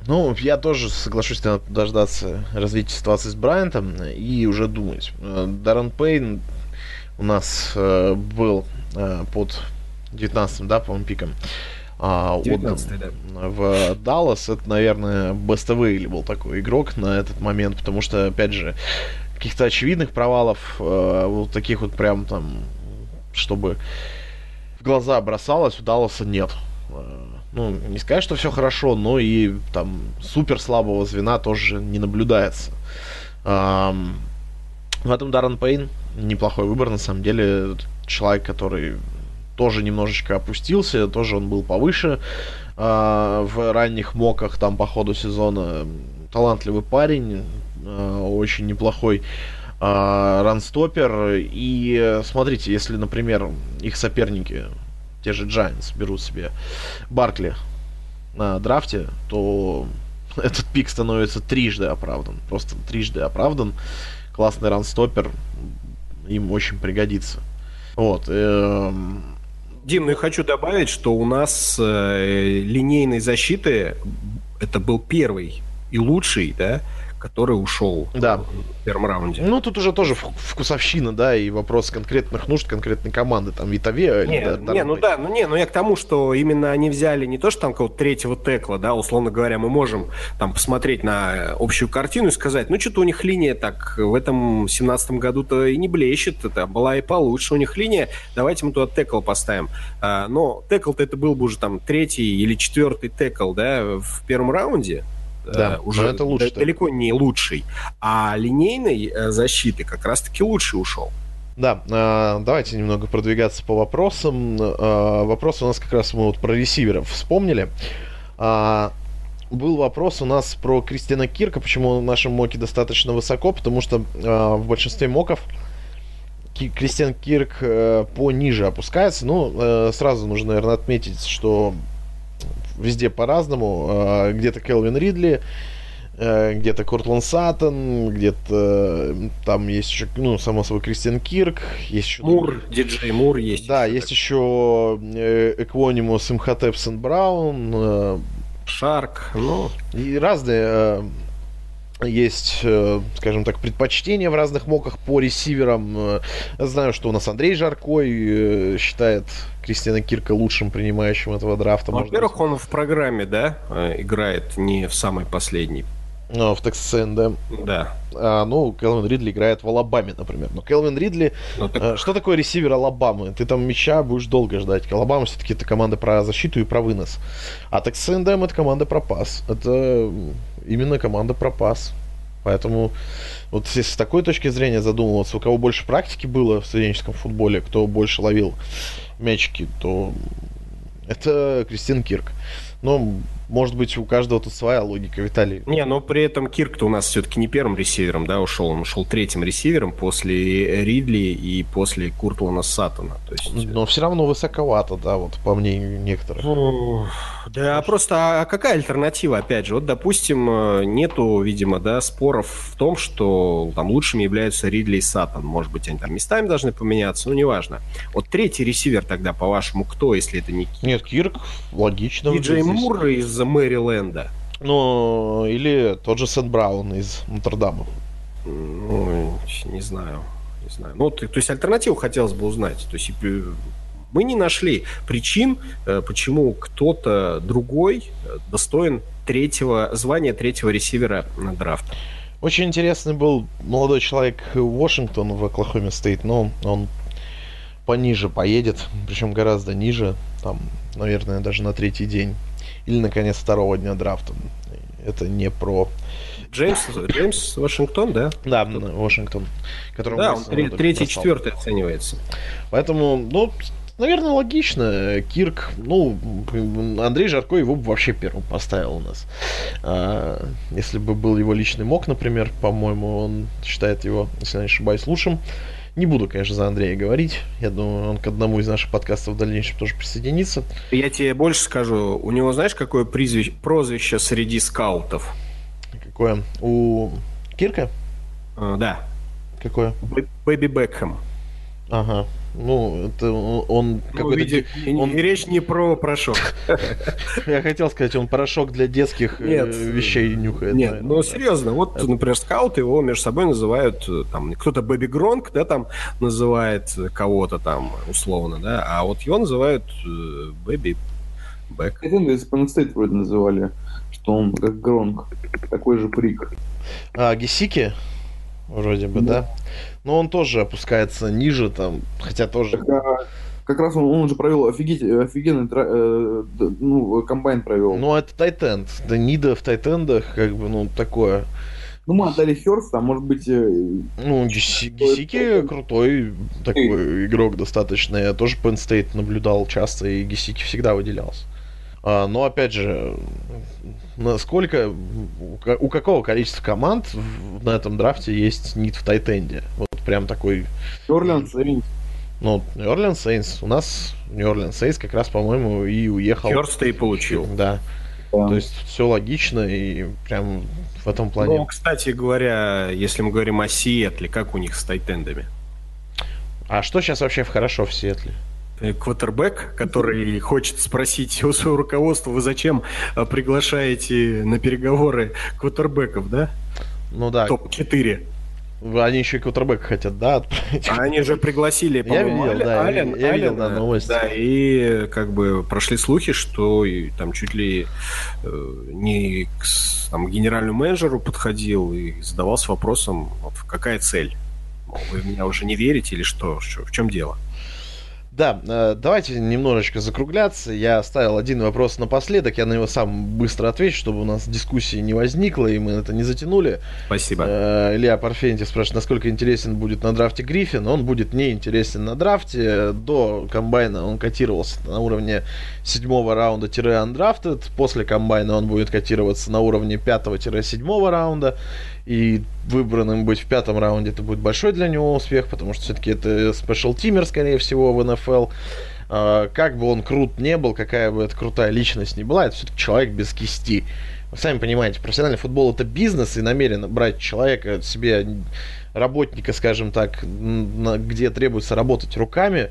Ну, я тоже соглашусь, надо дождаться развития ситуации с Брайантом и уже думать. Э, Даррен Пейн у нас э, был э, под 19 да, по-моему, пиком. А, 19 да. в Даллас. Это, наверное, best available такой игрок на этот момент, потому что, опять же, каких-то очевидных провалов, э, вот таких вот прям там, чтобы в глаза бросалось, у Далласа нет. Э, ну, не сказать, что все хорошо, но и там супер слабого звена тоже не наблюдается. Эм, в этом Даррен Пейн неплохой выбор, на самом деле. Человек, который тоже немножечко опустился, тоже он был повыше э, в ранних моках там по ходу сезона. Талантливый парень, э, очень неплохой э. И смотрите, если, например, их соперники те же Giants берут себе Баркли на драфте, то <laughs> этот пик становится трижды оправдан. Просто трижды оправдан. Классный ранстопер им очень пригодится. Вот. Эм... Дим, ну я хочу добавить, что у нас э, линейной защиты это был первый и лучший, да, который ушел да. в первом раунде. Ну, тут уже тоже вкусовщина, да, и вопрос конкретных нужд конкретной команды, там, Витаве. Не, да, не ну да, ну не, ну я к тому, что именно они взяли не то, что там какого-то третьего текла, да, условно говоря, мы можем там посмотреть на общую картину и сказать, ну, что-то у них линия так в этом семнадцатом году-то и не блещет, это была и получше у них линия, давайте мы туда текл поставим. А, но текл-то это был бы уже там третий или четвертый текл, да, в первом раунде, да, э, уже это лучше, далеко не лучший. А линейной э, защиты как раз-таки лучший ушел. Да, э, давайте немного продвигаться по вопросам. Вопрос у нас как раз мы вот про ресиверов вспомнили. Э, был вопрос у нас про Кристиана Кирка, почему он в нашем моке достаточно высоко, потому что в большинстве моков Кристиан Кирк пониже опускается. Ну, сразу нужно, наверное, отметить, что везде по-разному. А, где-то Келвин Ридли, э, где-то Кортланд Саттон, где-то там есть еще, ну, само собой, Кристиан Кирк, есть еще... Мур, диджей Мур есть. Да, есть еще э, Эквонимус Имхотеп Браун. Э, Шарк, ну... И разные есть, э, скажем так, предпочтения в разных моках по ресиверам. Э, знаю, что у нас Андрей Жаркой э, считает Кристиана Кирка лучшим принимающим этого драфта. Во-первых, он в программе, да, играет не в самой последней. Ну, в Texas да. Да. А, ну, Келвин Ридли играет в Алабаме, например. Но Келвин Ридли... Ну, так... Что такое ресивер Алабамы? Ты там мяча будешь долго ждать. Алабама все-таки это команда про защиту и про вынос. А Texas это команда про пас. Это именно команда про пас. Поэтому вот если с такой точки зрения задумываться, у кого больше практики было в студенческом футболе, кто больше ловил мячики, то это Кристин Кирк. Но может быть, у каждого тут своя логика, Виталий. Не, но при этом Кирк-то у нас все-таки не первым ресивером, да, ушел. Он ушел третьим ресивером после Ридли и после Куртлана Саттона. То есть... Но все равно высоковато, да, вот по мнению некоторых. Да, просто а какая альтернатива, опять же? Вот, допустим, э, нету, видимо, да, споров в том, что там лучшими являются Ридли и Саттон. Может быть, они там местами должны поменяться, ну, неважно. Вот третий ресивер тогда, по-вашему, кто, если это не Кирк? Нет, Кирк, логично. Диджей Мур из Мэриленда. Ну, или тот же Сент-Браун из Нотр-Дама. Ну, не знаю. Не знаю. Ну, то, то есть альтернативу хотелось бы узнать. То есть мы не нашли причин, э, почему кто-то другой э, достоин третьего звания третьего ресивера на драфт. Очень интересный был молодой человек Вашингтон в Оклахоме Стейт, но он пониже поедет, причем гораздо ниже, там, наверное, даже на третий день или наконец второго дня драфта. Это не про Джеймс, Джеймс Вашингтон, да? Да, Вашингтон. Да, он третий, четвертый оценивается. Поэтому, ну, наверное, логично. Кирк, ну, Андрей Жарко его бы вообще первым поставил у нас. А, если бы был его личный мог, например, по-моему, он считает его, если я не ошибаюсь, лучшим. Не буду, конечно, за Андрея говорить. Я думаю, он к одному из наших подкастов в дальнейшем тоже присоединится. Я тебе больше скажу. У него, знаешь, какое призвище, прозвище среди скаутов? Какое? У Кирка? А, да. Какое? Бэби Бекхэм. Ага. Ну, это он ну, какой-то... Види, он... Речь не про порошок. Я хотел сказать, он порошок для детских э, нет, вещей нюхает. Нет, ну серьезно, вот, например, скауты его между собой называют, э, там, кто-то Baby Гронк, да, там, называет кого-то там, условно, да, а вот его называют э, Baby Бэк. Я помню, Penn State вроде называли, что он как Гронк, такой же фрик. А, Гесики? Вроде бы, да? да? Но он тоже опускается ниже, там, хотя тоже... Так, а, как раз он, он же провел офигеть, офигенный э, ну, комбайн провел. Ну, это Тайтенд. Да Нида в Тайтендах, как бы, ну, такое. Ну, мы отдали Херст, а может быть... Э, ну, Гесики крутой такой игрок достаточно. Я тоже Penn State наблюдал часто, и Гесики всегда выделялся. А, но, опять же, насколько, у какого количества команд на этом драфте есть нит в Тайтенде? Вот прям такой... Орлеан Сейнс. Ну, Орлеан Сейнс. У нас Орлеан Сейнс как раз, по-моему, и уехал. Херста и получил. Да. да. То есть все логично и прям в этом плане. Ну, кстати говоря, если мы говорим о Сиэтле, как у них с тайтендами? А что сейчас вообще хорошо в Сиэтле? Э, квотербек, который хочет спросить у своего руководства, вы зачем э, приглашаете на переговоры квотербеков, да? Ну да. Топ-4. Они еще и квотербека хотят, да? А они же пригласили, Я видел, да, Ален, я видел, Ален, да, новости. Да, и как бы прошли слухи, что и там чуть ли э, не к там, генеральному менеджеру подходил и задавался вопросом, вот, какая цель? Мол, вы в меня уже не верите или? Что- В чем дело? Да, э, давайте немножечко закругляться. Я оставил один вопрос напоследок, я на него сам быстро отвечу, чтобы у нас дискуссии не возникло, и мы это не затянули. Спасибо. Э, Илья Парфентьев спрашивает, насколько интересен будет на драфте Гриффин. Он будет не интересен на драфте. До комбайна он котировался на уровне седьмого раунда undrafted. После комбайна он будет котироваться на уровне 5-7 раунда. И выбранным быть в пятом раунде это будет большой для него успех, потому что все-таки это спешл тимер, скорее всего, в НФЛ. А, Как бы он крут не был, какая бы это крутая личность не была, это все-таки человек без кисти. Вы сами понимаете, профессиональный футбол это бизнес, и намеренно брать человека себе, работника, скажем так, где требуется работать руками,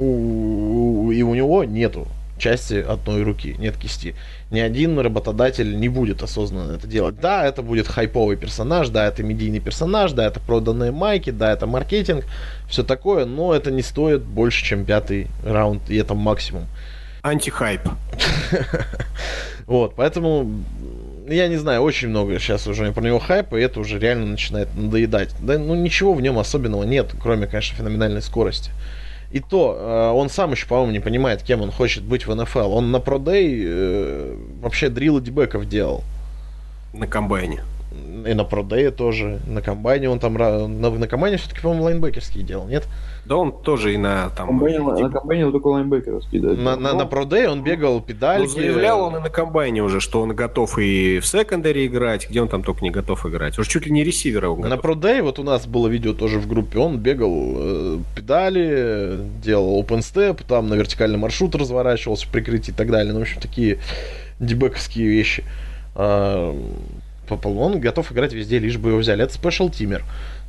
и у него нету части одной руки, нет кисти. Ни один работодатель не будет осознанно это делать. Да, это будет хайповый персонаж, да, это медийный персонаж, да, это проданные майки, да, это маркетинг, все такое, но это не стоит больше, чем пятый раунд, и это максимум. Антихайп. <laughs> Вот, поэтому я не знаю, очень много сейчас уже про него хайпа, и это уже реально начинает надоедать. Да, ну ничего в нем особенного нет, кроме, конечно, феноменальной скорости. И то, э, он сам еще, по-моему, не понимает, кем он хочет быть в НФЛ. Он на продей э, вообще дрилл дебеков делал. На комбайне. И на продее тоже, на комбайне он там... На, на комбайне все-таки, по-моему, лайнбекерские делал, нет? Да он тоже и на там... Комбайне- на комбайне только лайнбекеровский, да. На, на, на продее он бегал Ну, педальки. заявлял он и на комбайне уже, что он готов и в секондаре играть, где он там только не готов играть. Уже чуть ли не ресивера он На готов. продей, вот у нас было видео тоже в группе, он бегал э, педали, делал open step, там на вертикальный маршрут разворачивался в прикрытии и так далее. Ну, в общем, такие дебековские вещи. А, он готов играть везде, лишь бы его взяли. Это спешл тимер.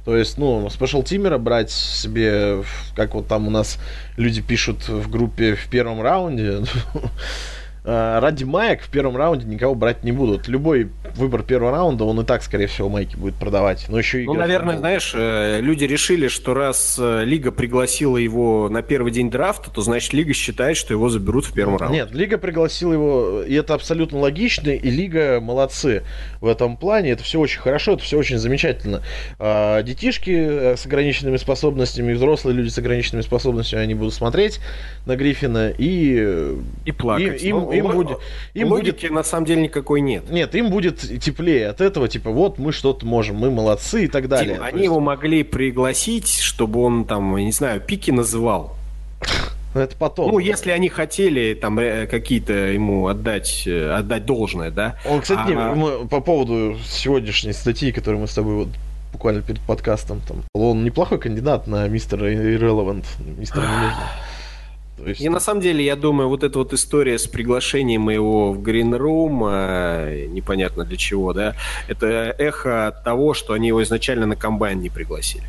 То есть, ну, спешл тимера брать себе, как вот там у нас люди пишут в группе в первом раунде, <laughs> ради маек в первом раунде никого брать не будут. Любой выбор первого раунда, он и так, скорее всего, майки будет продавать. Но еще и Ну, наверное, знаешь, э, люди решили, что раз э, Лига пригласила его на первый день драфта, то значит Лига считает, что его заберут в первом раунде. Нет, Лига пригласила его, и это абсолютно логично, и Лига молодцы в этом плане. Это все очень хорошо, это все очень замечательно. А, детишки э, с ограниченными способностями, и взрослые люди с ограниченными способностями, они будут смотреть на Гриффина, и э, И плакать. им, Ну, им будет... Им будет на самом деле никакой нет. нет, им будет теплее от этого, типа, вот мы что-то можем, мы молодцы и так далее. Тим, То они есть, его могли пригласить, чтобы он там, я не знаю, пики называл. ну, это потом. Ну, если они хотели там э, какие-то ему отдать, э, отдать должное, да. Он, кстати, А- мы по поводу сегодняшней статьи, которую мы с тобой вот буквально перед подкастом, там, он неплохой кандидат на мистера Irrelevant, мистера Ненужного. То есть, И на самом деле, я думаю, вот эта вот история с приглашением его в Green Room, э, непонятно для чего, да, это эхо того, что они его изначально на комбайн не пригласили.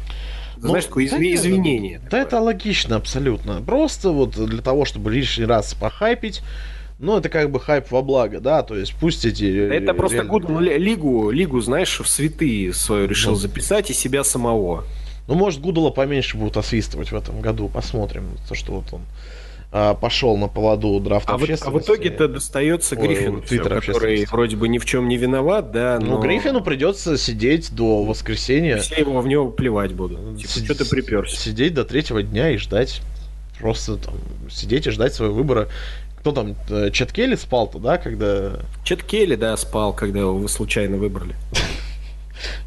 Ну, Знаешь, такое да извинение. Да такое. это логично абсолютно. Просто вот для того, чтобы лишний раз похайпить, ну, это как бы хайп во благо, да, то есть пусть эти... Это просто реально- Гудман ли- лигу, лигу, знаешь, в святые свою решил Ну. записать и себя самого. Ну, может, Гудала поменьше будут освистывать в этом году, посмотрим. То, что вот он пошел на поводу драфта А, в- а в общественности. итоге-то достается Ой, Гриффину, Твиттер всё, который общественности. вроде бы ни в чем не виноват, да, Ну, но Гриффину придется сидеть до воскресенья. все его в него плевать будут. Типа, Си- что ты приперся? Сидеть до третьего дня и ждать. Просто там сидеть и ждать своего выбора. Кто там, э, Чет Келли спал-то, да, когда... Чет Келли, да, спал, когда его вы случайно выбрали. <laughs>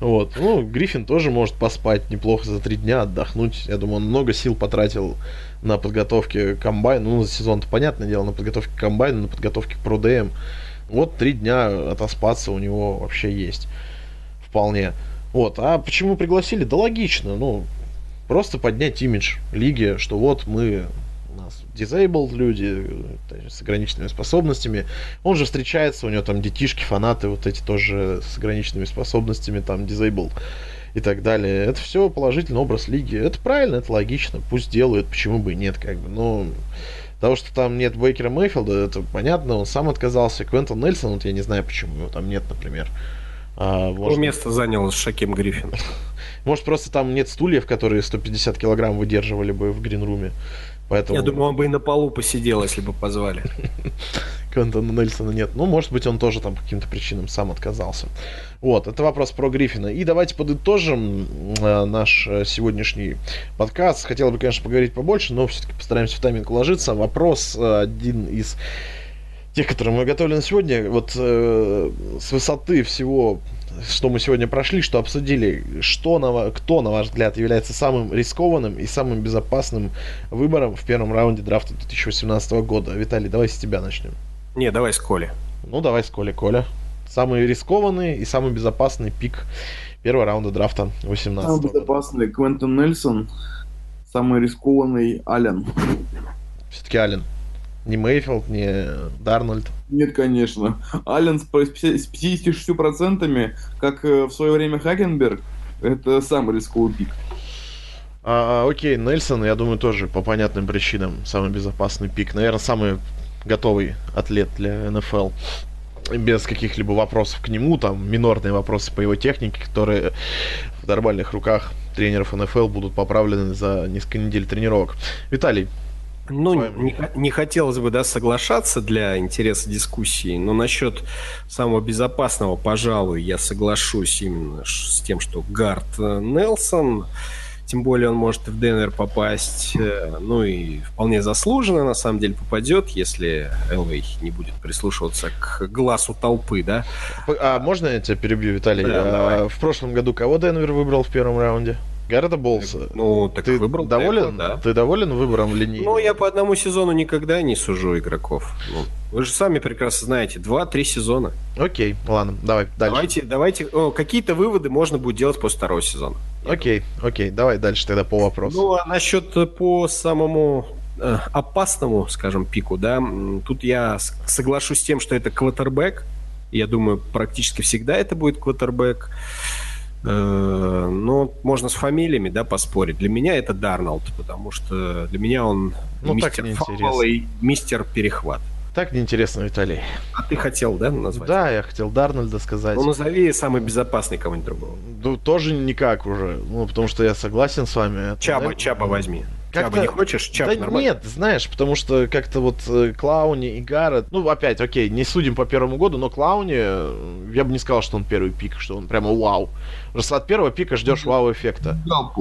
Вот. Ну, Гриффин тоже может поспать неплохо за три дня, отдохнуть. Я думаю, он много сил потратил на подготовке к. Ну, за сезон-то понятное дело, на подготовке к на подготовке к продеям. Вот три дня отоспаться у него вообще есть. Вполне. Вот. А почему пригласили? Да логично. Ну, просто поднять имидж лиги, что вот мы у нас disabled люди с ограниченными способностями. Он же встречается, у него там детишки, фанаты, вот эти тоже с ограниченными способностями, там disabled и так далее. Это все положительный образ лиги. Это правильно, это логично. Пусть делают, почему бы и нет, как бы. Но того, что там нет Бейкера Мейфилда, это понятно, он сам отказался. Квентон Нельсон, вот я не знаю, почему его там нет, например. А, может... место занял Шаким Гриффин. <laughs> Может, просто там нет стульев, которые 150 килограмм выдерживали бы в гринруме. Поэтому... Я думаю, он бы и на полу посидел, если бы позвали. <laughs> Квентона Нельсона нет. Ну, может быть, он тоже там по каким-то причинам сам отказался. Вот, это вопрос про Гриффина. И давайте подытожим э, наш э, сегодняшний подкаст. Хотел бы, конечно, поговорить побольше, но все-таки постараемся в тайминг уложиться. Вопрос э, один из тех, которые мы готовили на сегодня. Вот э, с высоты всего что мы сегодня прошли, что обсудили, что на, кто, на ваш взгляд, является самым рискованным и самым безопасным выбором в первом раунде драфта 2018 года. Виталий, давай с тебя начнем. Не, давай с Коли. Ну, давай с Коли, Коля. Самый рискованный и самый безопасный пик первого раунда драфта 18 Самый безопасный Квентон Нельсон, самый рискованный Ален. Все-таки Ален. Не Мейфилд, не Дарнольд. Нет, конечно. Аллен с 56%, как э, в свое время Хагенберг, это самый рисковый пик. А, а, окей, Нельсон, я думаю, тоже по понятным причинам самый безопасный пик. Наверное, самый готовый атлет для НФЛ. Без каких-либо вопросов к нему, там минорные вопросы по его технике, которые в нормальных руках тренеров НФЛ будут поправлены за несколько недель тренировок. Виталий, ну, не, не хотелось бы, да, соглашаться для интереса дискуссии, но насчет самого безопасного, пожалуй, я соглашусь именно с тем, что Гард э, Нелсон, тем более он может в Денвер попасть, э, ну и вполне заслуженно, на самом дель, попадет, если Элвей не будет прислушиваться к глазу толпы, да. А можно я тебя перебью, Виталий? Да, а, в прошлом году кого Денвер выбрал в первом раунде? Гарда Болса. Ну, так ты выбрал доволен? Текло, да. Ты доволен выбором линии? Ну, я по одному сезону никогда не сужу игроков. Ну, вы же сами прекрасно знаете, два-три сезона. Окей, ладно, давай дальше. Давайте, давайте. О, какие-то выводы можно будет делать после второго сезона. Окей, окей, давай дальше тогда по вопросу. Ну, а насчет э, по самому э, опасному, скажем, пику, да, тут я соглашусь с тем, что это квотербек. Я думаю, практически всегда это будет квотербек. Э, но можно с фамилиями, да, поспорить. Для меня это Дарнолд, потому что для меня он ну, мистер фамбл и мистер перехват. Так неинтересно, Виталий. А ты хотел, да, назвать? Да, я хотел Дарнольда сказать. Ну, назови самый безопасный кого-нибудь другого. Ну, тоже никак уже. Ну, потому что я согласен с вами. Чаба, Чаба возьми. Как Чаба не хочешь? Чаб да нормально. нет, знаешь, потому что как-то вот э, Клауни и Гаррет, ну, опять, окей, не судим по первому году, но Клауни, э, я бы не сказал, что он первый пик, что он прямо вау. Просто от первого пика ждешь вау-эффекта. Да,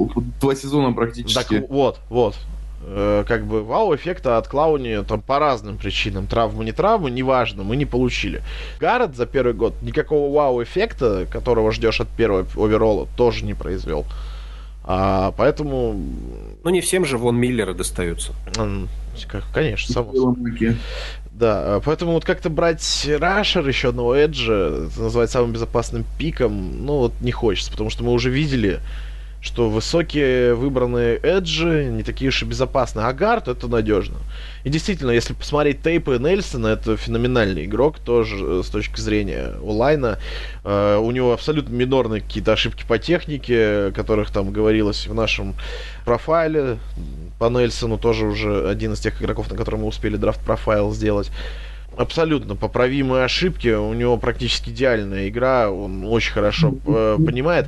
два сезона практически. Так, вот, вот. Э, как бы вау-эффекта от Клауни там по разным причинам. Травмы, не травмы, неважно, мы не получили. Гаррет за первый год никакого вау-эффекта, которого ждешь от первого оверолла, тоже не произвел. А, поэтому... Ну, не всем же Вон Миллера достаются. Конечно, само собой. Да, а, поэтому вот как-то брать Рашер, еще одного Эджа, называть самым безопасным пиком, ну вот не хочется, потому что мы уже видели, что высокие выбранные эджи не такие уж и безопасные. А гард это надежно. И действительно, если посмотреть тейпы Нельсона, это феноменальный игрок тоже э, с точки зрения онлайна. Э, у него абсолютно минорные какие-то ошибки по технике, о которых там говорилось в нашем профайле. По Нельсону тоже уже один из тех игроков, на котором мы успели драфт-профайл сделать абсолютно поправимые ошибки. У него практически идеальная игра, он очень хорошо э, понимает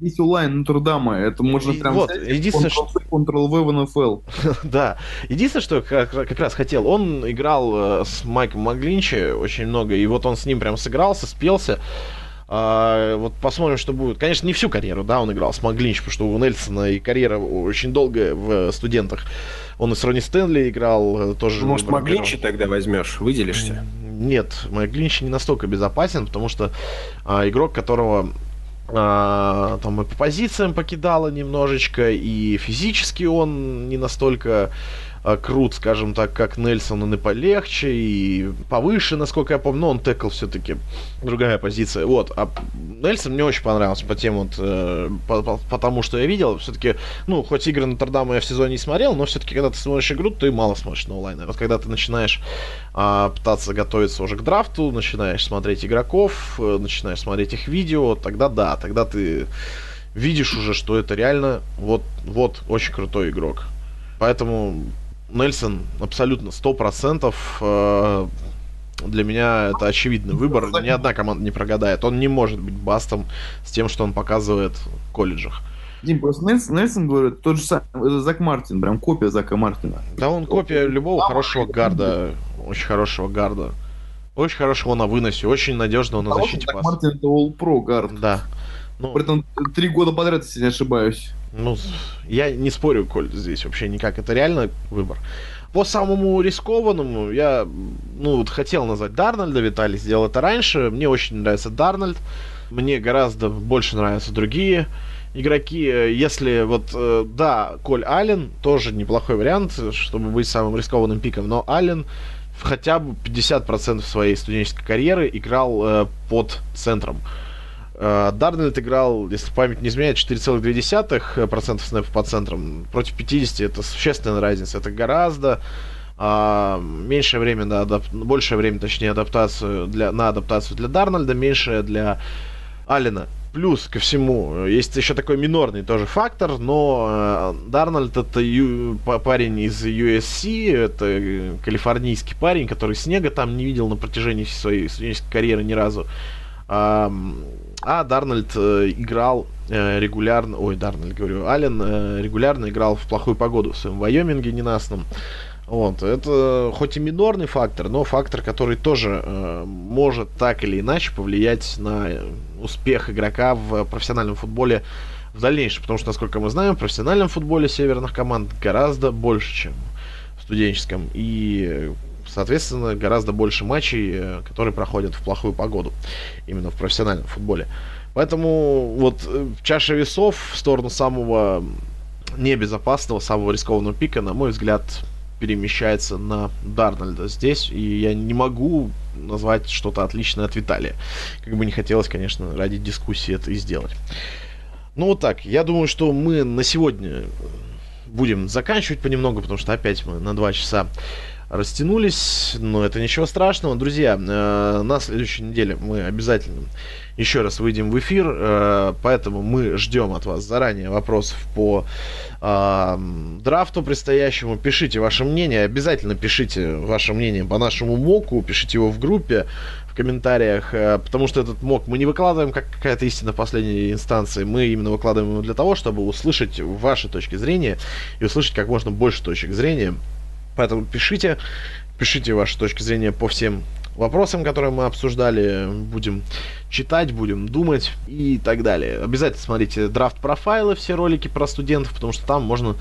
весь онлайн Нотр-Дама. Это можно прям вот, единственное, что... Ctrl-V в НФЛ. <laughs> да. Единственное, что как, как раз хотел, он играл э, с Майком Маглинчи очень много, и вот он с ним прям сыгрался, спелся. А, вот посмотрим, что будет. Конечно, не всю карьеру, да, он играл с Маглинч, потому что у Нельсона и карьера очень долгая в студентах. Он и с Ронни Стэнли играл э, тоже. Может, Маглинчи тогда возьмешь, выделишься? Нет, Маглинчи не настолько безопасен, потому что а, игрок, которого а, там и по позициям покидало немножечко, и физически он не настолько крут, скажем так, как Нельсон, он и полегче, и повыше, насколько я помню, но он текл все-таки другая позиция. Вот, а Нельсон мне очень понравился по тем вот, э, по, по, потому что я видел, все-таки, ну, хоть игры Нотр-Дама я в сезоне не смотрел, но все-таки, когда ты смотришь игру, ты мало смотришь на онлайн. Вот когда ты начинаешь э, пытаться готовиться уже к драфту, начинаешь смотреть игроков, э, начинаешь смотреть их видео, тогда да, тогда ты видишь уже, что это реально вот, вот очень крутой игрок. Поэтому Нельсон абсолютно 100% э, для меня это очевидный выбор. Ни одна команда не прогадает. Он не может быть бастом с тем, что он показывает в колледжах. Дим, просто Нельсон, Нельсон говорит, тот же самый, Зак Мартин, прям копия Зака Мартина. Да, он копия любого хорошего гарда, очень хорошего гарда. Очень хорошего на выносе, очень надежного на защите Зак Мартин это All-Pro гард. Да. Ну, При этом три года подряд, если не ошибаюсь. Ну, я не спорю, Коль, здесь вообще никак. Это реально выбор. По самому рискованному я, ну, вот хотел назвать Дарнольда, Виталий сделал это раньше. Мне очень нравится Дарнольд. Мне гораздо больше нравятся другие игроки, если вот, э, да, Коль Аллен тоже неплохой вариант, чтобы быть самым рискованным пиком, но Аллен хотя бы 50% своей студенческой карьеры играл э, под центром. Э, Дарнольд играл, если память не изменяет, 4,2% снэпов по центрам. Против 50 это существенная разница. Это гораздо а, меньшее время на адап... большее время, точнее, адаптацию для... на адаптацию для Дарнольда, меньшее для Алина. Плюс ко всему, есть еще такой минорный тоже фактор, но э, Дарнольд это ю, парень из USC, это калифорнийский парень, который снега там не видел на протяжении своей студенческой карьеры ни разу. А, а Дарнольд э, играл э, регулярно, ой, Дарнольд говорю, Аллен э, регулярно играл в плохую погоду в своем Вайоминге ненастном. Вот, это хоть и минорный фактор, но фактор, который тоже э, может так или иначе повлиять на успех игрока в профессиональном футболе в дальнейшем. Потому что, насколько мы знаем, в профессиональном футболе северных команд гораздо больше, чем в студенческом. И, соответственно, гораздо больше матчей, э, которые проходят в плохую погоду. Именно в профессиональном футболе. Поэтому вот э, чаша весов в сторону самого небезопасного, самого рискованного пика, на мой взгляд, перемещается на Дарнольда здесь, и я не могу назвать что-то отличное от Виталия. Как бы не хотелось, конечно, ради дискуссии это и сделать. Ну вот так, я думаю, что мы на сегодня будем заканчивать понемногу, потому что опять мы на два часа растянулись, но это ничего страшного. Друзья, э, на следующей неделе мы обязательно еще раз выйдем в эфир, э, поэтому мы ждем от вас заранее вопросов по э, драфту предстоящему. Пишите ваше мнение, обязательно пишите ваше мнение по нашему моку, пишите его в группе, в комментариях, э, потому что этот мок мы не выкладываем как какая-то истина последней инстанции, мы именно выкладываем его для того, чтобы услышать ваши точки зрения и услышать как можно больше точек зрения Поэтому пишите, пишите ваши точки зрения по всем вопросам, которые мы обсуждали. Будем читать, будем думать и так далее. Обязательно смотрите драфт-профайлы, все ролики про студентов, потому что там можно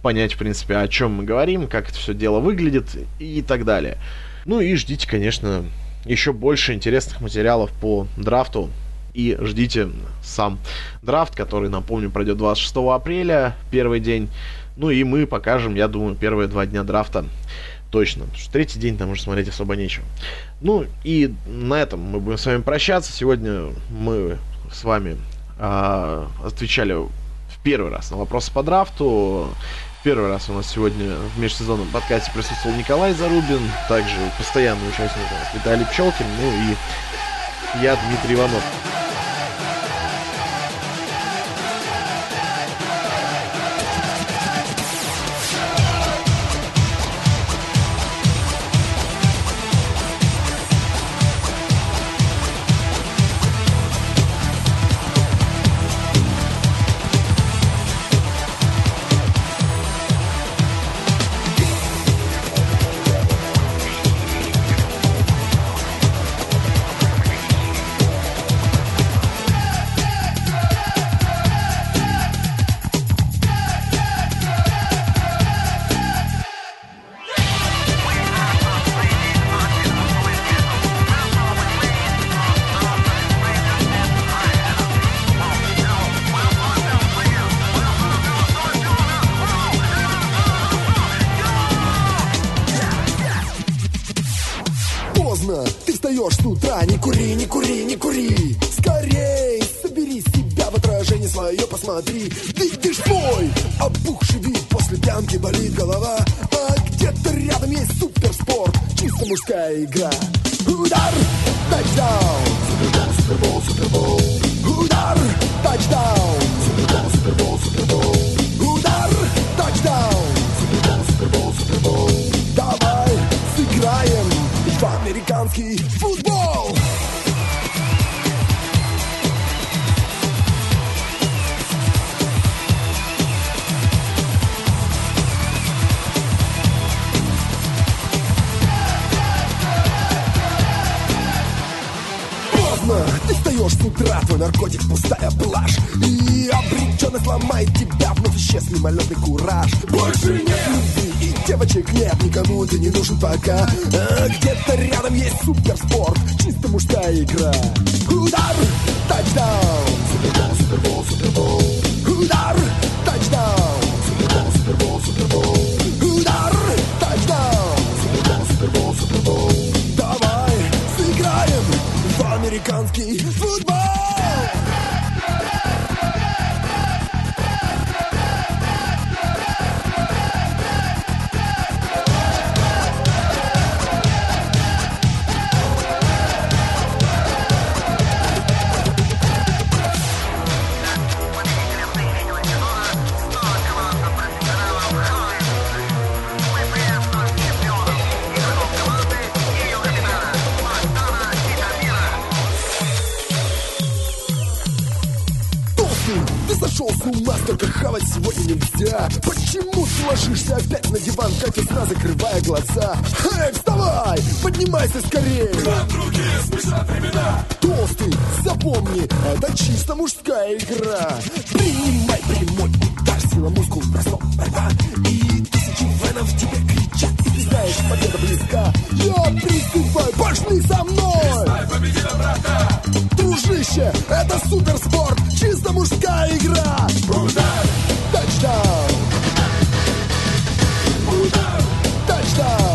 понять, в принципе, о чем мы говорим, как это все дело выглядит и так далее. Ну и ждите, конечно, еще больше интересных материалов по драфту. И ждите сам драфт, который, напомню, пройдет 26 апреля, первый день. Ну и мы покажем, я думаю, первые два дня драфта точно. Потому что третий день там уже смотреть особо нечего. Ну и на этом мы будем с вами прощаться. Сегодня мы с вами э, отвечали в первый раз на вопросы по драфту. Первый раз у нас сегодня в межсезонном подкасте присутствовал Николай Зарубин, также постоянный участник Виталий Пчелкин, ну и я, Дмитрий Иванов. погоди, ведь ты ж мой Опухший вид. После пьянки болит голова А где-то рядом есть суперспорт. Чисто мужская игра. Удар, тачдаун. Супербол, супербол, супербол. Удар, тачдаун. Супербол, супербол, супербол. Удар, тачдаун. Супербол, супербол, супербол. Давай сыграем в американский футбол. Встаешь с утра, твой наркотик пустая блажь. И обреченно сломает тебя, вновь исчез мимолетный кураж. Больше нет любви и девочек нет, никому ты не нужен пока. А Где-то рядом есть суперспорт, чисто мужская игра. Удар, тачдаун, супербол, супербол, супербол американский футбол только хавать сегодня нельзя Почему ты ложишься опять на диван, как и сна, закрывая глаза? Эй, вставай! Поднимайся скорее! На другие спешат времена! Толстый, запомни, это чисто мужская игра Принимай прямой удар, сила мускул, бросок, борьба И тысячи венов тебе кричат, и ты знаешь, победа близка Я призываю, пошли со мной! Признай, победила врага! зрелище, это суперспорт, чисто мужская игра. Удар! Тачдаун! Удар! Тачдаун!